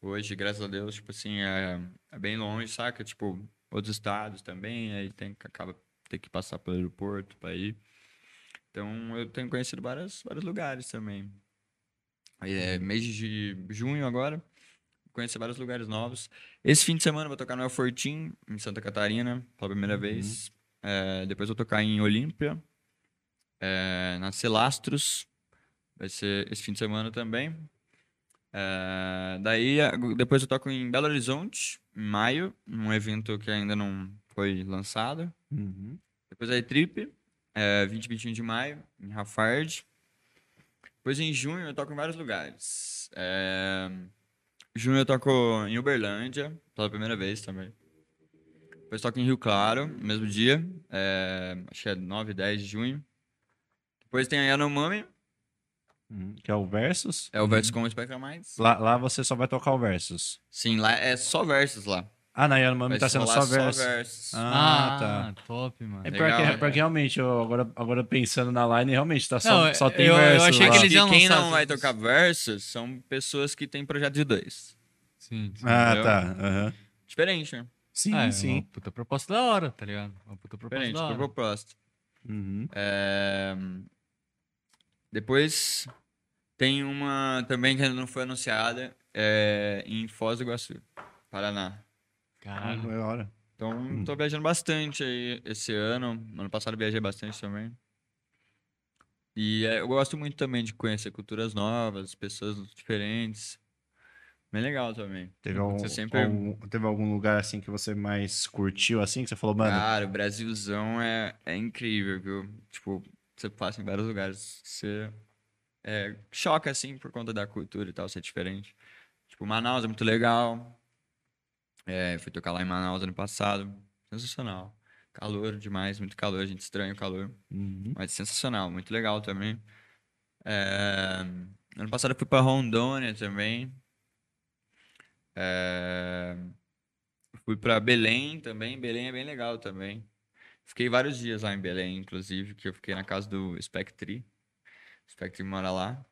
hoje, graças a Deus, tipo assim, é, é bem longe, saca? Tipo, outros estados também, aí tem que acaba ter que passar pelo aeroporto pra ir. Então, eu tenho conhecido vários, vários lugares também. Aí, é mês de junho agora, conheci vários lugares novos. Esse fim de semana eu vou tocar no El Fortim, em Santa Catarina, pela primeira vez. É, depois eu vou tocar em Olímpia, é, na Celastros, vai ser esse fim de semana também. É, daí, depois eu toco em Belo Horizonte, em maio, num evento que ainda não foi lançado. Uhum. Depois a Trip, é, 20 e 21 de maio, em Rafard. Depois em junho eu toco em vários lugares. É, junho eu toco em Uberlândia, pela primeira vez também. Depois toco em Rio Claro, no mesmo dia. é, acho que é 9 e 10 de junho. Depois tem a Yanomami, Uhum. Que é o Versus. é o Versus com o Spectra Mais. Lá, lá você só vai tocar o Versus. Sim, lá é só versos lá. Ah, na Yanomami tá sendo só Versus. versos. Ah, Ah, tá. top, mano. É Legal, porque, né? porque realmente, eu agora, agora pensando na line, realmente tá só, Não, só tem eu- eu verso. achei lá. que eles iam quem lançar não vai todos. tocar versos são pessoas que têm projeto de dois. Sim, sim. Ah, entendeu? tá. aham. Diferente, né? Sim, Ah, é sim. Uma puta proposta da hora, tá ligado? Uma puta proposta Diferente, da hora. proposta. Uhum. É, Depois tem uma também que ainda não foi anunciada é, em Foz do Iguaçu, Paraná. Caralho. é hora. Então, tô viajando bastante aí esse ano. Ano passado viajei bastante também. E é, eu gosto muito também de conhecer culturas novas, pessoas diferentes. Bem legal também. Teve algum, Você sempre- algum- teve algum lugar assim que você mais curtiu, assim, que você falou, mano, Cara, o Brasilzão é, é incrível, viu? Tipo, você passa em vários lugares, você é, choca, assim, por conta da cultura e tal, ser diferente. Tipo, Manaus é muito legal. É, fui tocar lá em Manaus ano passado. Sensacional. Calor demais, muito calor, a gente estranha o calor. Uhum. Mas sensacional, muito legal também. É, Ano passado eu fui pra Rondônia também. É, Fui pra Belém também. Belém é bem legal também. Fiquei vários dias lá em Belém, inclusive, que eu fiquei na casa do Spectre. O Spectre mora lá.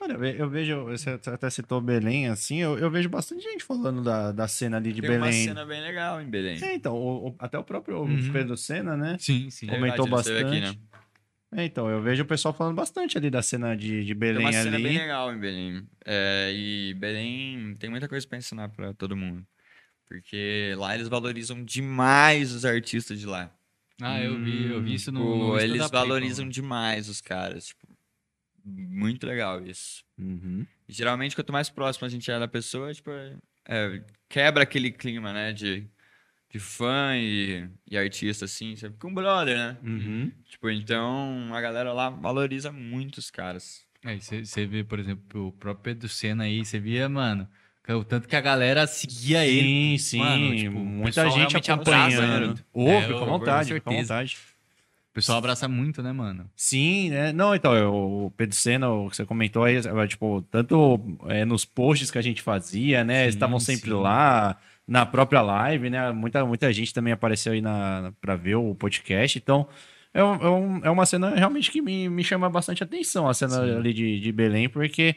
Olha, eu ve- eu vejo, você até citou Belém, assim, eu, eu vejo bastante gente falando da, da cena ali de Tem uma Belém. cena bem legal em Belém. É, então, o- o- até o próprio Uhum. Pedro Senna, né? Sim, sim. É comentou verdade, ele esteve bastante. É, então, eu vejo o pessoal falando bastante ali da cena de, de Tem Belém uma cena ali. bem legal em Belém. É, e Belém tem muita coisa pra ensinar pra todo mundo. Porque lá eles valorizam demais os artistas de lá. Ah, eu vi, eu vi isso no. Pô, no eles valorizam demais os caras. Tipo, muito legal isso. Uhum. Geralmente, quanto mais próximo a gente é da pessoa, tipo, é, quebra aquele clima, né? De, de fã e, e artista, assim. Você fica um brother, né? Uhum. Tipo, então a galera lá valoriza muito os caras. É, você vê, por exemplo, o próprio Pedro Senna aí, você via, mano, o tanto que a galera seguia ele. Sim, sim. Mano, tipo, muita gente acompanhando. Ô, É, com vontade, certeza. vontade. O pessoal abraça muito, né, mano? Sim, né? Não, então, eu- o Pedro Senna, o que você comentou aí, é, tipo, tanto é, nos posts que a gente fazia, né? Eles Sim, estavam sempre sim. lá, na própria live, né? Muita, muita gente também apareceu aí na, pra ver o podcast, então é, um- é, um- é uma cena realmente que me, me chama bastante atenção, a cena ali de, de Belém, porque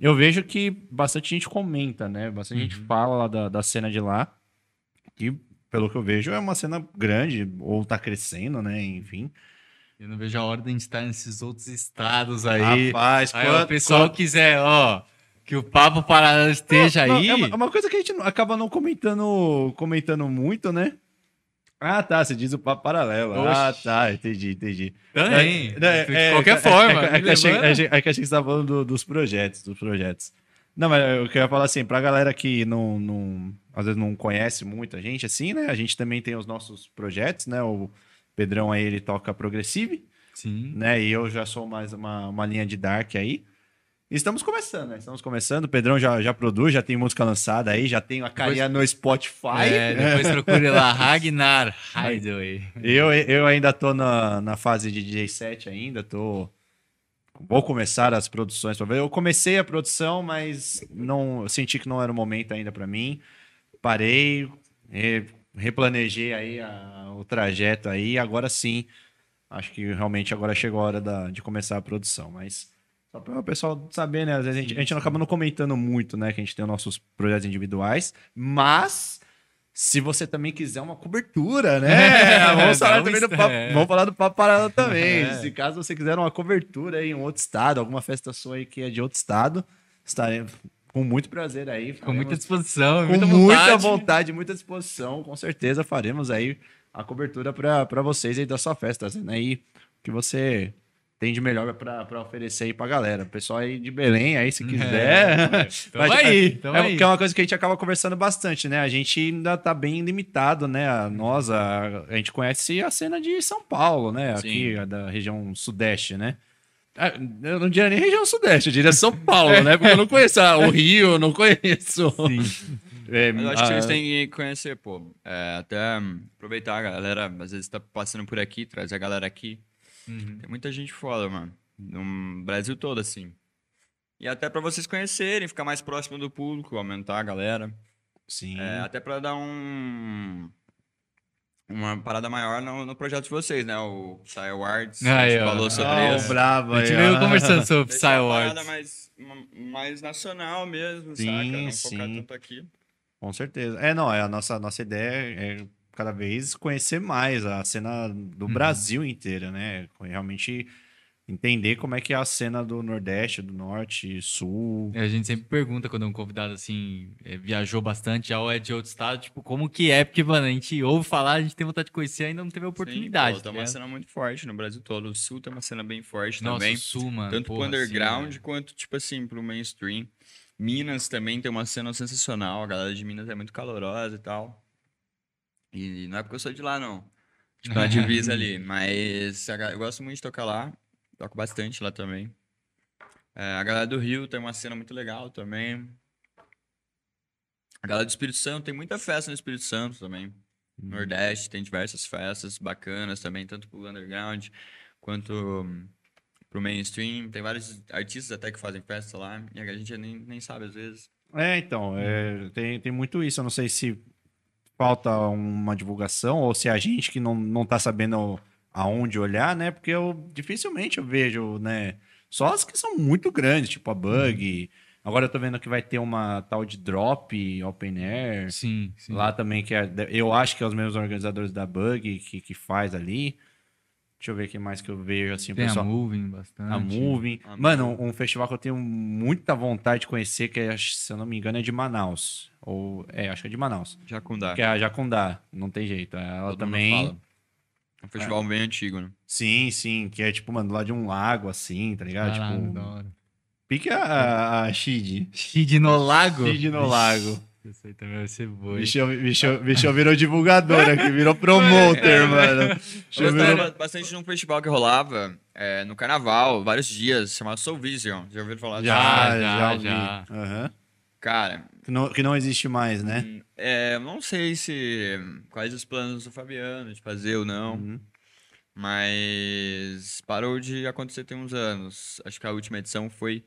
eu vejo que bastante gente comenta, né? Bastante gente fala lá da, da cena de lá, que pelo que eu vejo é uma cena grande, ou tá crescendo, né? Enfim. Eu não vejo a hora de estar nesses outros estados aí. Rapaz, aí quanto- o pessoal quiser, ó, que o Papo Paralelo esteja Não, aí. É uma, é uma coisa que a gente não- acaba não comentando, comentando muito, né? Ah, tá. Você diz o papo paralelo. Ah, Oxe. tá. Entendi, entendi. Também. É, de é, qualquer é, forma. É, é, que achei, levando. é, é que que você estava falando do- dos projetos, dos projetos. Não, mas eu queria falar assim, pra galera que não, não, às vezes não conhece muito a gente, assim, né? A gente também tem os nossos projetos, né? O Pedrão aí, ele toca Progressive, Sim. né? E eu já sou mais uma, uma linha de Dark aí. Estamos começando, né? Estamos começando. O Pedrão já, já produz, já tem música lançada aí, já tem a carinha no Spotify. É, depois procure lá, Ragnar Hideaway. Eu, eu ainda tô na, na fase de DJ set ainda, tô... Vou começar as produções pra ver. Eu comecei a produção, mas não eu senti que não era o momento ainda pra mim. Parei, re- replanejei aí a- o trajeto aí. Agora sim, acho que realmente agora chegou a hora da- de começar a produção. Mas só para o pessoal saber, né? Às vezes a gente, a gente não acaba não comentando muito, né? Que a gente tem os nossos projetos individuais, mas se você também quiser uma cobertura, né? Vamos falar também do papo, é. vamos falar do papo paralelo também. É. Se caso você quiser uma cobertura aí em outro estado, alguma festa sua aí que é de outro estado, estarei com muito prazer aí. Com muita faremos- disposição, com muita muita vontade. vontade, muita disposição, com certeza faremos aí a cobertura para vocês aí da sua festa, né? aí que você tem de melhor para oferecer aí pra galera. O pessoal aí de Belém, aí se quiser. Tamo Vai- aí, é, tamo é, aí. que é uma coisa que a gente acaba conversando bastante, né? A gente ainda tá bem limitado, né? A, nós, a, a gente conhece a cena de São Paulo, né? Aqui, Sim. a da região sudeste, né? Ah, Eu não diria nem região sudeste, eu diria São Paulo, né? Porque eu não conheço ah, o Rio, eu não conheço. É, Mas eu acho que ah, vocês têm que conhecer, pô. É, até aproveitar a galera, às vezes tá passando por aqui, trazer a galera aqui. Uhum. Tem muita gente foda, mano. No Brasil todo, assim. E até pra vocês conhecerem, ficar mais próximo do público, aumentar a galera. Sim. É, até pra dar um. Uma parada maior no, no projeto de vocês, né? O Psy Awards. a gente ó. falou sobre Ah, isso. bravo A gente veio conversando sobre Psy Deixar uma mais, mais nacional mesmo, Sim, saca? Não focar sim. tanto aqui. Com certeza. É, não, é a nossa, nossa ideia é cada vez conhecer mais a cena do Uhum. Brasil inteira, né? Realmente entender como é que é a cena do Nordeste, do Norte, Sul. É, A gente sempre pergunta quando um convidado assim é, viajou bastante já ou é de outro estado, tipo, como que é? Porque, mano, a gente ouve falar, a gente tem vontade de conhecer, ainda não teve a oportunidade. Sim, pô, tá tem uma cena muito forte no Brasil todo. O Sul tem uma cena bem forte Nossa, também. o Sul, mano. Tanto porra, pro underground sim, quanto, tipo assim, pro mainstream. Minas também tem uma cena sensacional. A galera de Minas é muito calorosa e tal. E não é porque eu sou de lá, não. Tipo, na divisa ali. Mas a eu gosto muito de tocar lá. Toco bastante lá também. É, a galera do Rio tem uma cena muito legal também. A galera do Espírito Santo tem muita festa no Espírito Santo também. Nordeste tem diversas festas bacanas também, tanto pro underground quanto hum, pro mainstream. Tem vários artistas até que fazem festa lá e a gente nem, nem sabe às vezes. É, então, é, tem, tem muito isso. Eu não sei se falta uma divulgação ou se é a gente que não, não tá sabendo aonde olhar, né? Porque eu dificilmente eu vejo, né? Só as que são muito grandes, tipo a Bug. Agora eu tô vendo que vai ter uma tal de Drop Open Air. Sim, sim. Lá também, que é, eu acho que é os mesmos organizadores da Bug que, que faz ali. Deixa eu ver o que mais que eu vejo, assim, Tem pessoal. a Moving bastante. A Moving. A Mano, um, um festival que eu tenho muita vontade de conhecer, que é, se eu não me engano é de Manaus. Ou, é, acho que é de Manaus. Jacundá. Que é a Jacundá, não tem jeito. Ela Todo também... É um festival bem antigo, né? Sim, sim, que é tipo, mano, lá de um lago, assim, tá ligado? Caralho, tipo, da hora. pique a, a Shid. Shid no lago? Shid no lago. Isso aí também vai ser boa. Bichão, bichão, bichão virou divulgador aqui, virou promoter, mano. Eu Bichão virou... gostava bastante de um festival que rolava é, no carnaval, vários dias, chamado Soul Vision. Já ouviram falar? Já, Já, já, já. Aham. Cara, Que, não, que não existe mais, né? hum, é, não sei se quais os planos do Fabiano de fazer ou não, Uhum. mas parou de acontecer tem uns anos. Acho que a última edição foi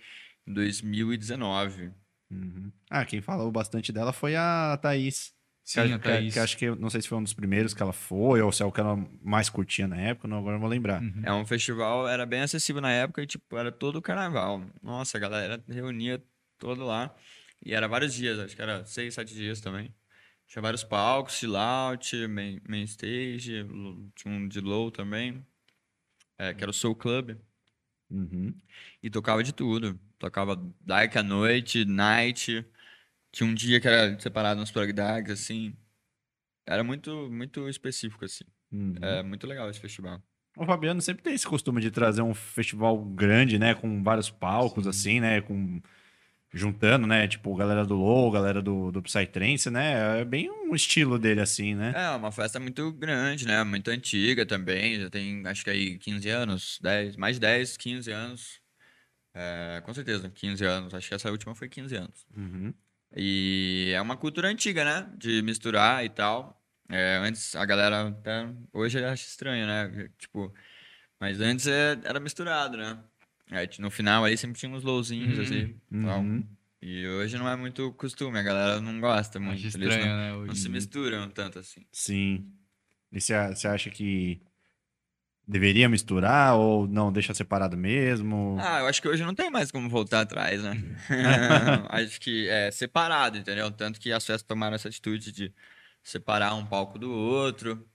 em 2019. Uhum. Ah, quem falou bastante dela foi a Thaís. Sim, que, a que- Thaís. que acho que, não sei se foi um dos primeiros que ela foi, ou se é o que ela mais curtia na época, não, agora não vou lembrar. Uhum. É um festival, era bem acessível na época e, tipo, era todo o carnaval. Nossa, a galera reunia todo lá. E era vários dias, acho que era seis, sete dias também. Tinha vários palcos, chill out, main, main stage, tinha um de low também, é, que era o Soul Club. Uhum. E tocava de tudo. Tocava dark à noite, night. Tinha um dia que era separado nos plug darks, assim. Era muito, muito específico, assim. Uhum. É muito legal esse festival. O Fabiano sempre tem esse costume de trazer um festival grande, né? Com vários palcos, assim, né? Com... Juntando, né? Tipo, galera do Low, galera do, do Psytrance, né? É bem um estilo dele, assim, né? É, uma festa muito grande, né? Muito antiga também. Já tem, acho que aí, 15 anos, 10, mais de 10, 15 anos. É, com certeza, 15 anos. Acho que essa última foi 15 anos. Uhum. E é uma cultura antiga, né? De misturar e tal. É, antes a galera até hoje acha estranho, né? Tipo, mas antes é- era misturado, né? Aí, no final aí sempre tinha uns lowzinhos, Uhum, assim. uhum. E hoje não é muito costume, a galera não gosta muito. Acho estranho, não, né? não Hoje. se misturam tanto assim. Sim. E você acha que deveria misturar ou não, deixa separado mesmo? Ah, eu acho que hoje não tem mais como voltar atrás, né? acho que é separado, entendeu? Tanto que as festas tomaram essa atitude de separar um palco do outro.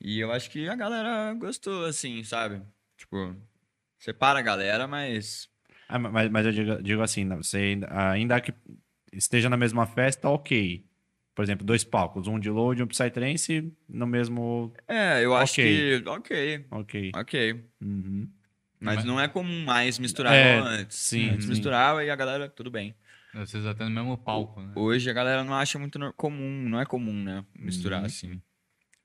E eu acho que a galera gostou, assim, sabe? Tipo, separa a galera, mas. Ah, mas, mas eu digo, digo assim, né, você ainda, ainda que esteja na mesma festa, ok. Por exemplo, dois palcos, um de load e um psytrance no mesmo... É, eu acho Ok. que. Ok, Ok. ok. Uhum. Mas Mas- não é comum mais misturar É, antes. sim, Antes sim. misturava e a galera, tudo bem. Vocês até no mesmo palco, né? Hoje a galera não acha muito comum, não é comum, né? Misturar Uhum. assim.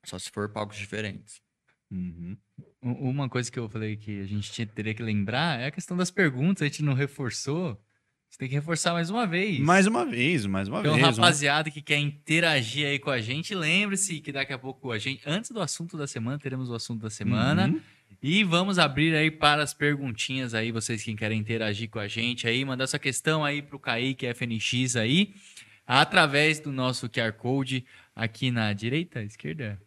Só se for palcos diferentes. Uhum. Uma coisa que eu falei que a gente teria que lembrar é a questão das perguntas. A gente não reforçou. Você tem que reforçar mais uma vez. Mais uma vez, mais uma Então, vez. um- rapaziada que quer interagir aí com a gente, lembre-se que daqui a pouco a gente, antes do assunto da semana, teremos o assunto da semana. Uhum. E vamos abrir aí para as perguntinhas aí, vocês que querem interagir com a gente aí, mandar sua questão aí pro Kaique FNX aí, através do nosso QR Code aqui na direita, esquerda?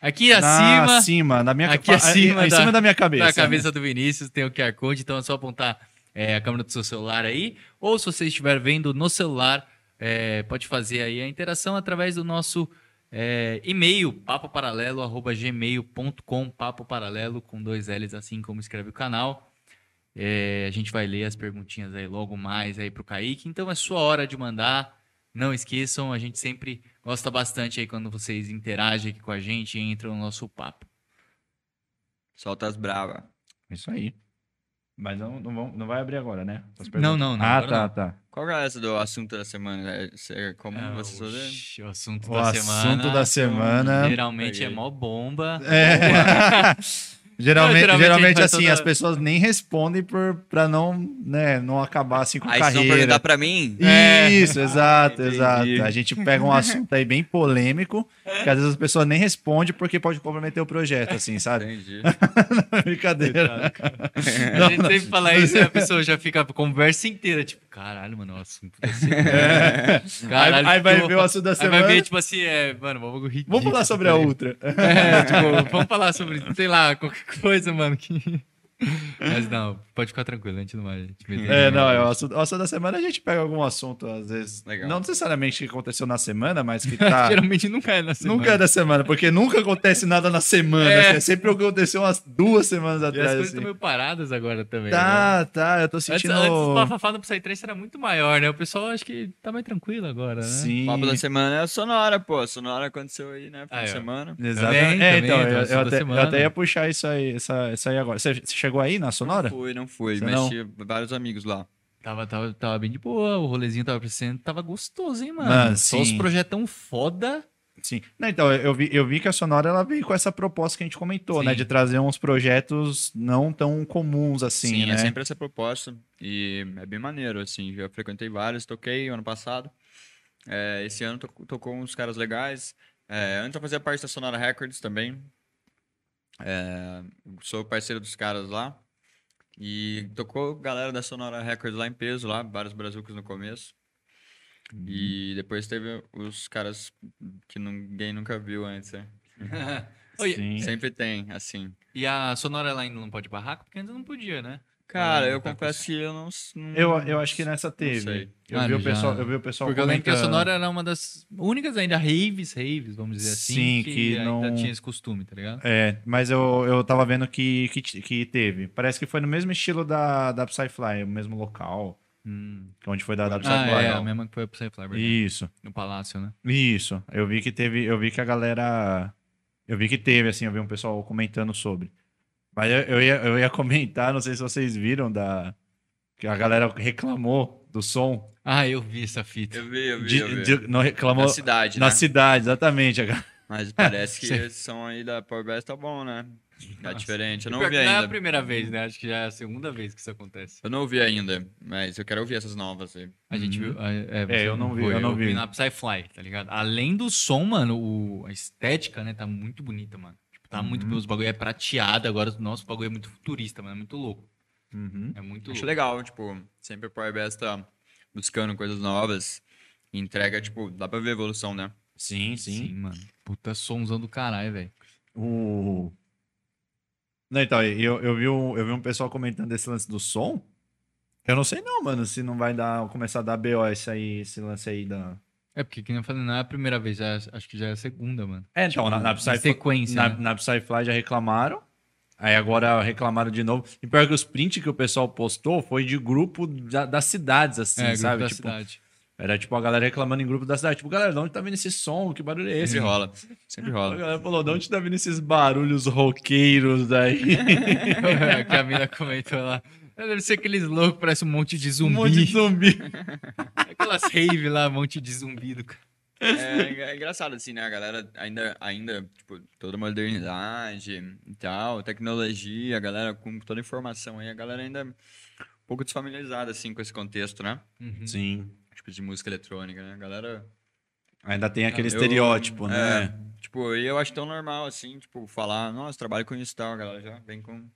Aqui Na acima, acima, na minha aqui acima em da- cima da minha cabeça. na cabeça do Vinícius tem o QR Code, então é só apontar é, a câmera do seu celular aí. Ou se você estiver vendo no celular, é, pode fazer aí a interação através do nosso é, e-mail, papoparalelo.gmail.com, papo paralelo com dois L's, assim como escreve o canal. É, a gente vai ler as perguntinhas aí logo mais aí pro Kaique. Então é sua hora de mandar. Não esqueçam, a gente sempre gosta bastante aí quando vocês interagem aqui com a gente e entram no nosso papo. Solta as bravas. Isso aí. Mas não, não, vão- não vai abrir agora, né? Não, não, não, Ah, tá, não. tá. Qual que é essa do assunto da semana? É, é comum Ah, vocês fazerem? O assunto O da assunto semana. da semana. Geralmente é mó bomba. É. Geralmente, Não, geralmente geralmente assim, toda- as pessoas nem respondem por, pra não, né, não acabar assim com Aí carreira. perguntar pra mim? Isso, exato, entendi. exato. A gente pega um assunto aí bem polêmico, que às vezes as pessoas nem respondem porque pode comprometer o projeto, assim, sabe? Entendi. Brincadeira. A gente sempre fala isso e a pessoa já fica a conversa inteira, tipo, caralho, mano, o assunto vai ser. Caralho, aí, aí vai eu ver o assunto da Aí semana. vai ver, tipo assim, é, mano, vamos ridículo. Vamos falar sobre a tá ligado? Ultra. É, tipo, vamos falar sobre, sei lá, qualquer coisa, mano. Que... Mas não, pode ficar tranquilo, a gente não vai te meter. É, não, é o assunto, o assunto da semana a gente pega algum assunto, às vezes. Legal. Não necessariamente que aconteceu na semana, mas que tá. Geralmente nunca é na semana. Nunca é da semana, porque nunca acontece nada na semana. É. assim, É sempre o que aconteceu umas duas semanas E as atrás. coisas assim. estão meio paradas agora também. né? Tá, tá, eu tô Antes, sentindo. antes o bafafá do Psytrance era muito maior, né? O pessoal acho que tá mais tranquilo agora, né? Sim. O papo da semana é a Sonora, pô. A Sonora aconteceu aí, né? De ó. semana. Exatamente. É, então, eu, eu até, eu até ia puxar isso aí, essa, essa aí agora. Você, você chegou aí na Sonora? Não fui, não fui. Você mas não? tinha vários amigos lá. Tava, tava, tava bem de boa, o rolezinho tava aparecendo, tava gostoso, hein, mano? Mano, Só os sim. projetão foda. Sim. Não, então, eu vi, eu vi que a Sonora ela veio com essa proposta que a gente comentou, Sim. né? De trazer uns projetos não tão comuns assim, Sim, né? é sempre essa proposta. E é bem maneiro, assim. Já frequentei vários, toquei ano passado. É, esse ano to- tocou uns caras legais. É, antes eu fazia parte da Sonora Records também. É, sou parceiro dos caras lá. E tocou galera da Sonora Records lá em peso, lá, vários brazucos no começo. E depois teve os caras que ninguém nunca viu antes, né? Sempre tem, assim. E a Sonora ela ainda não pode barraco? Porque antes não podia, né? Cara, eu tá confesso que eu não, Eu, eu acho que nessa teve. Eu, Mano, vi o já- pessoal, eu vi o pessoal Porque eu lembro que a comentando. Sonora era uma das únicas ainda raves, raves, vamos dizer assim, Sim, que, que ainda não- tinha esse costume, tá ligado? É, mas eu, eu tava vendo que, que, t- que teve. Parece que foi no mesmo estilo da, da Psyfly, o mesmo local, Hum. onde foi da, da Ah, Psyfly. é, a mesma que foi pro Psyfly, verdade. Isso, no Palácio, né? isso. Eu vi que teve, eu vi que a galera. Eu vi que teve, assim, eu vi um pessoal comentando sobre. Mas eu, eu, ia, eu ia comentar, não sei se vocês viram, da. Que a galera reclamou do som. Ah, eu vi essa fita. Eu vi, eu vi, De, eu vi. de- não reclamou. Na cidade, na né? cidade, exatamente. Mas parece que esse som aí da Power Bass tá bom, né? Tá Nossa. diferente. Eu não ouvi que Não é a ainda. primeira vez, né? Acho que já é a segunda vez que isso acontece. Eu não ouvi ainda, mas eu quero ouvir essas novas aí. A gente viu. É, É, eu não vi, eu não vi. na Psyfly, tá ligado? Além do som, mano, o- a estética, né, tá muito bonita, mano. Tá Uhum. muito. Os bagulho é prateado, agora o nosso bagulho é muito futurista, mano. É muito louco. Uhum. É muito Acho louco. legal, tipo, sempre a Power Bass tá buscando coisas novas. Entrega, tipo, dá pra ver a evolução, né? Sim, Sim. sim. mano. Puta somzão do caralho, velho. O... Não, então, eu, eu, vi um, eu vi um pessoal comentando esse lance do som. Eu não sei não, mano, se não vai dar, começar a dar BO esse, aí, esse lance aí da... É porque, que nem eu falei, não é a primeira vez, já- acho que já é a segunda, mano. É, então, na, na, Em Psy, sequência. na, né? na Psyfly já reclamaram. Aí agora reclamaram de novo. E pior que os prints que o pessoal postou foi de grupo da- das cidades, assim, é, grupo sabe? da Tipo, cidade. era tipo a galera reclamando em grupo da cidade. Tipo, galera, de onde tá vindo esse som? Que barulho é esse? Sempre rola. Sempre A rola. galera falou, de onde tá vindo esses barulhos roqueiros aí? que a mina comentou lá. Deve ser aqueles loucos, parece um monte de um zumbi. monte de zumbi. Aquelas rave lá, um monte de zumbi do cara. É, é engraçado, assim, né? A galera ainda, ainda, tipo, toda modernidade e tal, tecnologia, a galera com toda a informação aí, a galera ainda é um pouco desfamiliarizada, assim, com esse contexto, né? Sim. Tipo, de música eletrônica, né? A galera... Ainda tem aquele Eu- estereótipo, né? é, tipo, e eu acho tão normal, assim, tipo, falar, nossa, trabalho com isso e tal, a galera já vem com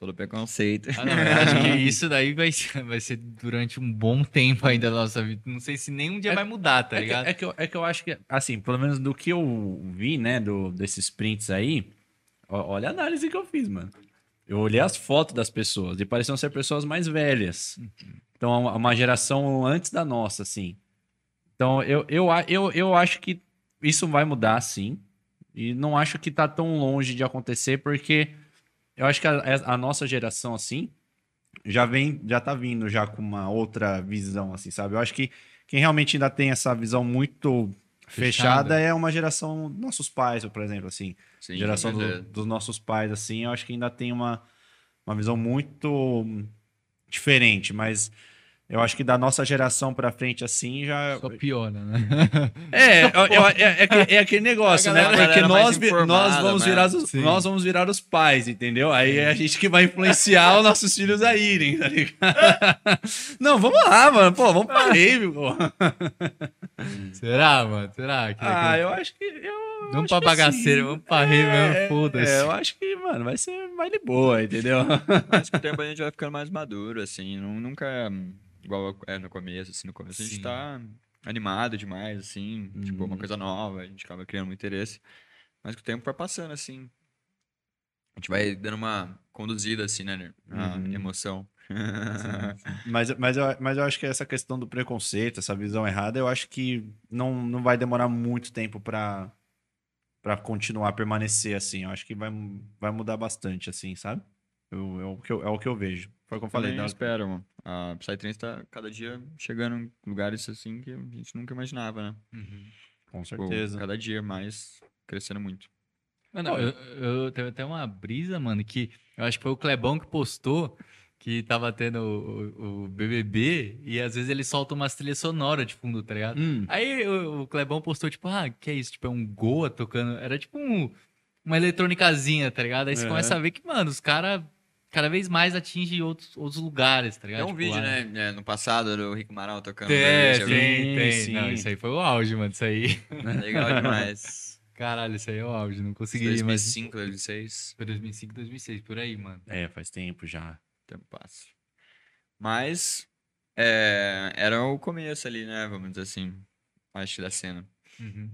todo preconceito. Ah, não, acho que isso daí vai ser, vai ser durante um bom tempo ainda da nossa vida. Não sei se nem um dia vai mudar, tá É que, ligado? é, que eu, é que eu acho que, assim, pelo menos do que eu vi, né, do, desses prints aí, olha a análise que eu fiz, mano. Eu olhei as fotos das pessoas e pareciam ser pessoas mais velhas. Então, uma- geração antes da nossa, assim. Então, eu, eu, eu, eu acho que isso vai mudar, sim. E não acho que tá tão longe de acontecer, porque eu acho que a, a nossa geração, assim, já vem, já tá vindo já com uma outra visão, assim, sabe? Eu acho que quem realmente ainda tem essa visão muito fechada, Fechada. é uma geração nossos pais, por exemplo, assim. Sim, geração do- dos nossos pais, assim, eu acho que ainda tem uma, uma visão muito diferente, mas Eu acho que da nossa geração pra frente, assim, já. Só piora, né? É, é, é aquele- é aquele negócio, A né? Porque mais nós, nós, vamos mas- virar os, Sim. nós vamos virar os pais, entendeu? Aí é a gente que vai influenciar os nossos filhos a irem, tá ligado? Não, vamos lá, mano. Pô, vamos pra rave, pô. Será, mano? Será? Que, Ah, que- eu acho que. Eu, Vamos pra bagaceira, vamos pra rave mesmo, É, foda-se. É, eu acho que, mano, vai ser mais de boa, entendeu? Mas com o tempo a gente vai ficando mais maduro, assim. Nunca é igual é no começo, assim. No começo a gente Sim. tá animado demais, assim. Tipo, uma Uhum. coisa nova, a gente acaba criando um interesse. Mas com o tempo vai passando, assim. A gente vai dando uma conduzida, assim, né? Na Uhum. emoção. Mas, mas, eu, mas eu acho que essa questão do preconceito, essa visão errada, eu acho que não, não vai demorar muito tempo pra, pra continuar, permanecer assim. Eu acho que vai, vai mudar bastante, assim, sabe? Eu, é, o que eu, é o que eu vejo. Foi o que eu falei. Da- espero, mano. A Psytrance tá cada dia chegando em lugares, assim, que a gente nunca imaginava, né? Uhum. Com Tipo, certeza. cada dia mais crescendo muito. Mano, eu, eu teve até uma brisa, mano, que eu acho que foi o Clebão que postou que tava tendo o, o- o BBB e às vezes ele solta umas trilhas sonoras de fundo, tá ligado? Hum, Aí o, o Clebão postou, tipo, ah, que é isso? Tipo, é um Goa tocando. Era tipo um- uma eletrônicazinha, tá ligado? Aí você Aham. começa a ver que, mano, os caras cada vez mais atingem outros, outros lugares, tá ligado? Tem um Tipo, vídeo, lá- né, é, no passado do Rico Maral tocando. É, vi. tem, tem. Sim, Não, isso aí foi o auge, mano. Isso aí. Legal demais. Caralho, isso aí é o auge. Não conseguiria mais. 2005, 2006, Foi 2005, 2006, por aí, mano. É, faz tempo já. tempo passa. Mas é, era o começo ali, né, vamos dizer assim, acho que da cena. Uhum.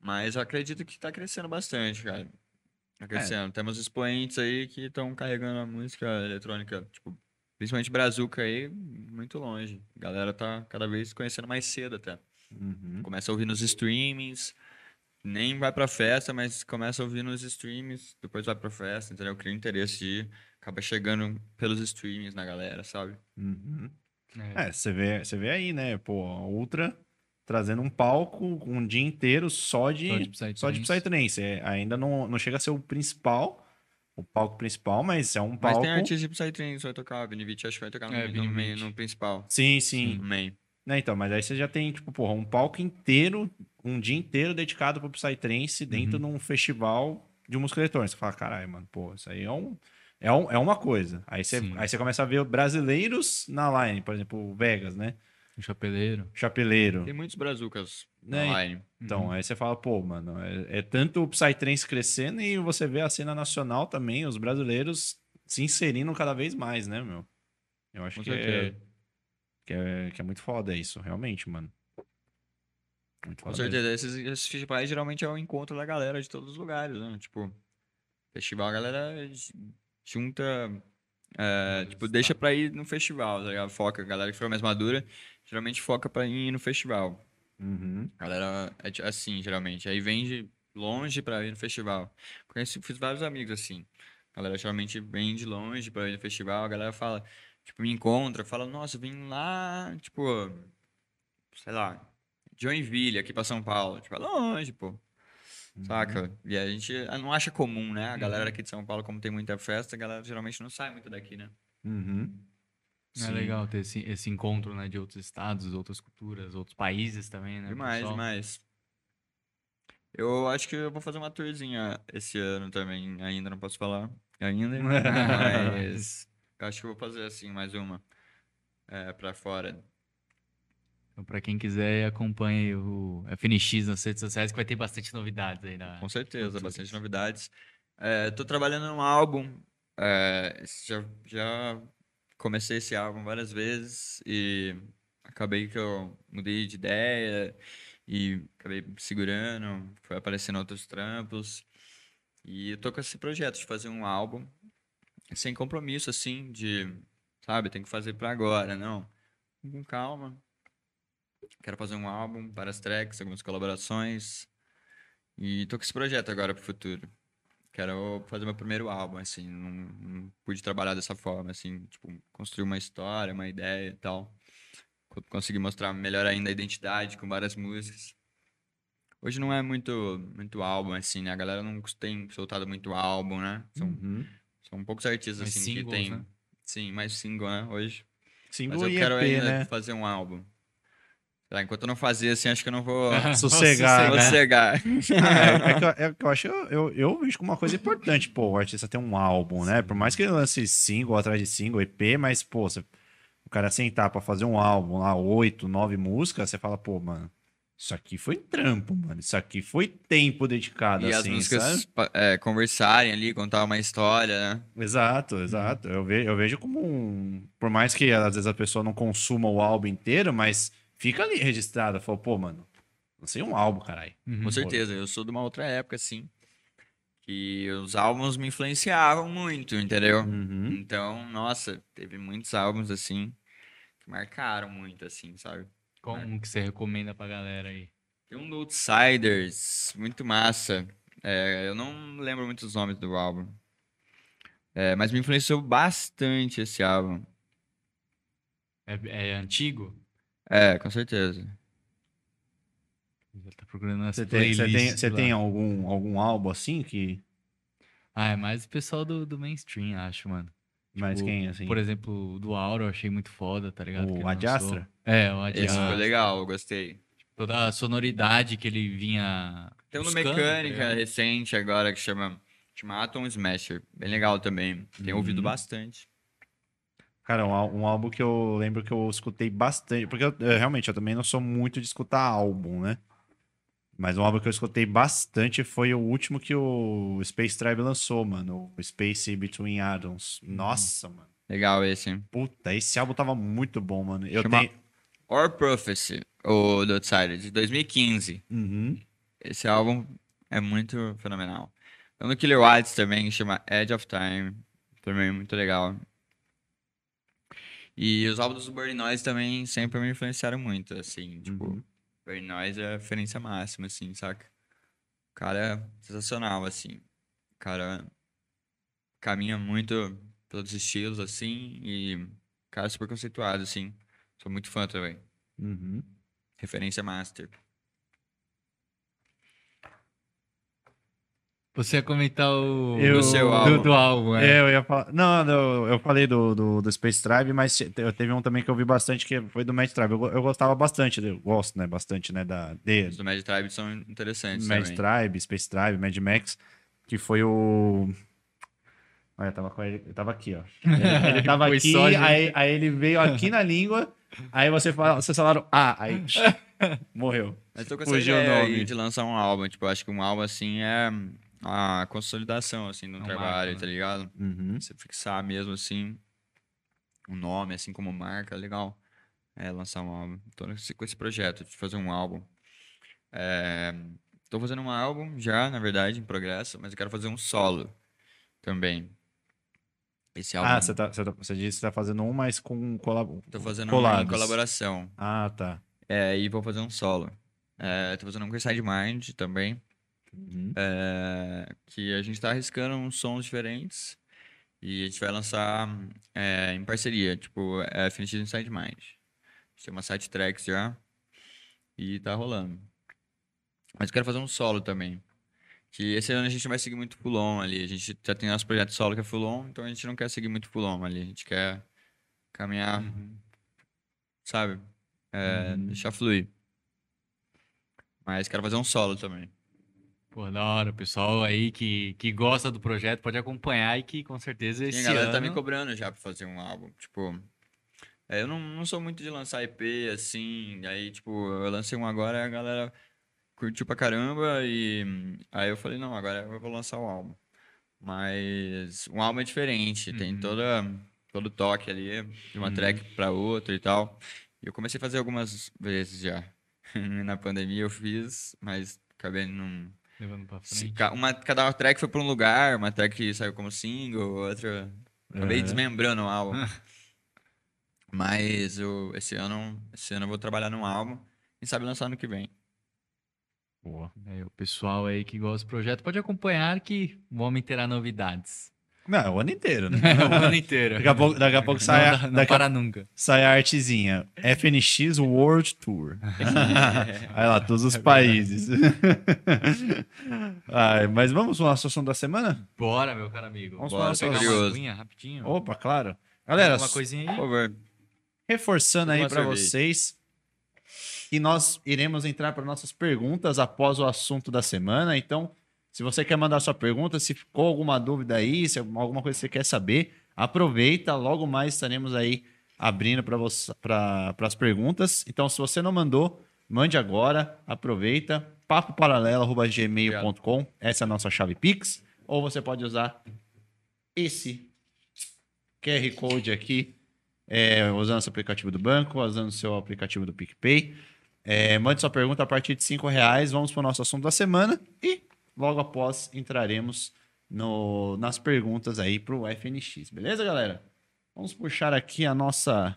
Mas eu acredito que tá crescendo bastante, cara. Crescendo. Temos expoentes aí que estão carregando a música eletrônica, tipo, principalmente Brazuca aí, muito longe. A galera tá cada vez conhecendo mais cedo até. Uhum. Começa a ouvir nos streamings, nem vai pra festa, mas começa a ouvir nos streamings, depois vai pra festa, entendeu? Cria interesse de ir, acaba chegando pelos streamings na galera, sabe? Uhum. É. É, você vê, você vê aí, né? Pô, a Ultra trazendo um palco um dia inteiro só de, Só de Psytrance. só de Psytrance. É, ainda não, não chega a ser o principal, o palco principal, mas é um Mas palco. tem artista de Psytrance que vai tocar, Vini Vici acho que vai tocar no, É, no, no principal. Sim, sim. No main. Né, então, mas aí você já tem, tipo, porra, um palco inteiro, um dia inteiro dedicado pro Psytrance dentro de um festival de música eletrônica. Você fala, caralho, mano, pô, isso aí é um. É, um, é uma coisa. Aí você, Sim. aí você começa a ver brasileiros na line, por exemplo, o Vegas, né? O chapeleiro. Chapeleiro. Tem muitos brazucas Né, online. Então, aí você fala, pô, mano, é, é tanto o Psytrance crescendo e você vê a cena nacional também, os brasileiros se inserindo cada vez mais, né, meu? Eu acho Com que é, que, é, que é muito foda isso, realmente, mano. Muito Com foda mesmo. certeza. Esses, esses festivais geralmente é o encontro da galera de todos os lugares, né? Tipo, festival a galera junta. é, tipo, deixa pra ir no festival, tá ligado? Foca, a galera que for mais madura, geralmente foca pra ir no festival. Uhum. A galera é assim, geralmente. Aí vem de longe pra ir no festival. Conheci, fiz vários amigos assim. A galera geralmente vem de longe pra ir no festival. A galera fala, tipo, me encontra, fala, nossa, vim lá, tipo, sei lá, Joinville, aqui pra São Paulo. Tipo, é longe, pô. Saca? E a gente ah, não acha comum, né? A galera aqui de São Paulo, como tem muita festa, a galera geralmente não sai muito daqui, né? Uhum. É Sim. legal ter esse, esse encontro, né, de outros estados, outras culturas, outros países também, né? Demais, pessoal? demais. Eu acho que eu vou fazer uma tourzinha esse ano também. Ainda não posso falar. Ainda. Mas eu acho que eu vou fazer assim, mais uma. É, pra fora. Então, pra quem quiser, acompanhe o FNX nas redes sociais, que vai ter bastante novidades aí na. Com certeza, bastante novidades. É, tô trabalhando num álbum. é, já, já comecei esse álbum várias vezes e acabei que eu mudei de ideia e acabei segurando, foi aparecendo outros trampos. E eu tô com esse projeto de fazer um álbum sem compromisso, assim, de, sabe, tem que fazer pra agora, não. Com calma. Quero fazer um álbum, várias tracks, algumas colaborações. E tô com esse projeto agora pro futuro. Quero fazer meu primeiro álbum, assim, não, não pude trabalhar dessa forma, assim, tipo, construir uma história, uma ideia e tal. Co- Conseguir mostrar melhor ainda a identidade com várias músicas. Hoje não é muito, muito álbum, assim, né? A galera não tem soltado muito álbum, né? São, Uhum. são poucos artistas, Mais assim, que singles, tem... né? Sim, mais single, né? Hoje. Single Mas eu quero EP, ainda né? fazer um álbum. Tá, enquanto eu não fazer assim, acho que eu não vou Sossegar, vou né? sossegar. Ah, é, é que, eu- é que eu acho, eu, eu, vejo como uma coisa importante, pô, o artista ter um álbum, né? Por mais que ele lance single atrás de single, EP, mas, pô, você- o cara sentar pra fazer um álbum lá, oito, nove músicas, você fala, pô, mano, isso aqui foi trampo, mano. Isso aqui foi tempo dedicado, E as assim, músicas sabe? pa- é, conversarem ali, contar uma história, né? Exato, exato. Eu, ve, eu vejo como um. Por mais que às vezes a pessoa não consuma o álbum inteiro, mas fica ali registrado. Fala, pô, mano, lancei um álbum, caralho. Com certeza, eu sou de uma outra época, assim. Que os álbuns me influenciavam muito, entendeu? Uhum. Então, nossa, teve muitos álbuns, assim, que marcaram muito, assim, sabe? Como que você recomenda pra galera aí? Tem um do Outsiders, muito massa. É, eu não lembro muito os nomes do álbum. É, mas me influenciou bastante esse álbum. É, é antigo? É, com certeza. Já tá procurando as Você tem, você tem, você tem algum, algum álbum assim que. Ah, é mais o pessoal do, do mainstream, acho, mano. Mas Tipo, quem, assim? Por exemplo, o do Auro eu achei muito foda, tá ligado? O que ele Ad lançou. Astra? É, o Esse Adiastra. foi legal, eu gostei. Toda a sonoridade que ele vinha. Tem um buscando, tá Mecânica ligado? recente agora que chama, chama Atom Smasher. Bem legal também. Tenho ouvido Uhum. bastante. Cara, um, um álbum que eu lembro que eu escutei bastante. Porque eu, eu, realmente eu também não sou muito de escutar álbum, né? Mas um álbum que eu escutei bastante foi o último que o Space Tribe lançou, mano. O Space Between Atoms. Nossa, mano. Legal esse. hein? Puta, esse álbum tava muito bom, mano. Eu Chama- tenho. Or Prophecy, o do Outsider, de 2015. Uhum. Esse álbum é muito fenomenal. Tem um do Killer Whites também, que chama Edge of Time. Também muito legal. E os álbuns do Burning Noise também sempre me influenciaram muito, assim, tipo, Uhum. Burning Noise é a referência máxima, assim, saca? O cara é sensacional, assim. O cara caminha muito pelos estilos, assim, e o cara é super conceituado, assim. Sou muito fã também. Uhum. Referência master. Você ia comentar o. Eu- Do seu do, álbum. do álbum, é. É, eu ia falar. Não, não, eu falei do, do, do Space Tribe, mas eu teve um também que eu vi bastante que foi do Mad Tribe. Eu, eu gostava bastante, eu gosto, né? Bastante, né? Da, de, Os do Mad Tribe são interessantes Mad também. Tribe, Space Tribe, Mad Max, que foi o. Olha, tava com ele, tava aqui, ó. Ele, ele tava aqui, só, aí, aí ele veio aqui na língua, aí você fala, vocês falaram, ah, aí morreu. Mas tô com essa Fugiu ideia de lançar um álbum. Tipo, acho que um álbum, assim, é a consolidação, assim, do É um trabalho, marco, tá né? ligado? Uhum. Você fixar mesmo, assim, um nome, assim, como marca, legal. É, lançar um álbum. Tô nesse- com esse projeto de fazer um álbum. É, tô fazendo um álbum já, na verdade, em progresso, mas eu quero fazer um solo também. Esse álbum... Ah, você, tá, você, tá, você disse que tá fazendo um, mas com colab... Tô fazendo um colados. em colaboração. Ah, tá. É, e vou fazer um solo. É, tô fazendo um com Inside Mind também. Uhum. é, que a gente tá arriscando uns sons diferentes. E a gente vai lançar é, em parceria, tipo, é FNX Inside Mind. A gente tem umas site tracks já. E tá rolando. Mas eu quero fazer um solo também. Que esse ano a gente vai seguir muito full on ali. A gente já tem nosso projeto solo que é full on, então a gente não quer seguir muito full on ali. A gente quer caminhar, Uhum. sabe? É, Uhum. Deixar fluir. Mas quero fazer um solo também. Pô, da hora. O pessoal aí que, que gosta do projeto pode acompanhar e que com certeza Sim, esse a galera ano... tá me cobrando já pra fazer um álbum. Tipo, é, eu não, não sou muito de lançar EP assim. Aí, tipo, eu lancei um agora e a galera curtiu pra caramba. E aí eu falei, não, agora eu vou lançar o álbum. Mas um álbum é diferente, tem Uhum. toda, todo o toque ali, de uma Uhum. track pra outra e tal. E eu comecei a fazer algumas vezes já. Na pandemia eu fiz, mas acabei não. Levando pra frente. ca- Uma, cada track foi pra um lugar, uma track saiu como single, outra Acabei É. desmembrando o álbum. Mas eu, esse, ano, esse ano eu vou trabalhar num álbum. Quem sabe lançar ano que vem. Boa. É, o pessoal aí que gosta do projeto pode acompanhar que o homem terá novidades. Não, é o ano inteiro, né? o ano inteiro. Daqui a pouco, daqui a pouco sai, não, a, não daqui a- para nunca. sai a artezinha. FNX World Tour. Aí lá, todos os países. Ai, mas vamos para a situação da semana? Bora, meu caro amigo. Vamos Bora pegar sobre uma aguinha rapidinho. Opa, claro. Galera, uma coisinha Por aí. favor. reforçando aí para vocês que nós iremos entrar para nossas perguntas após o assunto da semana. Então, se você quer mandar sua pergunta, se ficou alguma dúvida aí, se alguma coisa que você quer saber, aproveita. Logo mais estaremos aí abrindo para as perguntas. Então, se você não mandou, mande agora, aproveita. papoparalelo.gmail.com, essa é a nossa chave Pix. Ou você pode usar esse QR Code aqui, é, usando seu aplicativo do banco, usando seu aplicativo do PicPay. É, mande sua pergunta a partir de cinco reais. Vamos para o nosso assunto da semana e logo após entraremos no- nas perguntas aí para o FNX. Beleza, galera? Vamos puxar aqui a nossa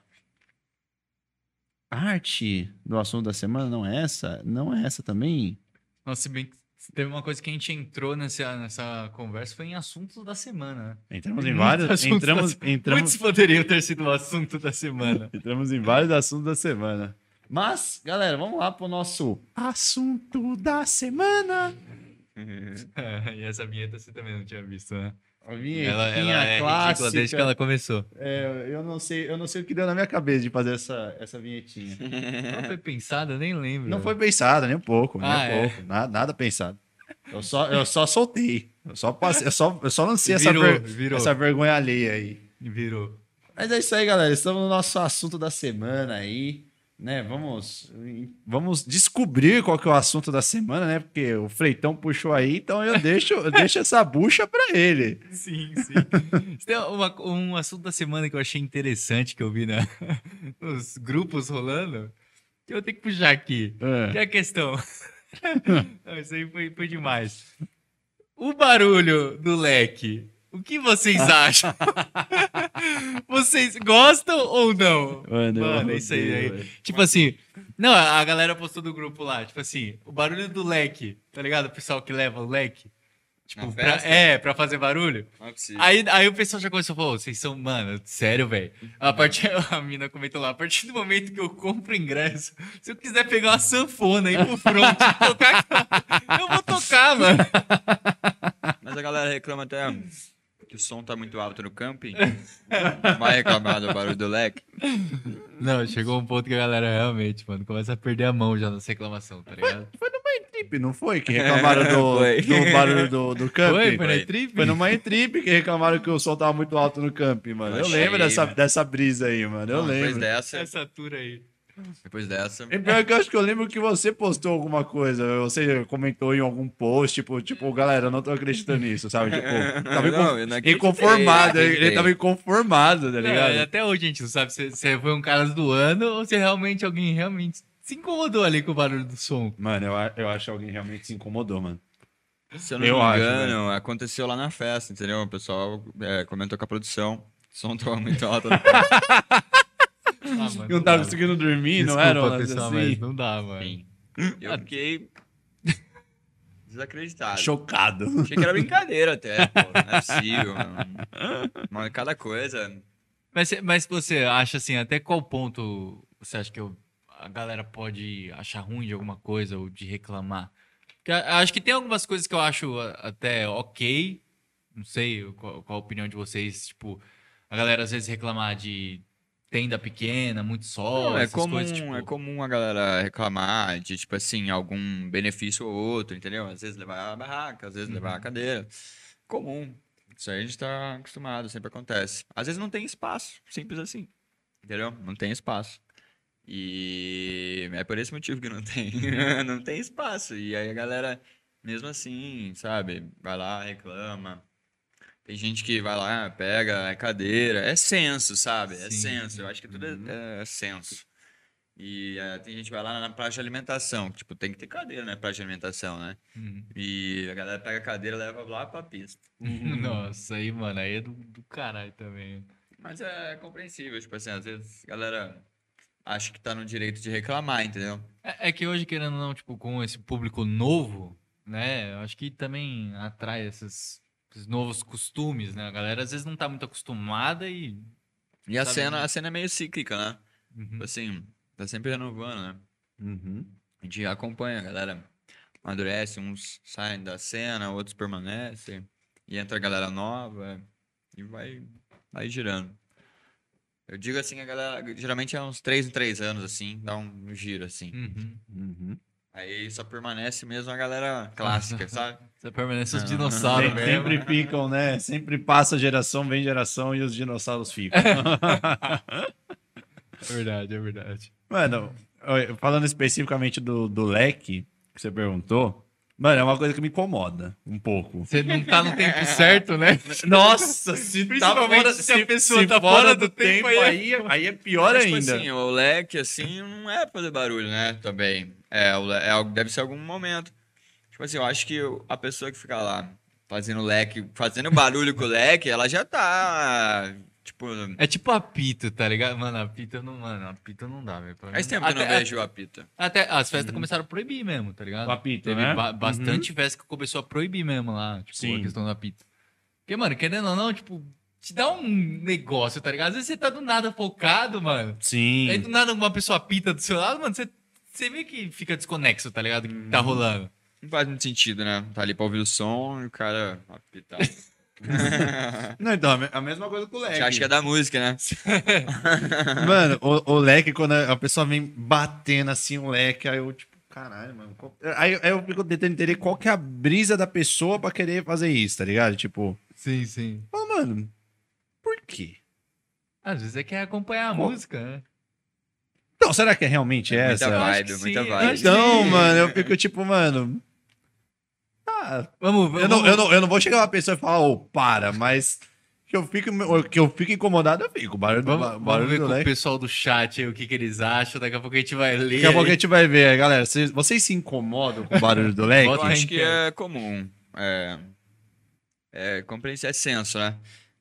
arte do assunto da semana. Não é essa? Não é essa também? Nossa, se bem que teve uma coisa que a gente entrou nessa, nessa conversa foi em assuntos da semana. né? Entramos em vários. assuntos Entramos, da- entramos, Muitos poderiam ter sido o assunto da semana. entramos em vários assuntos da semana. Mas, galera, vamos lá para o nosso assunto da semana. e essa vinheta você também não tinha visto, né? A vinhetinha Ela, ela é clássica. desde que ela começou. É, eu não sei, eu não sei o que deu na minha cabeça de fazer essa, essa vinhetinha. Ela foi pensada, nem lembro. Não foi pensada, nem um pouco, nem Ah, um é. pouco. Nada, nada pensado. Eu só, eu só soltei. Eu só, passei, eu só, eu só lancei essa, Virou, ver- virou. essa vergonha alheia aí. Virou. Mas é isso aí, galera. Estamos no nosso assunto da semana aí. Né? Vamos, vamos descobrir qual que é o assunto da semana, né? Porque o Freitão puxou aí, então eu deixo, eu deixo essa bucha pra ele. Sim, sim. Tem uma- um assunto da semana que eu achei interessante que eu vi na, nos grupos rolando. Que eu tenho que puxar aqui. É. Que é a questão. Não, isso aí foi, foi demais. O barulho do leque. O que vocês acham? vocês gostam ou não? Mano, Mano, é isso aí. velho. Tipo assim, não, a galera postou do grupo lá, tipo assim, o barulho do leque, tá ligado? O pessoal que leva o leque. Tipo, pra, é, pra fazer barulho. Não é possível. Aí, aí o pessoal já começou a falar, "Ô, vocês são, mano, sério, velho. A partir, a mina comentou lá, a partir do momento que eu compro o ingresso, se eu quiser pegar uma sanfona aí pro front e tocar, eu vou tocar, mano. Mas a galera reclama até que o som tá muito alto no camping. Vai reclamar do barulho do leque. Não, chegou um ponto que a galera realmente, mano, começa a perder a mão já nessa reclamação, tá ligado? Trip, não foi? Que reclamaram do, Foi. do barulho do, do camping? Foi, foi na foi. trip? Foi no Mind Trip que reclamaram que o som tava muito alto no camping, mano. Eu Achei, lembro dessa, mano. dessa brisa aí, mano. Eu Não, Depois lembro. dessa, Essa tour aí. Depois dessa. E pior que eu acho que eu lembro que você postou alguma coisa. Você comentou em algum post, tipo, tipo, galera, eu não tô acreditando nisso, sabe? Tipo, tava Não, eu não inconformado. Ele acreditei. tava inconformado, tá ligado? É, até hoje a gente não sabe se, se foi um cara zoando ou se realmente alguém realmente se incomodou ali com o barulho do som. Mano, eu, eu acho que alguém realmente se incomodou, mano. Se eu não Eu me acho, engano, aconteceu lá na festa, entendeu? O pessoal é, comentou com a produção. O som tava muito alto. Ah, mano, Não tava conseguindo dormir, não Desculpa, era? um lance pessoal, assim? mas não dá, mano. Sim. Eu fiquei desacreditado. Chocado. Achei que era brincadeira até, pô. Não é possível, mano. Mas cada coisa. Mas, mas você acha assim, até qual ponto você acha que eu- a galera pode achar ruim de alguma coisa ou de reclamar? Porque acho que tem algumas coisas que eu acho até ok. Não sei qual, qual a opinião de vocês. Tipo, a galera às vezes reclamar de tenda pequena, muito sol, Não, é, comum, coisas. Tipo, é comum a galera reclamar de, tipo assim, algum benefício ou outro, entendeu? Às vezes levar a barraca, às vezes levar a cadeira. Comum. Isso aí a gente tá acostumado, sempre acontece. Às vezes não tem espaço, simples assim. Entendeu? Não tem espaço. E é por esse motivo que não tem. não tem espaço. E aí a galera, mesmo assim, sabe, vai lá, reclama. Tem gente que vai lá, pega a cadeira. É senso, sabe? É Sim. senso. Eu acho que tudo é, é senso. E eh, tem gente que vai lá na praça de alimentação. Tipo, tem que ter cadeira, né? Praça de alimentação, né? uhum. E a galera pega a cadeira e leva lá pra pista. Nossa, aí, mano, aí é do, do caralho também. Mas é compreensível. Tipo assim, às vezes a galera acha que tá no direito de reclamar, entendeu? É, é que hoje, querendo ou não, tipo, com esse público novo, né? Eu acho que também atrai esses novos costumes, né? A galera às vezes não tá muito acostumada e. E a Sabe, cena, né? a cena é meio cíclica, né? Uhum. Tipo assim, tá sempre renovando, né? Uhum. A gente acompanha, a galera amadurece, uns saem da cena, outros permanecem, e entra a galera nova, e vai, vai girando. Eu digo assim, a galera, geralmente é uns 3 em 3 anos, assim, dá um giro, assim. Uhum. Uhum. Aí só permanece mesmo a galera clássica, sabe? Você permanece os dinossauros mesmo. sempre ficam, né? Sempre passa geração, vem geração e os dinossauros ficam. É verdade, é verdade. Mano, falando especificamente do, do leque que você perguntou, mano, é uma coisa que me incomoda um pouco. Você não tá no tempo certo, né? Nossa, se tá fora, se a se, pessoa se tá fora fora do do tempo, tempo, aí aí, aí é pior Mas, tipo ainda. assim, o leque, assim, não é pra fazer barulho, né? Também. É, é, algo- deve ser algum momento. Tipo assim, eu acho que a pessoa que fica lá fazendo leque, fazendo barulho com o leque, ela já tá. Tipo. É tipo apito, tá ligado? Mano, apito não, mano, apito não dá, velho. Faz tempo que eu não até- vejo o apita. Até as festas começaram a proibir mesmo, tá ligado? O apito, Teve né? ba- bastante festa que começou a proibir mesmo lá, tipo, Sim. a questão do apito. Porque, mano, querendo ou não, tipo, te dá um negócio, tá ligado? Às vezes você tá do nada focado, mano. Sim. Aí do nada uma pessoa apita do seu lado, mano, você, você meio que fica desconexo, tá ligado? O que tá rolando. Não faz muito sentido, né? Tá ali pra ouvir o som e o cara apitar. Não, então, a me- a mesma coisa com o leque. Você acha que é da música, né? Mano, o, o leque, quando a pessoa vem batendo assim o leque, aí eu, tipo, caralho, mano. qual- Aí, aí eu fico tentando entender qual que é a brisa da pessoa pra querer fazer isso, tá ligado? Tipo, Sim, sim. fala, mano, por quê? Às vezes é quer acompanhar a música, né? Então, será que é realmente É essa? muita acho vibe, muita vibe. acho Então, mano, eu fico tipo, mano. Vamos, vamos. Eu não, eu, não, eu não vou chegar uma pessoa e falar, ô, para, mas que eu fico, que eu fico incomodado, eu fico. Barulho do, Vamos, barulho vamos ver do com o leque. pessoal do chat aí o que, que eles acham. Daqui a pouco a gente vai ler. Daqui a pouco a gente vai ver, galera. Vocês, vocês se incomodam com o barulho do leque? Eu acho que é comum. É, é compreensão, é senso, né?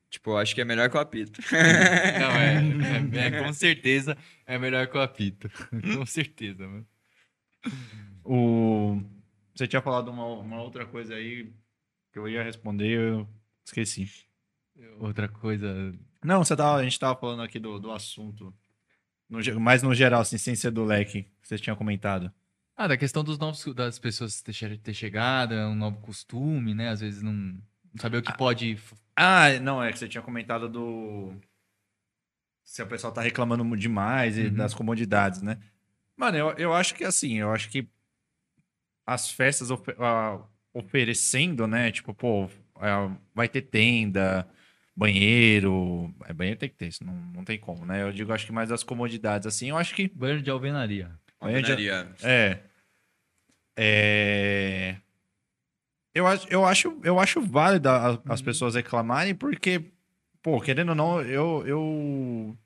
Tipo, eu acho que é melhor que o apito. Não, é, é- é- com certeza é melhor que o apito. com certeza, mano. O... Você tinha falado uma, uma outra coisa aí que eu ia responder, eu esqueci. Outra coisa. Não, você tava, a gente tava falando aqui do, do assunto. No mais no geral, assim, sem ser do leque, que você tinha comentado. Ah, da questão dos novos das pessoas ter, ter chegado, é um novo costume, né? Às vezes não, não saber o que pode. f- Ah, não, é que você tinha comentado do. Se o pessoal tá reclamando demais e Uhum. das comodidades, né? Mano, eu, eu acho que assim, eu acho que as festas ah, oferecendo, né? Tipo, pô, ah, vai ter tenda, banheiro. É, banheiro tem que ter, isso não, não tem como, né? Eu digo, acho que mais das comodidades, assim, eu acho que. Banho de alvenaria. Já- Alvenaria. É. É. Eu acho, eu acho, eu acho válido a- as pessoas reclamarem, porque, pô, querendo ou não, eu, eu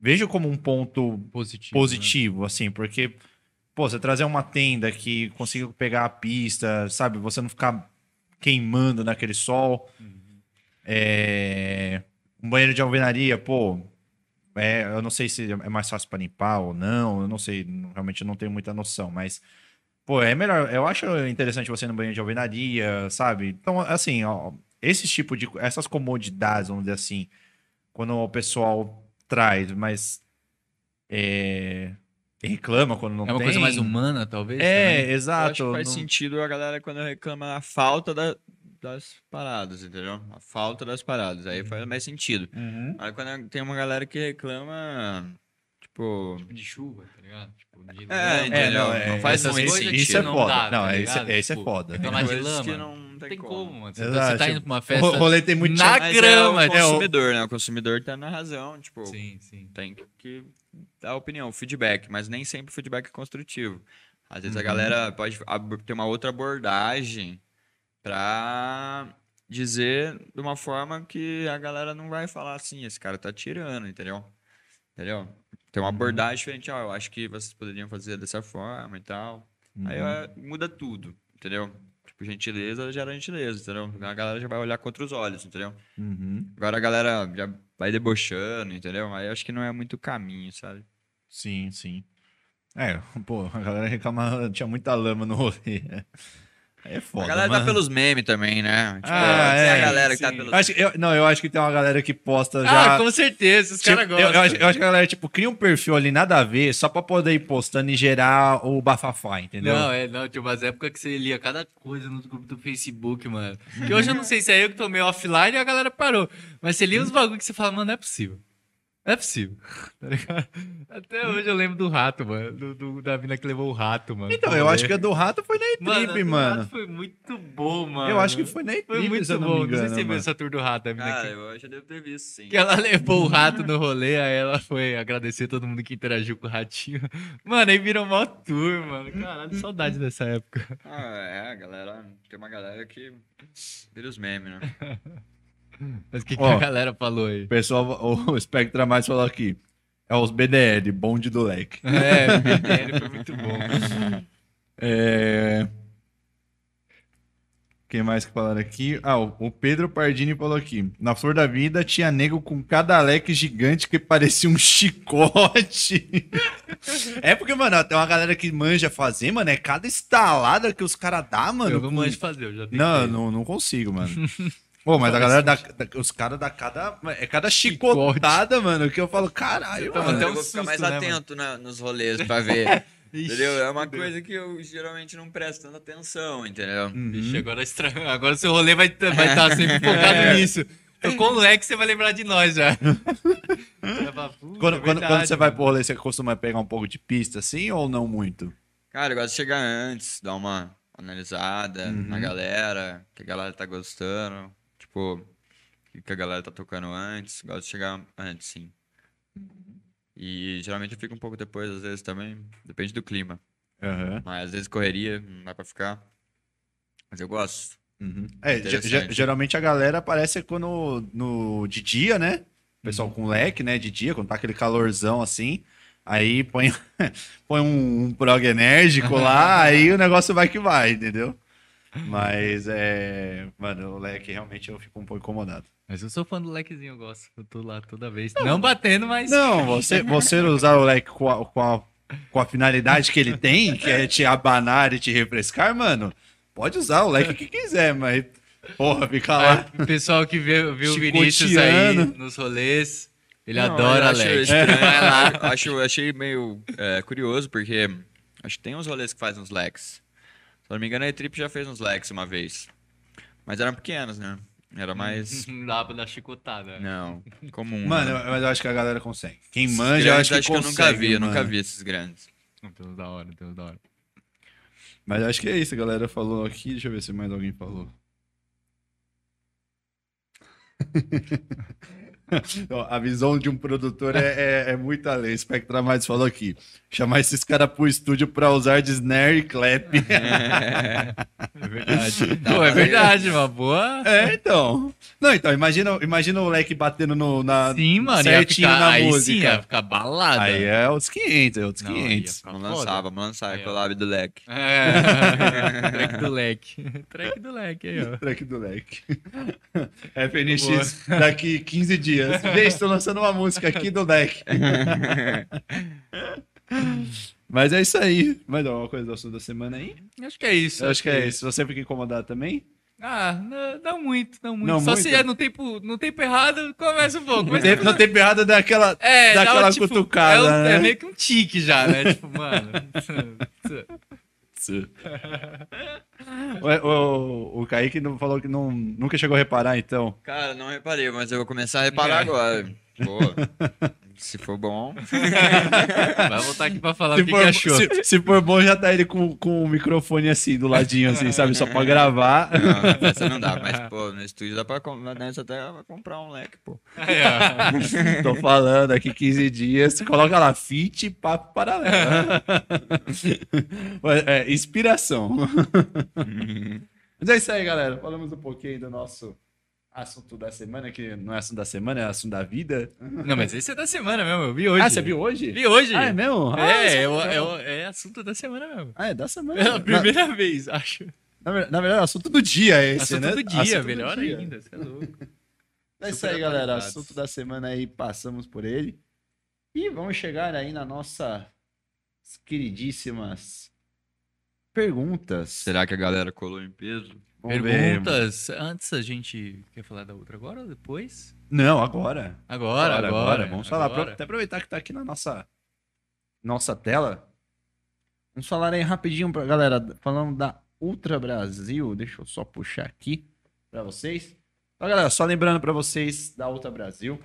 vejo como um ponto Positivo. positivo, assim, porque, pô, você trazer uma tenda que consiga pegar a pista, sabe? Você não ficar queimando naquele sol. É, Um banheiro de alvenaria, pô. É, eu não sei se é mais fácil para limpar ou não, eu não sei, realmente eu não tenho muita noção, mas, pô, é melhor. Eu acho interessante você ir no banheiro de alvenaria, sabe? Então, assim, ó, esse tipo de. Essas comodidades, vamos dizer assim, quando o pessoal traz, mas. É, reclama quando não É uma tem. coisa mais humana, talvez? É, também? Eu exato. acho que faz não- sentido a galera quando reclama a falta da- das paradas, entendeu? A falta das paradas. Aí faz mais sentido. Uhum. Aí quando tem uma galera que reclama, tipo. Tipo de chuva, tá ligado? Tipo, de É, lama. entendeu? não, é, Não faz essas coisas. Isso é não foda. dá, não, tá esse, esse é Tipo, foda. Tem de coisas que lama. não, Não tem, como. mano. Você, Exato, você tá indo pra uma O festa rolê tem muito na Mas grama. é o tipo- consumidor, né? O consumidor tá na razão, tipo, Sim, sim. tem que- que dar opinião, feedback, mas nem sempre o feedback é construtivo. Às vezes a Uhum. galera pode ter uma outra abordagem pra dizer de uma forma que a galera não vai falar assim, esse cara tá tirando, entendeu? Entendeu? Tem Uhum. uma abordagem diferente, ó, eu acho que vocês poderiam fazer dessa forma e tal. Aí Uhum. ó, muda tudo, entendeu? Tipo, gentileza gera gentileza, entendeu? A galera já vai olhar com outros olhos, entendeu? Uhum. Agora a galera já vai debochando, entendeu? Aí acho que não é muito caminho, sabe? Sim, sim. É, pô, a galera reclama, tinha muita lama no rolê. É foda, a galera mano. tá pelos memes também, né? Tipo, Ah, é, a galera que tá sim. pelos Eu acho que- eu- não, eu acho que tem uma galera que posta já... Ah, com certeza, os Tipo, caras eu, gostam. eu, acho, eu acho que a galera, tipo, cria um perfil ali nada a ver, só pra poder ir postando e gerar o bafafá, entendeu? Não, é, não, tinha umas épocas que você lia cada coisa no grupo do Facebook, mano. Que hoje eu não sei se é eu que tô meio offline e a galera parou. Mas você lia os bagulho que você fala, mano, não é possível. Não é possível. Tá ligado? Até hoje eu lembro do rato, mano. Do, do- da mina que levou o rato, mano. Então, eu acho que a do rato foi na Mano, E-Trip, a do mano. rato foi muito bom, mano. Eu acho que foi na Foi E-Trip, muito se eu não bom. me Não sei engano. se você viu mano. essa tour do rato, a mina Cara, que... eu já devo ter visto, sim. Que ela levou o rato no rolê, aí ela foi agradecer todo mundo que interagiu com o ratinho. Mano, aí virou mó tour, mano. Caralho, saudade dessa época. Ah, é, a galera. Tem uma galera que vira os memes, né? Mas o que, que Ó. a galera falou aí? O pessoal, o Spectra Mais falou aqui. É os BDL, bonde do leque. É, o BTL foi muito bom. É... Quem mais que falaram aqui? Ah, o Pedro Pardini falou aqui. Na Flor da Vida tinha nego com cada leque gigante que parecia um chicote. é porque, mano, tem uma galera que manja fazer, mano. É cada estalada que os caras dão, mano. eu não com- manjo fazer, eu já tentei. Não, não, não consigo, mano. Pô, mas a galera dá, dá- os caras dá cada. É cada chicotada, mano, que eu falo, caralho, Toma mano. até eu um vou ficar mais susto, né, atento na- nos rolês pra ver. Ixi, entendeu? É uma coisa que eu geralmente não presto tanta atenção, entendeu? Ixi, agora, estra... agora o seu rolê vai estar vai tá sempre focado nisso. Tocou no leque, você vai lembrar de nós já. Você vai falar, "Puta, Quando, é quando, verdade, quando você vai mano." pro rolê, você costuma pegar um pouco de pista assim ou não muito? Cara, eu gosto de chegar antes, dar uma analisada Uhum. na galera, o que a galera tá gostando, tipo, o que a galera tá tocando antes. Gosto de chegar antes, sim. E geralmente eu fico um pouco depois, às vezes também, depende do clima. Aham. Mas às vezes correria, não dá pra ficar. Mas eu gosto. Uhum. É, geralmente a galera aparece quando no, de dia, né? O pessoal com leque, né? De dia, quando tá aquele calorzão assim. Aí põe, põe um, um prog enérgico lá, aí o negócio vai que vai, entendeu? Mas é. Mano, o leque realmente eu fico um pouco incomodado. Mas eu sou fã do lequezinho, eu gosto. Eu tô lá toda vez. Não, batendo, mas. Não, você, você usar o leque com a, com, a, com a finalidade que ele tem, que é te abanar e te refrescar, mano, pode usar o leque que quiser, mas. Porra, fica lá. O pessoal que vê, viu o Vinícius aí nos rolês, ele Não, adora eu acho leque. estranho, eu acho, eu achei meio é, curioso, porque acho que tem uns rolês que fazem uns leques. Se eu não me engano, a E-Trip já fez uns leques uma vez. Mas eram pequenos, né? Era mais. Não dá pra dar chicotada. Não, comum. Mano, né? eu- mas eu acho que a galera consegue. Quem Esses manja, eu grandes acho que eu nunca consegue, vi, eu nunca vi esses grandes. Uns da hora, uns da hora. Mas acho que é isso, a galera falou aqui. Deixa eu ver se mais alguém falou. A visão de um produtor é, é, é muito além. Spectra Mais falou aqui. Chamar esses caras pro estúdio pra usar de snare e clap. É verdade. Pô, pra é ver. verdade, uma boa. É, então. Não, então, imagina, imagina o leque batendo no, na, Sim, mano. Certinho ficar, na aí sim, música. ia ficar balada. Aí é os 500, é os Não, aí ia 500. ficar Vamos lançar, vamos lançar Aí, collab do leque. É. Track do leque. Track do leque aí, ó. Track do leque. FNX daqui 15 dias. Gente, tô lançando uma música aqui do leque. Mas é isso aí. Mais alguma coisa do assunto da semana aí? Acho que é isso. Eu acho que é isso. Você fica incomodado também? Ah, não, não muito, não muito. Não Só muito? se é no tempo, no tempo errado, começa um pouco. No Mas tempo, no tempo errado daquela. É, Dá dá aquela uma, tipo, cutucada, é, um- né? é meio que um tique já, né? tipo, mano. o, o, o Kaique não falou que não, nunca chegou a reparar, então. Cara, não reparei, mas eu vou começar a reparar É. agora. Pô, se for bom. Vai voltar aqui pra falar o que, for, que achou. se, se for bom, já tá ele com, com o microfone assim, do ladinho, assim, sabe? Só pra gravar. Não, essa não dá, mas, pô, no estúdio dá pra, nessa até pra comprar um leque, pô. Ó. Tô falando aqui 15 dias. Coloca lá, fit papo paralelo. é, inspiração. Mas é isso aí, galera. Falamos um pouquinho do nosso assunto da semana, que não é assunto da semana, é assunto da vida. Não, mas esse é da semana mesmo, eu vi hoje. Ah, você viu hoje? Vi hoje. Ah, é mesmo? Ah, É, é, o- é, o- é assunto da semana mesmo. Ah, é da semana. É a primeira vez, acho. Na, na, na verdade, é assunto do dia esse, assunto né? do dia, Assunto do melhor dia. ainda. Você é louco. É isso aí, galera. Assunto da semana aí, passamos por ele. E vamos chegar aí na nossa queridíssimas perguntas. Será que a galera colou em peso? Vamos ver. Perguntas. Antes a gente quer falar da outra agora ou depois? Não, agora. Agora, agora. Vamos falar. agora. Até aproveitar que tá aqui na nossa, nossa tela. Vamos falar aí rapidinho pra galera. Falando da Ultra Brasil. Deixa eu só puxar aqui pra vocês. Então, galera, só lembrando pra vocês da Ultra Brasil.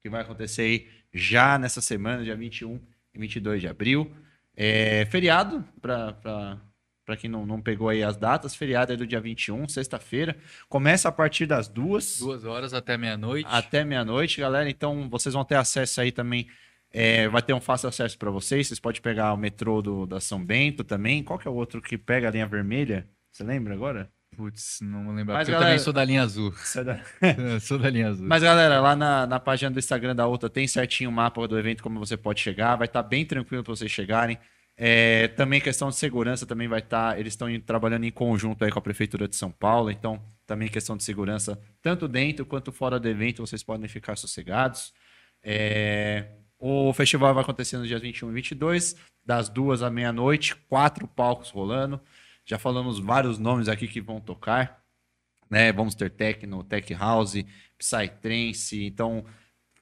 que vai acontecer aí já nessa semana, dia 21 e 22 de abril. É, feriado, para quem não, não pegou aí as datas, feriado é do dia 21, sexta-feira. Começa a partir das duas. Duas horas até meia-noite. Até meia-noite, galera. Então vocês vão ter acesso aí também. é, vai ter um fácil acesso para vocês. Vocês podem pegar o metrô do, da São Bento também. Qual que é o outro que pega a linha vermelha? Você lembra agora? Putz, não vou lembrar. Mas, galera- eu também sou da linha azul. É da- sou da linha azul. Mas, galera, lá na, na página do Instagram da outra tem certinho o mapa do evento, como você pode chegar. Vai estar bem tranquilo para vocês chegarem. É, também questão de segurança também vai estar. eles estão trabalhando em conjunto aí com a Prefeitura de São Paulo. Então, também questão de segurança, tanto dentro quanto fora do evento, vocês podem ficar sossegados. É, o festival vai acontecer nos dias 21 e 22, das duas à meia-noite, quatro palcos rolando. Já falamos vários nomes aqui que vão tocar né? Vamos ter techno, tech house, psytrance, então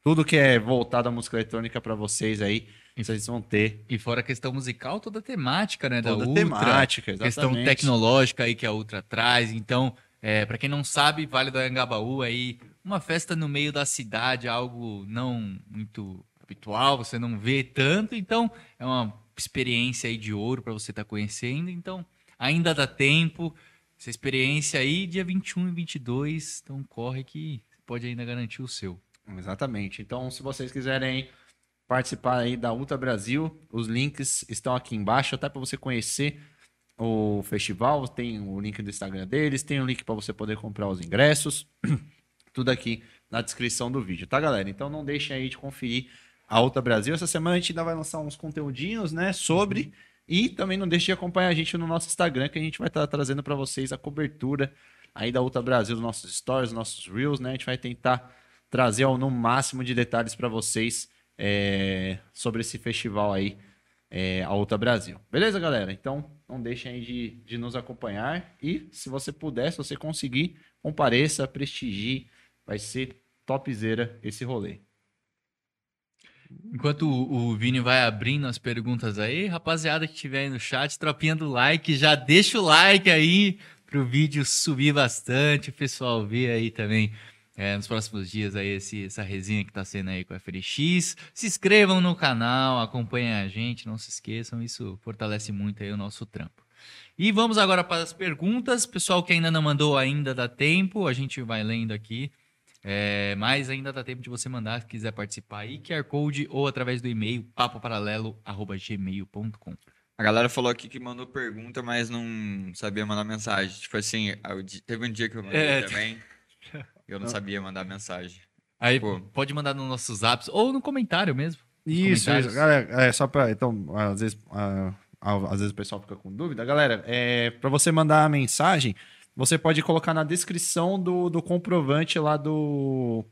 tudo que é voltado à música eletrônica para vocês aí, vocês vão ter E fora a questão musical, toda a temática, né? toda da a Ultra. temática, exatamente. questão tecnológica aí que a Ultra traz. Então, é, para quem não sabe, Vale do Anhangabaú aí, uma festa no meio da cidade, algo não muito habitual, você não vê tanto, então é uma experiência aí de ouro para você estar conhecendo. Então, ainda dá tempo. Essa experiência aí, dia 21 e 22, então corre que pode ainda garantir o seu. Exatamente. Então, se vocês quiserem participar aí da Ultra Brasil, os links estão aqui embaixo, até para você conhecer o festival. Tem o link do Instagram deles, tem o link para você poder comprar os ingressos. Tudo aqui na descrição do vídeo, tá, galera? Então não deixem aí de conferir a Ultra Brasil. Essa semana a gente ainda vai lançar uns conteúdinhos, né, sobre. E também não deixe de acompanhar a gente no nosso Instagram, que a gente vai estar trazendo para vocês a cobertura aí da Ultra Brasil, dos nossos stories, nossos reels, né? A gente vai tentar trazer ao no máximo de detalhes para vocês é, sobre esse festival aí, é, a Ultra Brasil. Beleza, galera? Então, não deixem aí de, de nos acompanhar. E, se você puder, se você conseguir, compareça, prestigie. Vai ser topzera esse rolê. Enquanto o, o Vini vai abrindo as perguntas aí, rapaziada que estiver aí no chat, tropinha do like, já deixa o like aí pro vídeo subir bastante, o pessoal ver aí também é, nos próximos dias aí esse, essa resenha que tá sendo aí com a FRX. Se inscrevam no canal, acompanhem a gente, não se esqueçam, isso fortalece muito aí o nosso trampo. E vamos agora para as perguntas. Pessoal que ainda não mandou, ainda dá tempo, a gente vai lendo aqui. É, mas ainda dá tempo de você mandar, se quiser participar aí, QR Code ou através do e-mail papoparalelo.gmail.com. A galera falou aqui que mandou pergunta, mas não sabia mandar mensagem. Tipo assim, teve um dia que eu mandei É. também. Eu não sabia mandar mensagem. Aí Pô. pode mandar nos nossos apps ou no comentário mesmo. Isso, isso. Galera, é só para então, às vezes, ah, ah, às vezes o pessoal fica com dúvida. Galera, é, para você mandar a mensagem, você pode colocar na descrição do, do comprovante lá do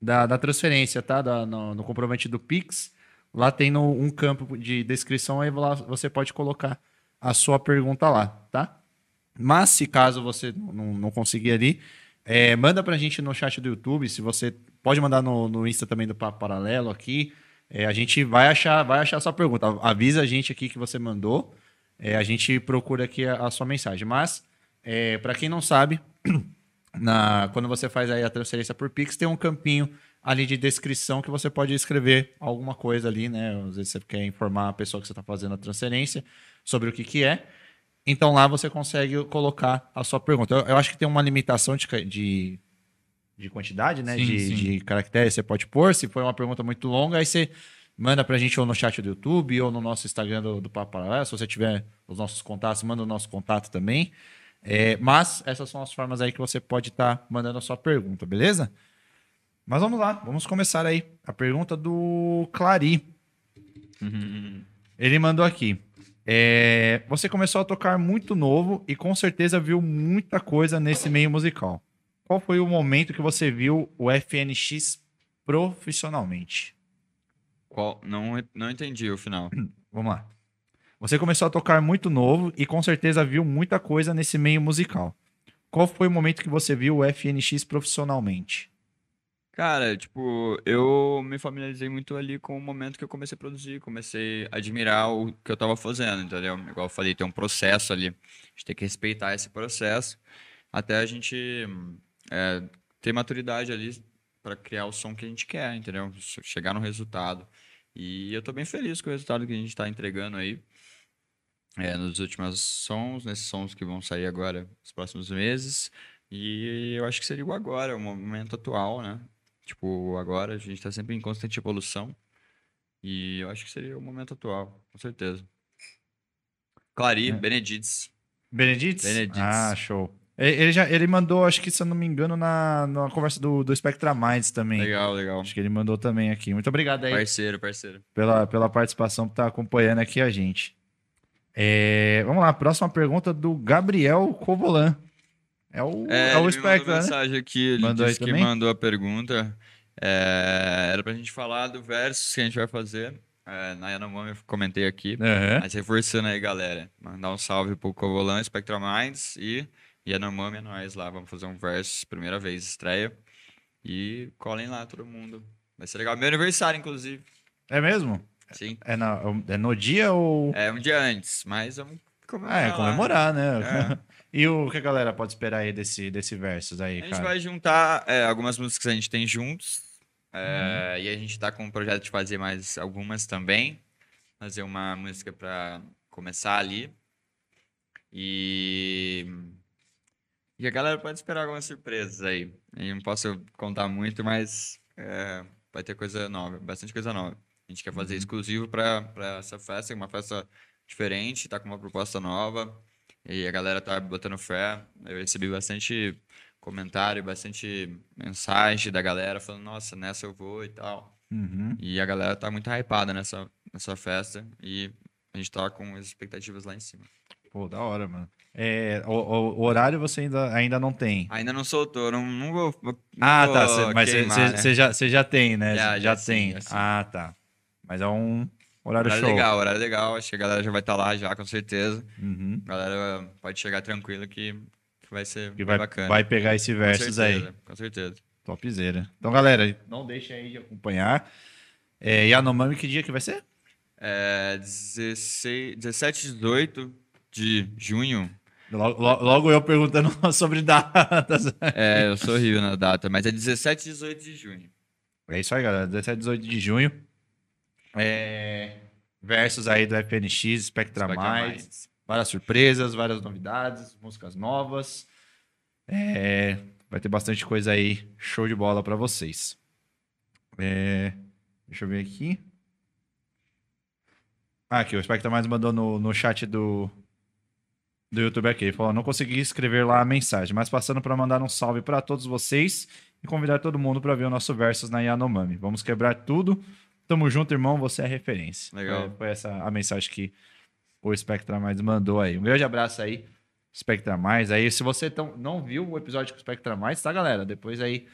da, da transferência, tá? Da- no, no comprovante do Pix. Lá tem no- um campo de descrição, aí lá você pode colocar a sua pergunta lá, tá? Mas se caso você não, não conseguir ali, é, manda pra gente no chat do YouTube. Se você pode mandar no, no Insta também do Papo Paralelo aqui. É, a gente vai achar, vai achar a sua pergunta. Avisa a gente aqui que você mandou. É, a gente procura aqui a, a sua mensagem. Mas, é, para quem não sabe, na- quando você faz aí a transferência por Pix, tem um campinho ali de descrição que você pode escrever alguma coisa ali, né? Às vezes você quer informar a pessoa que você está fazendo a transferência sobre o que, que é. Então lá você consegue colocar a sua pergunta. Eu, eu acho que tem uma limitação de, de, de quantidade, né? Sim, de, sim. de caracteres você pode pôr. Se for uma pergunta muito longa, aí você manda pra gente ou no chat do YouTube ou no nosso Instagram do, do Papo Paralelo. Se você tiver os nossos contatos, manda o nosso contato também. É, mas essas são as formas aí que você pode estar mandando a sua pergunta, beleza? Mas vamos lá, vamos começar aí. A pergunta do Clari. Ele mandou aqui. É, você começou a tocar muito novo e com certeza viu muita coisa nesse meio musical. Qual foi o momento que você viu o FNX profissionalmente? Qual? Não, não entendi o final. Vamos lá. Você começou a tocar muito novo e com certeza viu muita coisa nesse meio musical. Qual foi o momento que você viu o FNX profissionalmente? Cara, tipo, eu me familiarizei muito ali com o momento que eu comecei a produzir, comecei a admirar o que eu tava fazendo, entendeu? Igual eu falei, tem um processo ali, a gente tem que respeitar esse processo até a gente é, ter maturidade ali para criar o som que a gente quer, entendeu? Chegar no resultado. E eu tô bem feliz com o resultado que a gente tá entregando aí. É, nos últimos sons, nesses sons que vão sair agora nos próximos meses. E eu acho que seria o agora, o momento atual, né? Tipo, agora a gente tá sempre em constante evolução. E eu acho que seria o momento atual, com certeza. Clari, É. Benedictes. Benedictes? Benedictes. Ah, show. Ele, já, ele mandou, acho que se eu não me engano, na, na conversa do, do Spectra Minds também. Legal, legal. Acho que ele mandou também aqui. Muito obrigado aí Parceiro, parceiro. pela, pela participação, por estar acompanhando aqui a gente. É, vamos lá, próxima pergunta do Gabriel Covolan. É o, é, É, o mandou Spectra, né? mensagem aqui, ele Mandou disse que também? mandou a pergunta. É, era pra gente falar do versus que a gente vai fazer. É, na Yanomami eu comentei aqui. Aham. Mas reforçando aí, galera. Mandar um salve pro Covolan, Spectra Minds e Yanomami é nóis lá. Vamos fazer um versus, primeira vez, estreia. E colhem lá todo mundo. Vai ser legal. Meu aniversário, inclusive. É mesmo? Sim. É, na- é no dia ou. É um dia antes, mas vamos comemorar. Ah, é lá. comemorar, né? É. e o que a galera pode esperar aí desse, desse versus aí, A gente cara? vai juntar é, algumas músicas que a gente tem juntos. Uhum. é, E a gente tá com um projeto de fazer mais algumas também. Fazer uma música pra começar ali. E. E a galera pode esperar algumas surpresas aí. Eu não posso contar muito, mas é, vai ter coisa nova, bastante coisa nova. A gente quer Uhum. fazer exclusivo pra, pra essa festa, uma festa diferente, tá com uma proposta nova. E a galera tá botando fé. Eu recebi bastante comentário, bastante mensagem da galera falando, nossa, nessa eu vou e tal. Uhum. E a galera tá muito hypada nessa, nessa festa e a gente tá com as expectativas lá em cima. Pô, da hora, mano. É, o, o- o horário você ainda, ainda não tem. Ainda não soltou, não, não vou. não Ah, tá. vou cê- mas queimar, né? você já, cê já tem, né? Já, Já, já sim, tem. já sim. Ah, tá. Mas é um horário, Horário show. legal, horário legal. Acho que a galera já vai estar lá já, com certeza. Uhum. A galera pode chegar tranquilo que, que vai ser Que vai, bacana. vai pegar esse versus aí. certeza, Com certeza. Topzera. Então, galera, não deixem aí de acompanhar. É, Yanomami, que dia que vai ser? É, 16, 17 e 18 de junho. Logo, lo- logo eu perguntando sobre datas. É, eu sou na data, mas é 17 e 18 de junho. É isso aí, galera. 17 e 18 de junho. É, versus aí do FNX, Spectra, Spectra Mais. Minds. Várias surpresas, várias novidades, músicas novas. É, vai ter bastante coisa aí, show de bola pra vocês. É, deixa eu ver aqui. Ah, aqui, o Spectra Mais mandou no, no chat do, do YouTube aqui. Ele falou: não consegui escrever lá a mensagem, mas passando para mandar um salve para todos vocês e convidar todo mundo para ver o nosso Versus na Yanomami. Vamos quebrar tudo. Tamo junto, irmão. Você é referência. Legal. Foi, foi essa a mensagem que o Spectra Mais mandou aí. Um grande abraço aí, Spectra Mais. Aí, se você tão, não viu o episódio com o Spectra Mais, tá, galera? Depois aí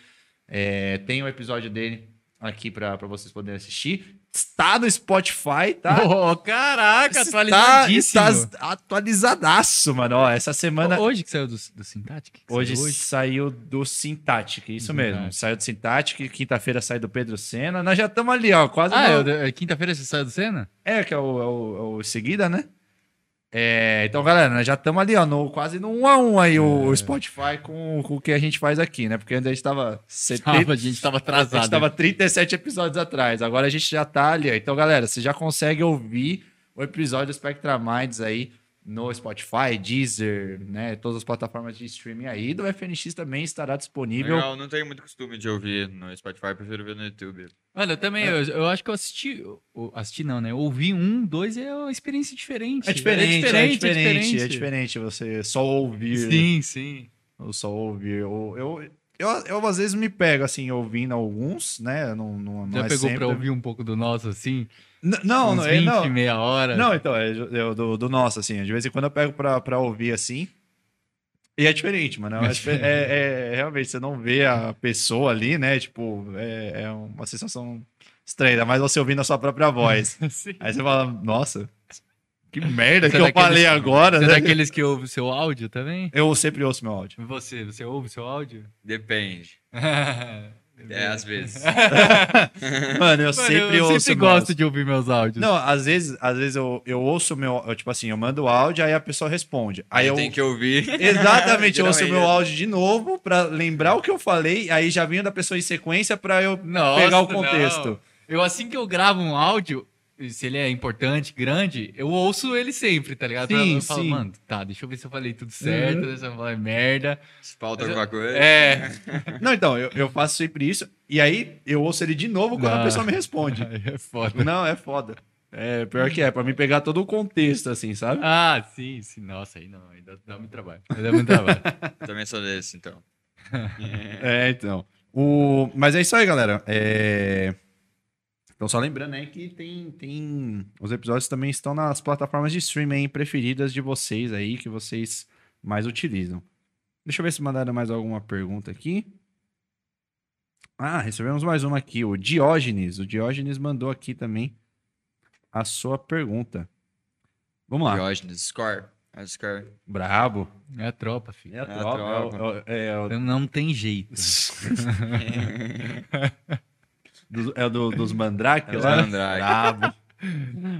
é, tem o episódio dele aqui para vocês poderem assistir. Está no Spotify, tá? Oh, caraca, Está, atualizadíssimo. está atualizadaço, mano. Ó, essa semana. Hoje que saiu do, do Syntactic? que Hoje, saiu saiu do Syntactic, isso mesmo. Syntactic. Saiu do Syntactic, quinta-feira sai do Pedro Senna. Nós já estamos ali, ó, quase. Ah, no- é, é quinta-feira você saiu do Senna? É, que é o, é o- é o seguida, né? É, então, galera, nós já estamos ali, ó, no, quase no 1 a 1 aí, o, o Spotify com, com o que a gente faz aqui, né? Porque antes a gente tava 70, Tava, a gente tava a atrasado. gente tava 37 episódios atrás. Agora a gente já tá ali. ó. Então, galera, você já consegue ouvir o episódio do Spectra Minds aí no Spotify, Deezer, né? Todas as plataformas de streaming aí. Do FNX também estará disponível. Legal, não tenho muito costume de ouvir no Spotify, prefiro ver no YouTube. Olha, eu também, eu, eu acho que eu assisti, eu- assisti não, né? Ouvi um, dois é uma experiência diferente. É diferente, é diferente, é diferente, você só ouvir. Sim, sim. Eu só ouvir. Eu, eu, eu, eu, às vezes me pego assim, ouvindo alguns, né? Não, não, não Já é pegou sempre. pra ouvir um pouco do nosso, assim? N- Não, uns não, é, 20, não. meia hora. Não, então, é eu- do, do nosso, assim. De vez em quando eu pego pra, pra ouvir assim. E é diferente, mano. É, é- é- é- realmente, você não vê a pessoa ali, né? Tipo, é, é uma sensação estranha, ainda mais você ouvindo a sua própria voz. Sim. Aí você fala, nossa, que merda Você que é eu falei daqueles- agora, Você é né? daqueles que ouve o seu áudio também? Eu sempre ouço meu áudio. Você, você ouve o seu áudio? Depende. É, às vezes. Mano, eu Mano, sempre eu ouço. sempre meus- gosto de ouvir meus áudios. Não, às vezes, às vezes eu, eu ouço o meu. eu, tipo assim, eu mando o áudio, aí a pessoa responde. Aí, eu. tem que ouvir. Exatamente, eu ouço o meu áudio de novo pra lembrar o que eu falei, aí já vinha da pessoa em sequência pra eu Nossa, pegar o não. contexto. Eu, assim que eu gravo um áudio, se ele é importante, grande, eu ouço ele sempre, tá ligado? Sim, eu falo, sim. mano, tá, deixa eu ver se eu falei tudo certo, Uhum. se eu falei merda. Se falta alguma coisa. É. Não, então, eu, eu faço sempre isso, e aí eu ouço ele de novo quando a pessoa me responde. É foda. Não, é foda. É, pior que é, pra mim pegar todo o contexto, assim, sabe? Ah, sim, sim. Nossa, aí não, aí dá, dá muito trabalho. Aí dá muito trabalho. Também sou desse, então. É, então. O... Mas é isso aí, galera. É... Então, só lembrando aí que tem, tem. Os episódios também estão nas plataformas de streaming preferidas de vocês aí, que vocês mais utilizam. Deixa eu ver se mandaram mais alguma pergunta aqui. Ah, recebemos mais uma aqui. O Diógenes. O Diógenes mandou aqui também a sua pergunta. Vamos lá. Diógenes, score. É score. Brabo. É a tropa, filho. É a É a tropa. tropa. é o- é o- não tem jeito. do- é o do- dos Mandrake É dos lá? Mandrake. Brabo.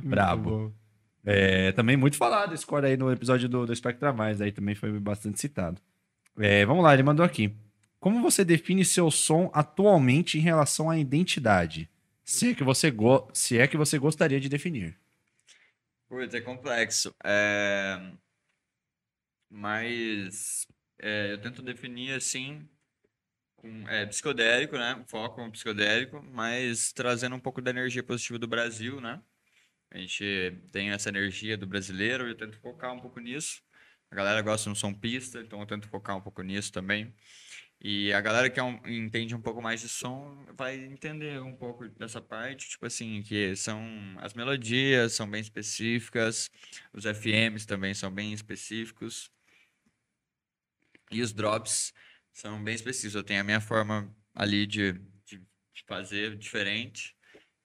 Brabo. É, também muito falado esse score aí no episódio do, do Spectra Mais, aí também foi bastante citado. É, vamos lá, ele mandou aqui. Como você define seu som atualmente em relação à identidade? Se é que você, go se é que você gostaria de definir. Putz, é complexo. É... Mas é, eu tento definir assim, com, é, psicodélico, né? Foco no psicodélico, mas trazendo um pouco da energia positiva do Brasil, né? A gente tem essa energia do brasileiro eu tento focar um pouco nisso. A galera gosta de um som pista, então eu tento focar um pouco nisso também. E a galera que é um- entende um pouco mais de som vai entender um pouco dessa parte, tipo assim, que são as melodias são bem específicas, os FMs também são bem específicos. E os drops são bem específicos. Eu tenho a minha forma ali de, de, de fazer diferente.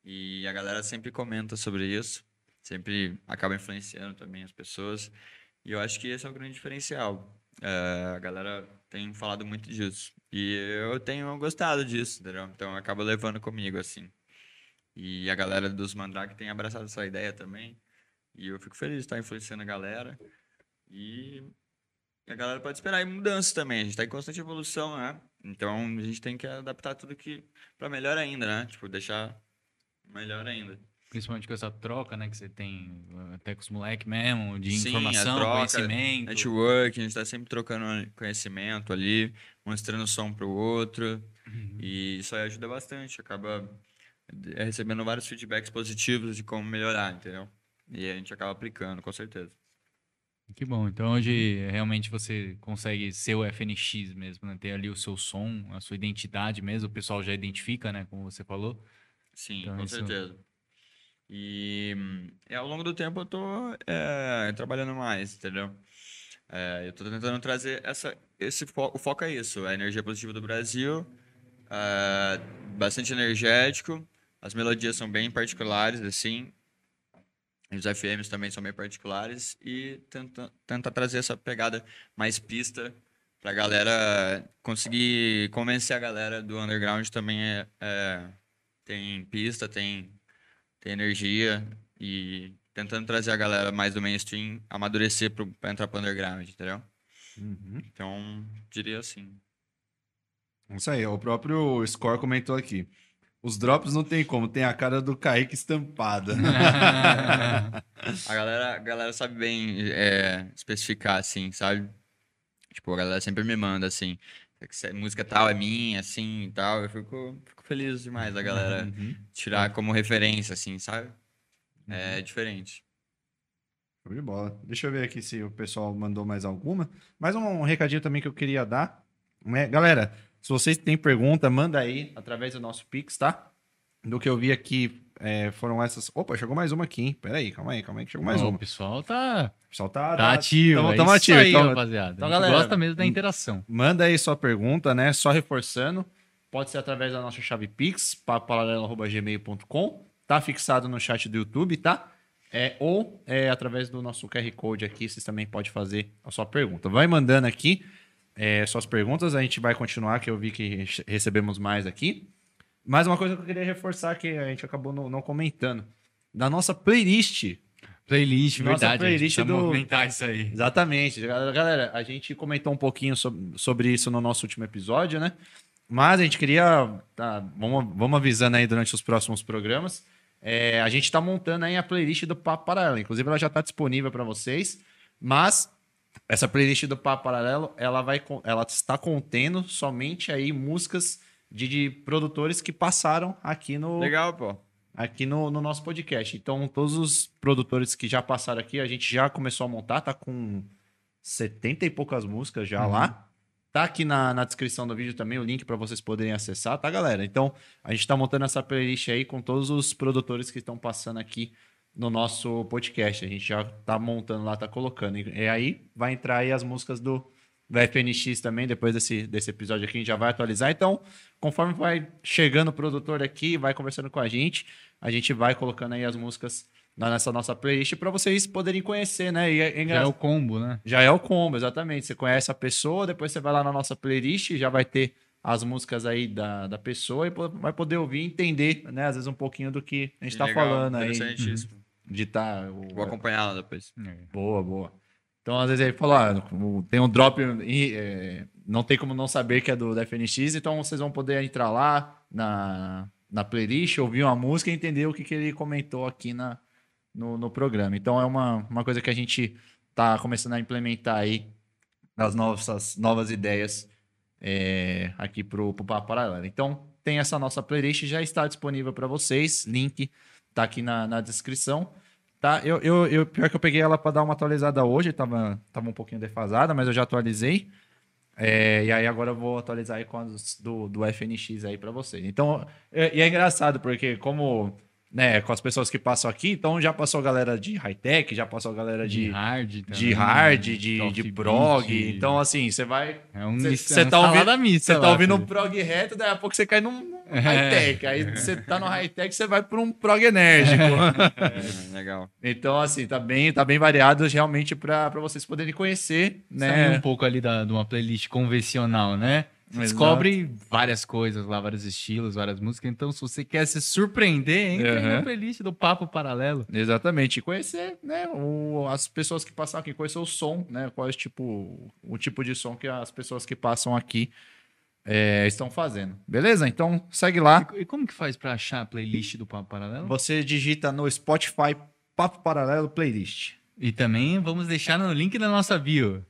E a galera sempre comenta sobre isso. Sempre acaba influenciando também as pessoas. E eu acho que esse é o grande diferencial. É, a galera tem falado muito disso. E eu tenho gostado disso, entendeu? Então eu acabo levando comigo, assim. E a galera dos Mandrake tem abraçado essa ideia também. E eu fico feliz de estar influenciando a galera. E a galera pode esperar aí mudanças também. A gente está em constante evolução, né? Então a gente tem que adaptar tudo que para melhor ainda, né? Tipo, deixar melhor ainda. Principalmente com essa troca, né, que você tem até com os moleques mesmo, de Sim, informação, troca, conhecimento. Network, a gente está sempre trocando conhecimento ali, mostrando som para o outro. Uhum. E isso aí ajuda bastante. Acaba eh, recebendo vários feedbacks positivos de como melhorar, entendeu? E a gente acaba aplicando, com certeza. Que bom. Então hoje realmente você consegue ser o FNX mesmo, né? Ter ali o seu som, a sua identidade mesmo. O pessoal já identifica, né? Como você falou. Sim, Então, com isso- certeza. E, hum, e ao longo do tempo eu tô é, trabalhando mais, entendeu? É, eu tô tentando trazer essa, esse fo o foco é isso, a energia positiva do Brasil, é, bastante energético, as melodias são bem particulares, assim, e os FMs também são bem particulares, e tenta, tenta trazer essa pegada mais pista pra galera conseguir convencer a galera do underground também é, é tem pista, tem, tem energia e tentando trazer a galera mais do mainstream, amadurecer pro, pra entrar pro underground, entendeu? Então, diria assim. Isso aí, o próprio Score comentou aqui. Os drops não tem como, tem a cara do Kaique estampada. A galera, a galera sabe bem é, especificar, assim, sabe? Tipo, a galera sempre me manda, assim, a música tal é minha, assim, e tal. Eu fico, fico feliz demais da galera tirar como referência, assim, sabe? É diferente. Show de bola. Deixa eu ver aqui se o pessoal mandou mais alguma. Mais um recadinho também que eu queria dar. né? Galera, se vocês têm pergunta, manda aí através do nosso Pix, tá? Do que eu vi aqui é, foram essas. Opa, chegou mais uma aqui, hein? Pera aí, calma aí, calma aí, que chegou mais Ó, uma. O pessoal tá, O pessoal tá, tá ativo. Tamo, é tamo isso ativo. aí, Então, rapaziada. então, galera, gosta mesmo da interação. Manda aí sua pergunta, né? Só reforçando. Pode ser através da nossa chave Pix, papoparalelo.gmail.com. Tá fixado no chat do YouTube, tá? É, ou é, através do nosso QR Code aqui, vocês também podem fazer a sua pergunta. Vai mandando aqui. É, suas perguntas. A gente vai continuar, que eu vi que re- recebemos mais aqui. Mas uma coisa que eu queria reforçar, que a gente acabou não, não comentando. Da nossa playlist. Playlist, Nossa verdade. playlist a gente precisa do- movimentar isso aí. Exatamente. Galera, a gente comentou um pouquinho sob- sobre isso no nosso último episódio, né? Mas a gente queria. tá, vamos, vamos avisando aí durante os próximos programas. É, a gente está montando aí a playlist do Papo Paralelo. Inclusive, ela já está disponível para vocês. Mas essa playlist do Papo Paralelo, ela, vai, ela está contendo somente aí músicas de, de produtores que passaram aqui no, Legal, pô. aqui no, no nosso podcast. Então, todos os produtores que já passaram aqui, a gente já começou a montar, tá com 70 e poucas músicas já lá. Tá aqui na, na descrição do vídeo também o link para vocês poderem acessar, tá, galera? Então, a gente tá montando essa playlist aí com todos os produtores que estão passando aqui no nosso podcast. A gente já tá montando lá, tá colocando. E, aí vai entrar aí as músicas do, do FNX também, depois desse, desse episódio aqui, a gente já vai atualizar. Então, conforme vai chegando o produtor aqui, vai conversando com a gente, a gente vai colocando aí as músicas na- nessa nossa playlist para vocês poderem conhecer, né? E é, é Já é engra- o combo, né? já é o combo, exatamente. Você conhece a pessoa, depois você vai lá na nossa playlist, já vai ter as músicas aí da, da pessoa e vai poder ouvir e entender, né? Às vezes um pouquinho do que a gente tá Legal, falando aí. interessantíssimo. De tá, o- Vou acompanhar lá depois. Boa, boa. Então, às vezes ele falou, ah, o- tem um drop, e, é, não tem como não saber que é do, da FNX, então vocês vão poder entrar lá na, na playlist, ouvir uma música e entender o que, que ele comentou aqui na, no, no programa. Então, é uma, uma coisa que a gente tá começando a implementar aí nas nossas novas ideias é, aqui pro, pro Papo Paralelo. Então, tem essa nossa playlist, já está disponível para vocês, link tá aqui na, na descrição. Tá, eu, eu, eu, pior que eu peguei ela para dar uma atualizada hoje, tava, tava um pouquinho defasada, mas eu já atualizei. É, e aí agora eu vou atualizar aí com as do, do FNX aí para vocês. Então, é, e é engraçado, porque como, né, com as pessoas que passam aqui, então já passou a galera de high-tech, já passou a galera De de, hard. de também, hard, de, de prog. Então, assim, você vai. É um Cê- mis- cê é uma tá Você tá lá, ouvindo um prog reto, daí a pouco você cai num É. high-tech. Aí você tá no high-tech, você vai para um prog enérgico. É, legal. Então, assim, tá bem, tá bem variado realmente para vocês poderem conhecer, Sair né? um pouco ali da, de uma playlist convencional, né? Descobre várias coisas lá, vários estilos, várias músicas. Então, se você quer se surpreender, entre aí Aham. na playlist do Papo Paralelo. Exatamente. E conhecer, né, o- as pessoas que passam aqui, conhecer o som, né? Qual é o tipo, o tipo de som que as pessoas que passam aqui é, estão fazendo. Beleza? Então, segue lá. E como que faz pra achar a playlist do Papo Paralelo? Você digita no Spotify Papo Paralelo Playlist. E também vamos deixar no link da nossa bio.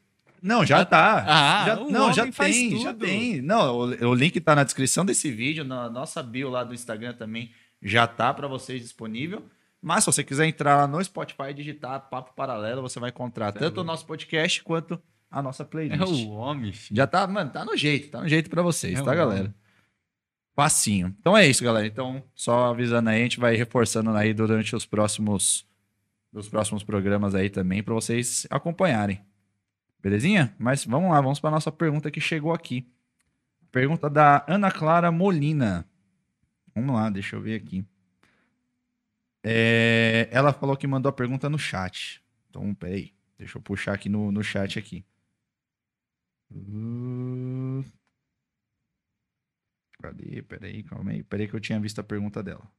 Não, já tá. Ah, já, não, já tem, já tem. Não, o, o link tá na descrição desse vídeo, na nossa bio lá do Instagram também já tá para vocês disponível. Mas se você quiser entrar lá no Spotify e digitar Papo Paralelo, você vai encontrar tanto o nosso podcast quanto a nossa playlist. É o homem, filho. Já tá, mano, tá no jeito, tá no jeito para vocês, É tá, galera? Facinho. Então é isso, galera. Então, só avisando aí, a gente vai reforçando aí durante os próximos dos próximos programas aí também para vocês acompanharem. Belezinha? Mas vamos lá, vamos para nossa pergunta que chegou aqui. Pergunta da Ana Clara Molina. Vamos lá, deixa eu ver aqui. É, ela falou que mandou a pergunta no chat. Então, peraí. Deixa eu puxar aqui no, no chat aqui. Uh, Cadê? Peraí, calma aí. Peraí que eu tinha visto a pergunta dela.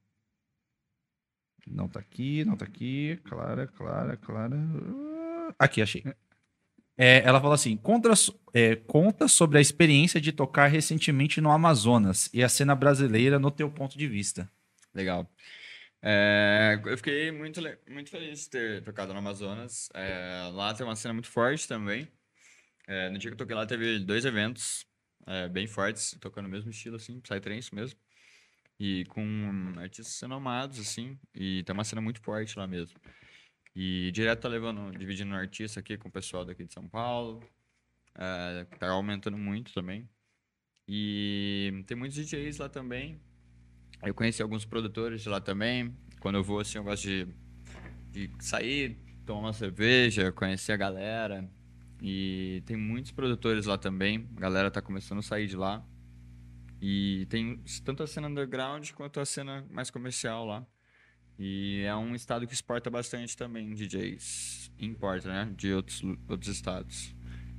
Não tá aqui, não tá aqui. Clara, Clara, Clara. Uh, Aqui, achei. É, ela fala assim: conta, é, conta sobre a experiência de tocar recentemente no Amazonas e a cena brasileira no teu ponto de vista. Legal. É, eu fiquei muito, muito feliz de ter tocado no Amazonas. É, lá tem uma cena muito forte também. É, no dia que eu toquei lá, teve dois eventos é, bem fortes, tocando o mesmo estilo, assim, Psytrance mesmo. E com artistas renomados, assim, e tem uma cena muito forte lá mesmo. E direto tá levando, dividindo artista aqui com o pessoal daqui de São Paulo. É, tá aumentando muito também. E tem muitos DJs lá também. Eu conheci alguns produtores lá também. Quando eu vou, assim, eu gosto de, de sair, tomar uma cerveja, conhecer a galera. E tem muitos produtores lá também. A galera tá começando a sair de lá. E tem tanto a cena underground quanto a cena mais comercial lá. E é um estado que exporta bastante também DJs. Importa, né? De outros, outros estados.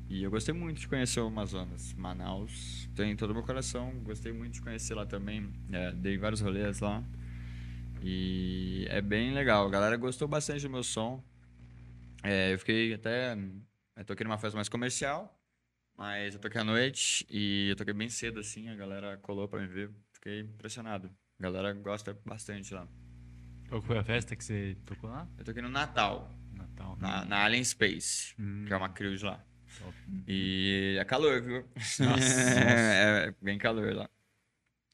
E eu gostei muito de conhecer o Amazonas. Manaus tem todo o meu coração. Gostei muito de conhecer lá também. É, dei vários rolês lá. E é bem legal. A galera gostou bastante do meu som. É, eu fiquei até. Eu toquei numa festa mais comercial. Mas eu toquei à noite e eu toquei bem cedo, assim. A galera colou pra me ver. Fiquei impressionado. A galera gosta bastante lá. Qual foi a festa que você tocou lá? Eu toquei no Natal, Natal. na, na Alien Space, Hum. que é uma cruise lá. Top. E é calor, viu? Nossa, é, é bem calor lá.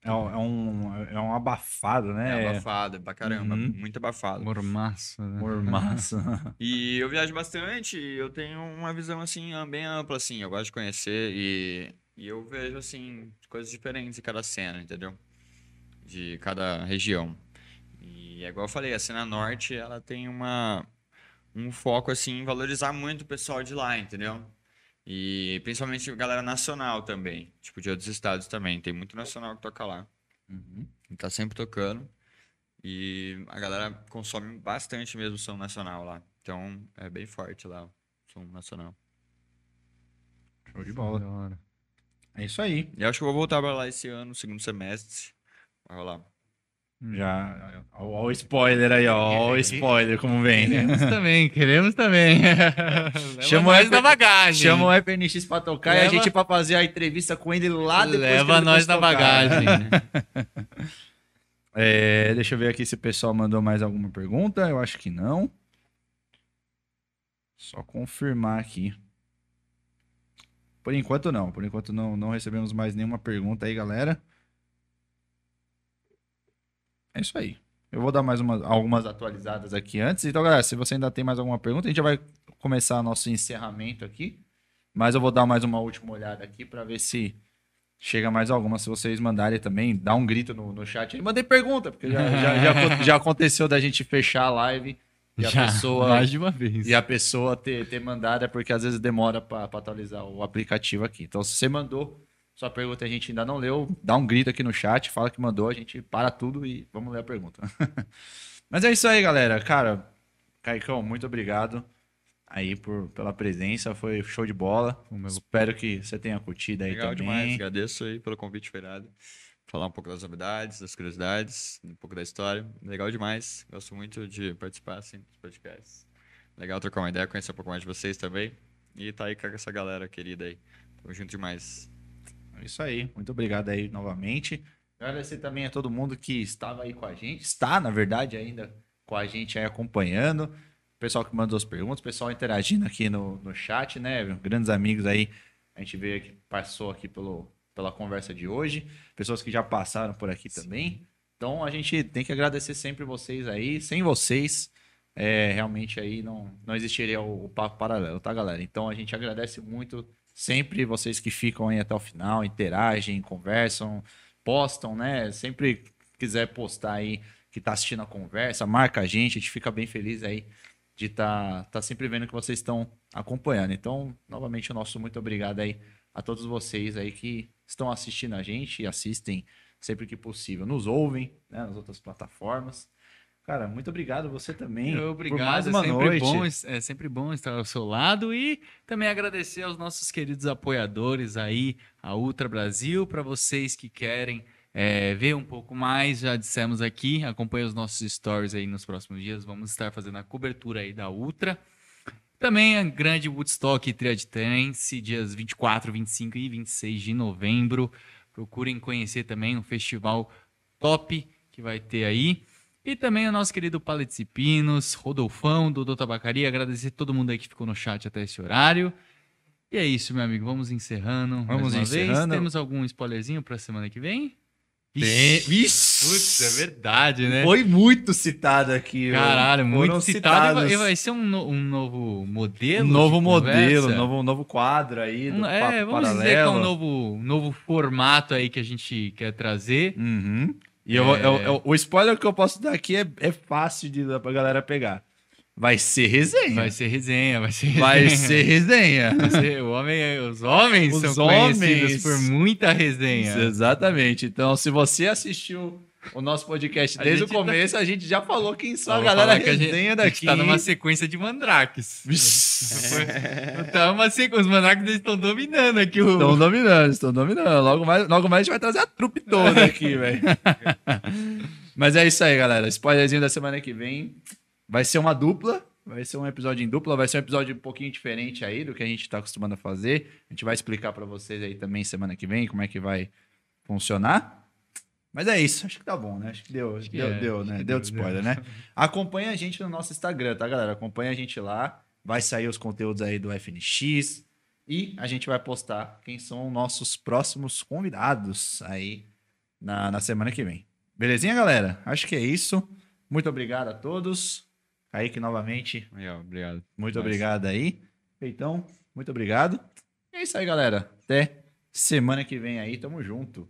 É um, é um, é um abafado, É, né? abafado, pra caramba. Uhum. Muito abafado. Mormaço, né? Mormaço. E eu viajo bastante e eu tenho uma visão, assim, bem ampla, assim. Eu gosto de conhecer e, e eu vejo, assim, coisas diferentes em cada cena, entendeu? De cada região. E é igual eu falei, a cena norte, ela tem uma, um foco, assim, em valorizar muito o pessoal de lá, entendeu? E principalmente a galera nacional também. Tipo, de outros estados também. Tem muito nacional que toca lá. Uhum. Tá sempre tocando. E a galera consome bastante mesmo som nacional lá. Então é bem forte lá o som nacional. Show de bola. É isso aí. E acho que eu vou voltar pra lá esse ano, segundo semestre. Vai rolar. Já. Ó, o spoiler aí, ó. O spoiler como vem. Queremos também, queremos também. Leva Chama o nós na bagagem. Chama o FNX pra tocar e a Leva- gente pra fazer a entrevista com ele lá depois. Leva nós tocar. bagagem. É, deixa eu ver aqui se o pessoal mandou mais alguma pergunta. Eu acho que não. Só confirmar aqui. Por enquanto não. Por enquanto não, não recebemos mais nenhuma pergunta aí, galera. É isso aí. Eu vou dar mais umas, algumas atualizadas aqui antes. Então, galera, se você ainda tem mais alguma pergunta, a gente já vai começar nosso encerramento aqui. Mas eu vou dar mais uma última olhada aqui para ver se chega mais alguma. Se vocês mandarem também, dá um grito no, no chat aí. Mandei pergunta, porque já, já, já, já aconteceu da gente fechar a live e a Já, pessoa mais de uma vez. e a pessoa ter, ter mandado é porque às vezes demora para atualizar o aplicativo aqui. Então, se você mandou sua pergunta a gente ainda não leu, dá um grito aqui no chat, fala que mandou, a gente para tudo e vamos ler a pergunta. Mas é isso aí, galera. Cara, Caicão, muito obrigado aí por, pela presença, foi show de bola. Espero que você tenha curtido aí Legal também. demais. Agradeço aí pelo convite, Feirado. Falar um pouco das novidades, das curiosidades, um pouco da história. Legal demais. Gosto muito de participar assim, dos podcasts. Legal trocar uma ideia, conhecer um pouco mais de vocês também. E tá aí com essa galera querida aí. Tamo junto demais. É Isso aí, muito obrigado aí novamente. Agradecer também a todo mundo que estava aí com a gente, está, na verdade, ainda com a gente aí acompanhando. O pessoal que mandou as perguntas, o pessoal interagindo aqui no, no chat, né? Grandes amigos aí. A gente veio aqui, passou aqui pelo, pela conversa de hoje. Pessoas que já passaram por aqui também. Então a gente tem que agradecer sempre vocês aí. Sem vocês, é, realmente aí não, não existiria o, o papo paralelo, tá, galera? Então a gente agradece muito sempre vocês que ficam aí até o final, interagem, conversam, postam, né? Sempre quiser postar aí que tá assistindo a conversa, marca a gente, a gente fica bem feliz aí de tá, tá sempre vendo que vocês estão acompanhando. Então, novamente, o nosso muito obrigado aí a todos vocês aí que estão assistindo a gente e assistem sempre que possível. Nos ouvem, né, nas outras plataformas. Cara, muito obrigado você também. Obrigado, é sempre, bom, é sempre bom estar ao seu lado e também agradecer aos nossos queridos apoiadores aí, a Ultra Brasil, para vocês que querem é, ver um pouco mais, já dissemos aqui, acompanhe os nossos stories aí nos próximos dias, vamos estar fazendo a cobertura aí da Ultra. Também a grande Woodstock Triaditense, dias 24, 25 e 26 de novembro. Procurem conhecer também um festival top que vai ter aí. E também o nosso querido Paletes e Pinos, Rodolfão, Dodô Tabacaria. Agradecer todo mundo aí que ficou no chat até esse horário. E é isso, meu amigo. Vamos encerrando. Vamos uma encerrando. Vez. Temos algum spoilerzinho pra semana que vem? Tem- Vixe! Putz, é verdade, né? Foi muito citado aqui. Caralho, muito Foram citado. E vai, citados. vai ser um, no- um novo modelo. Um novo de modelo, conversa? novo, novo quadro aí do Um- é, vamos paralelo. dizer que é um novo, um novo formato aí que a gente quer trazer. Uhum. E eu- eu- eu- o spoiler que eu posso dar aqui é, é fácil de dar pra galera pegar. Vai ser resenha. Vai ser resenha, vai ser resenha. Vai ser resenha. Vai ser- o homem, os homens Os são conhecidos homens. por muita resenha. Exatamente. Então, se você assistiu o nosso podcast desde o tá- começo, a gente já falou quem são a galera que a gente- resenha a daqui. gente tá numa sequência de mandrakes. Vixe. Tá uma sequência, os mandrakes estão dominando aqui o... Estão dominando, estão dominando. Logo mais, logo mais a gente vai trazer a trupe toda aqui, velho. Mas é isso aí, galera. Spoilerzinho da semana que vem. Vai ser uma dupla. Vai ser um episódio em dupla. Vai ser um episódio um pouquinho diferente aí do que a gente tá acostumado a fazer. A gente vai explicar pra vocês aí também semana que vem como é que vai funcionar. Mas é isso. Acho que tá bom, né? Acho que deu, que deu, é, deu, acho né? Deu de spoiler, né? Acompanha a gente no nosso Instagram, tá, galera? Acompanha a gente lá. Vai sair os conteúdos aí do FNX. E a gente vai postar quem são nossos próximos convidados aí na, na semana que vem. Belezinha, galera? Acho que é isso. Muito obrigado a todos. Kaique, novamente, ó, obrigado. muito obrigado aí. Feitão, muito obrigado. E é isso aí, galera. Até semana que vem aí. Tamo junto.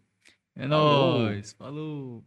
É nóis. Falou.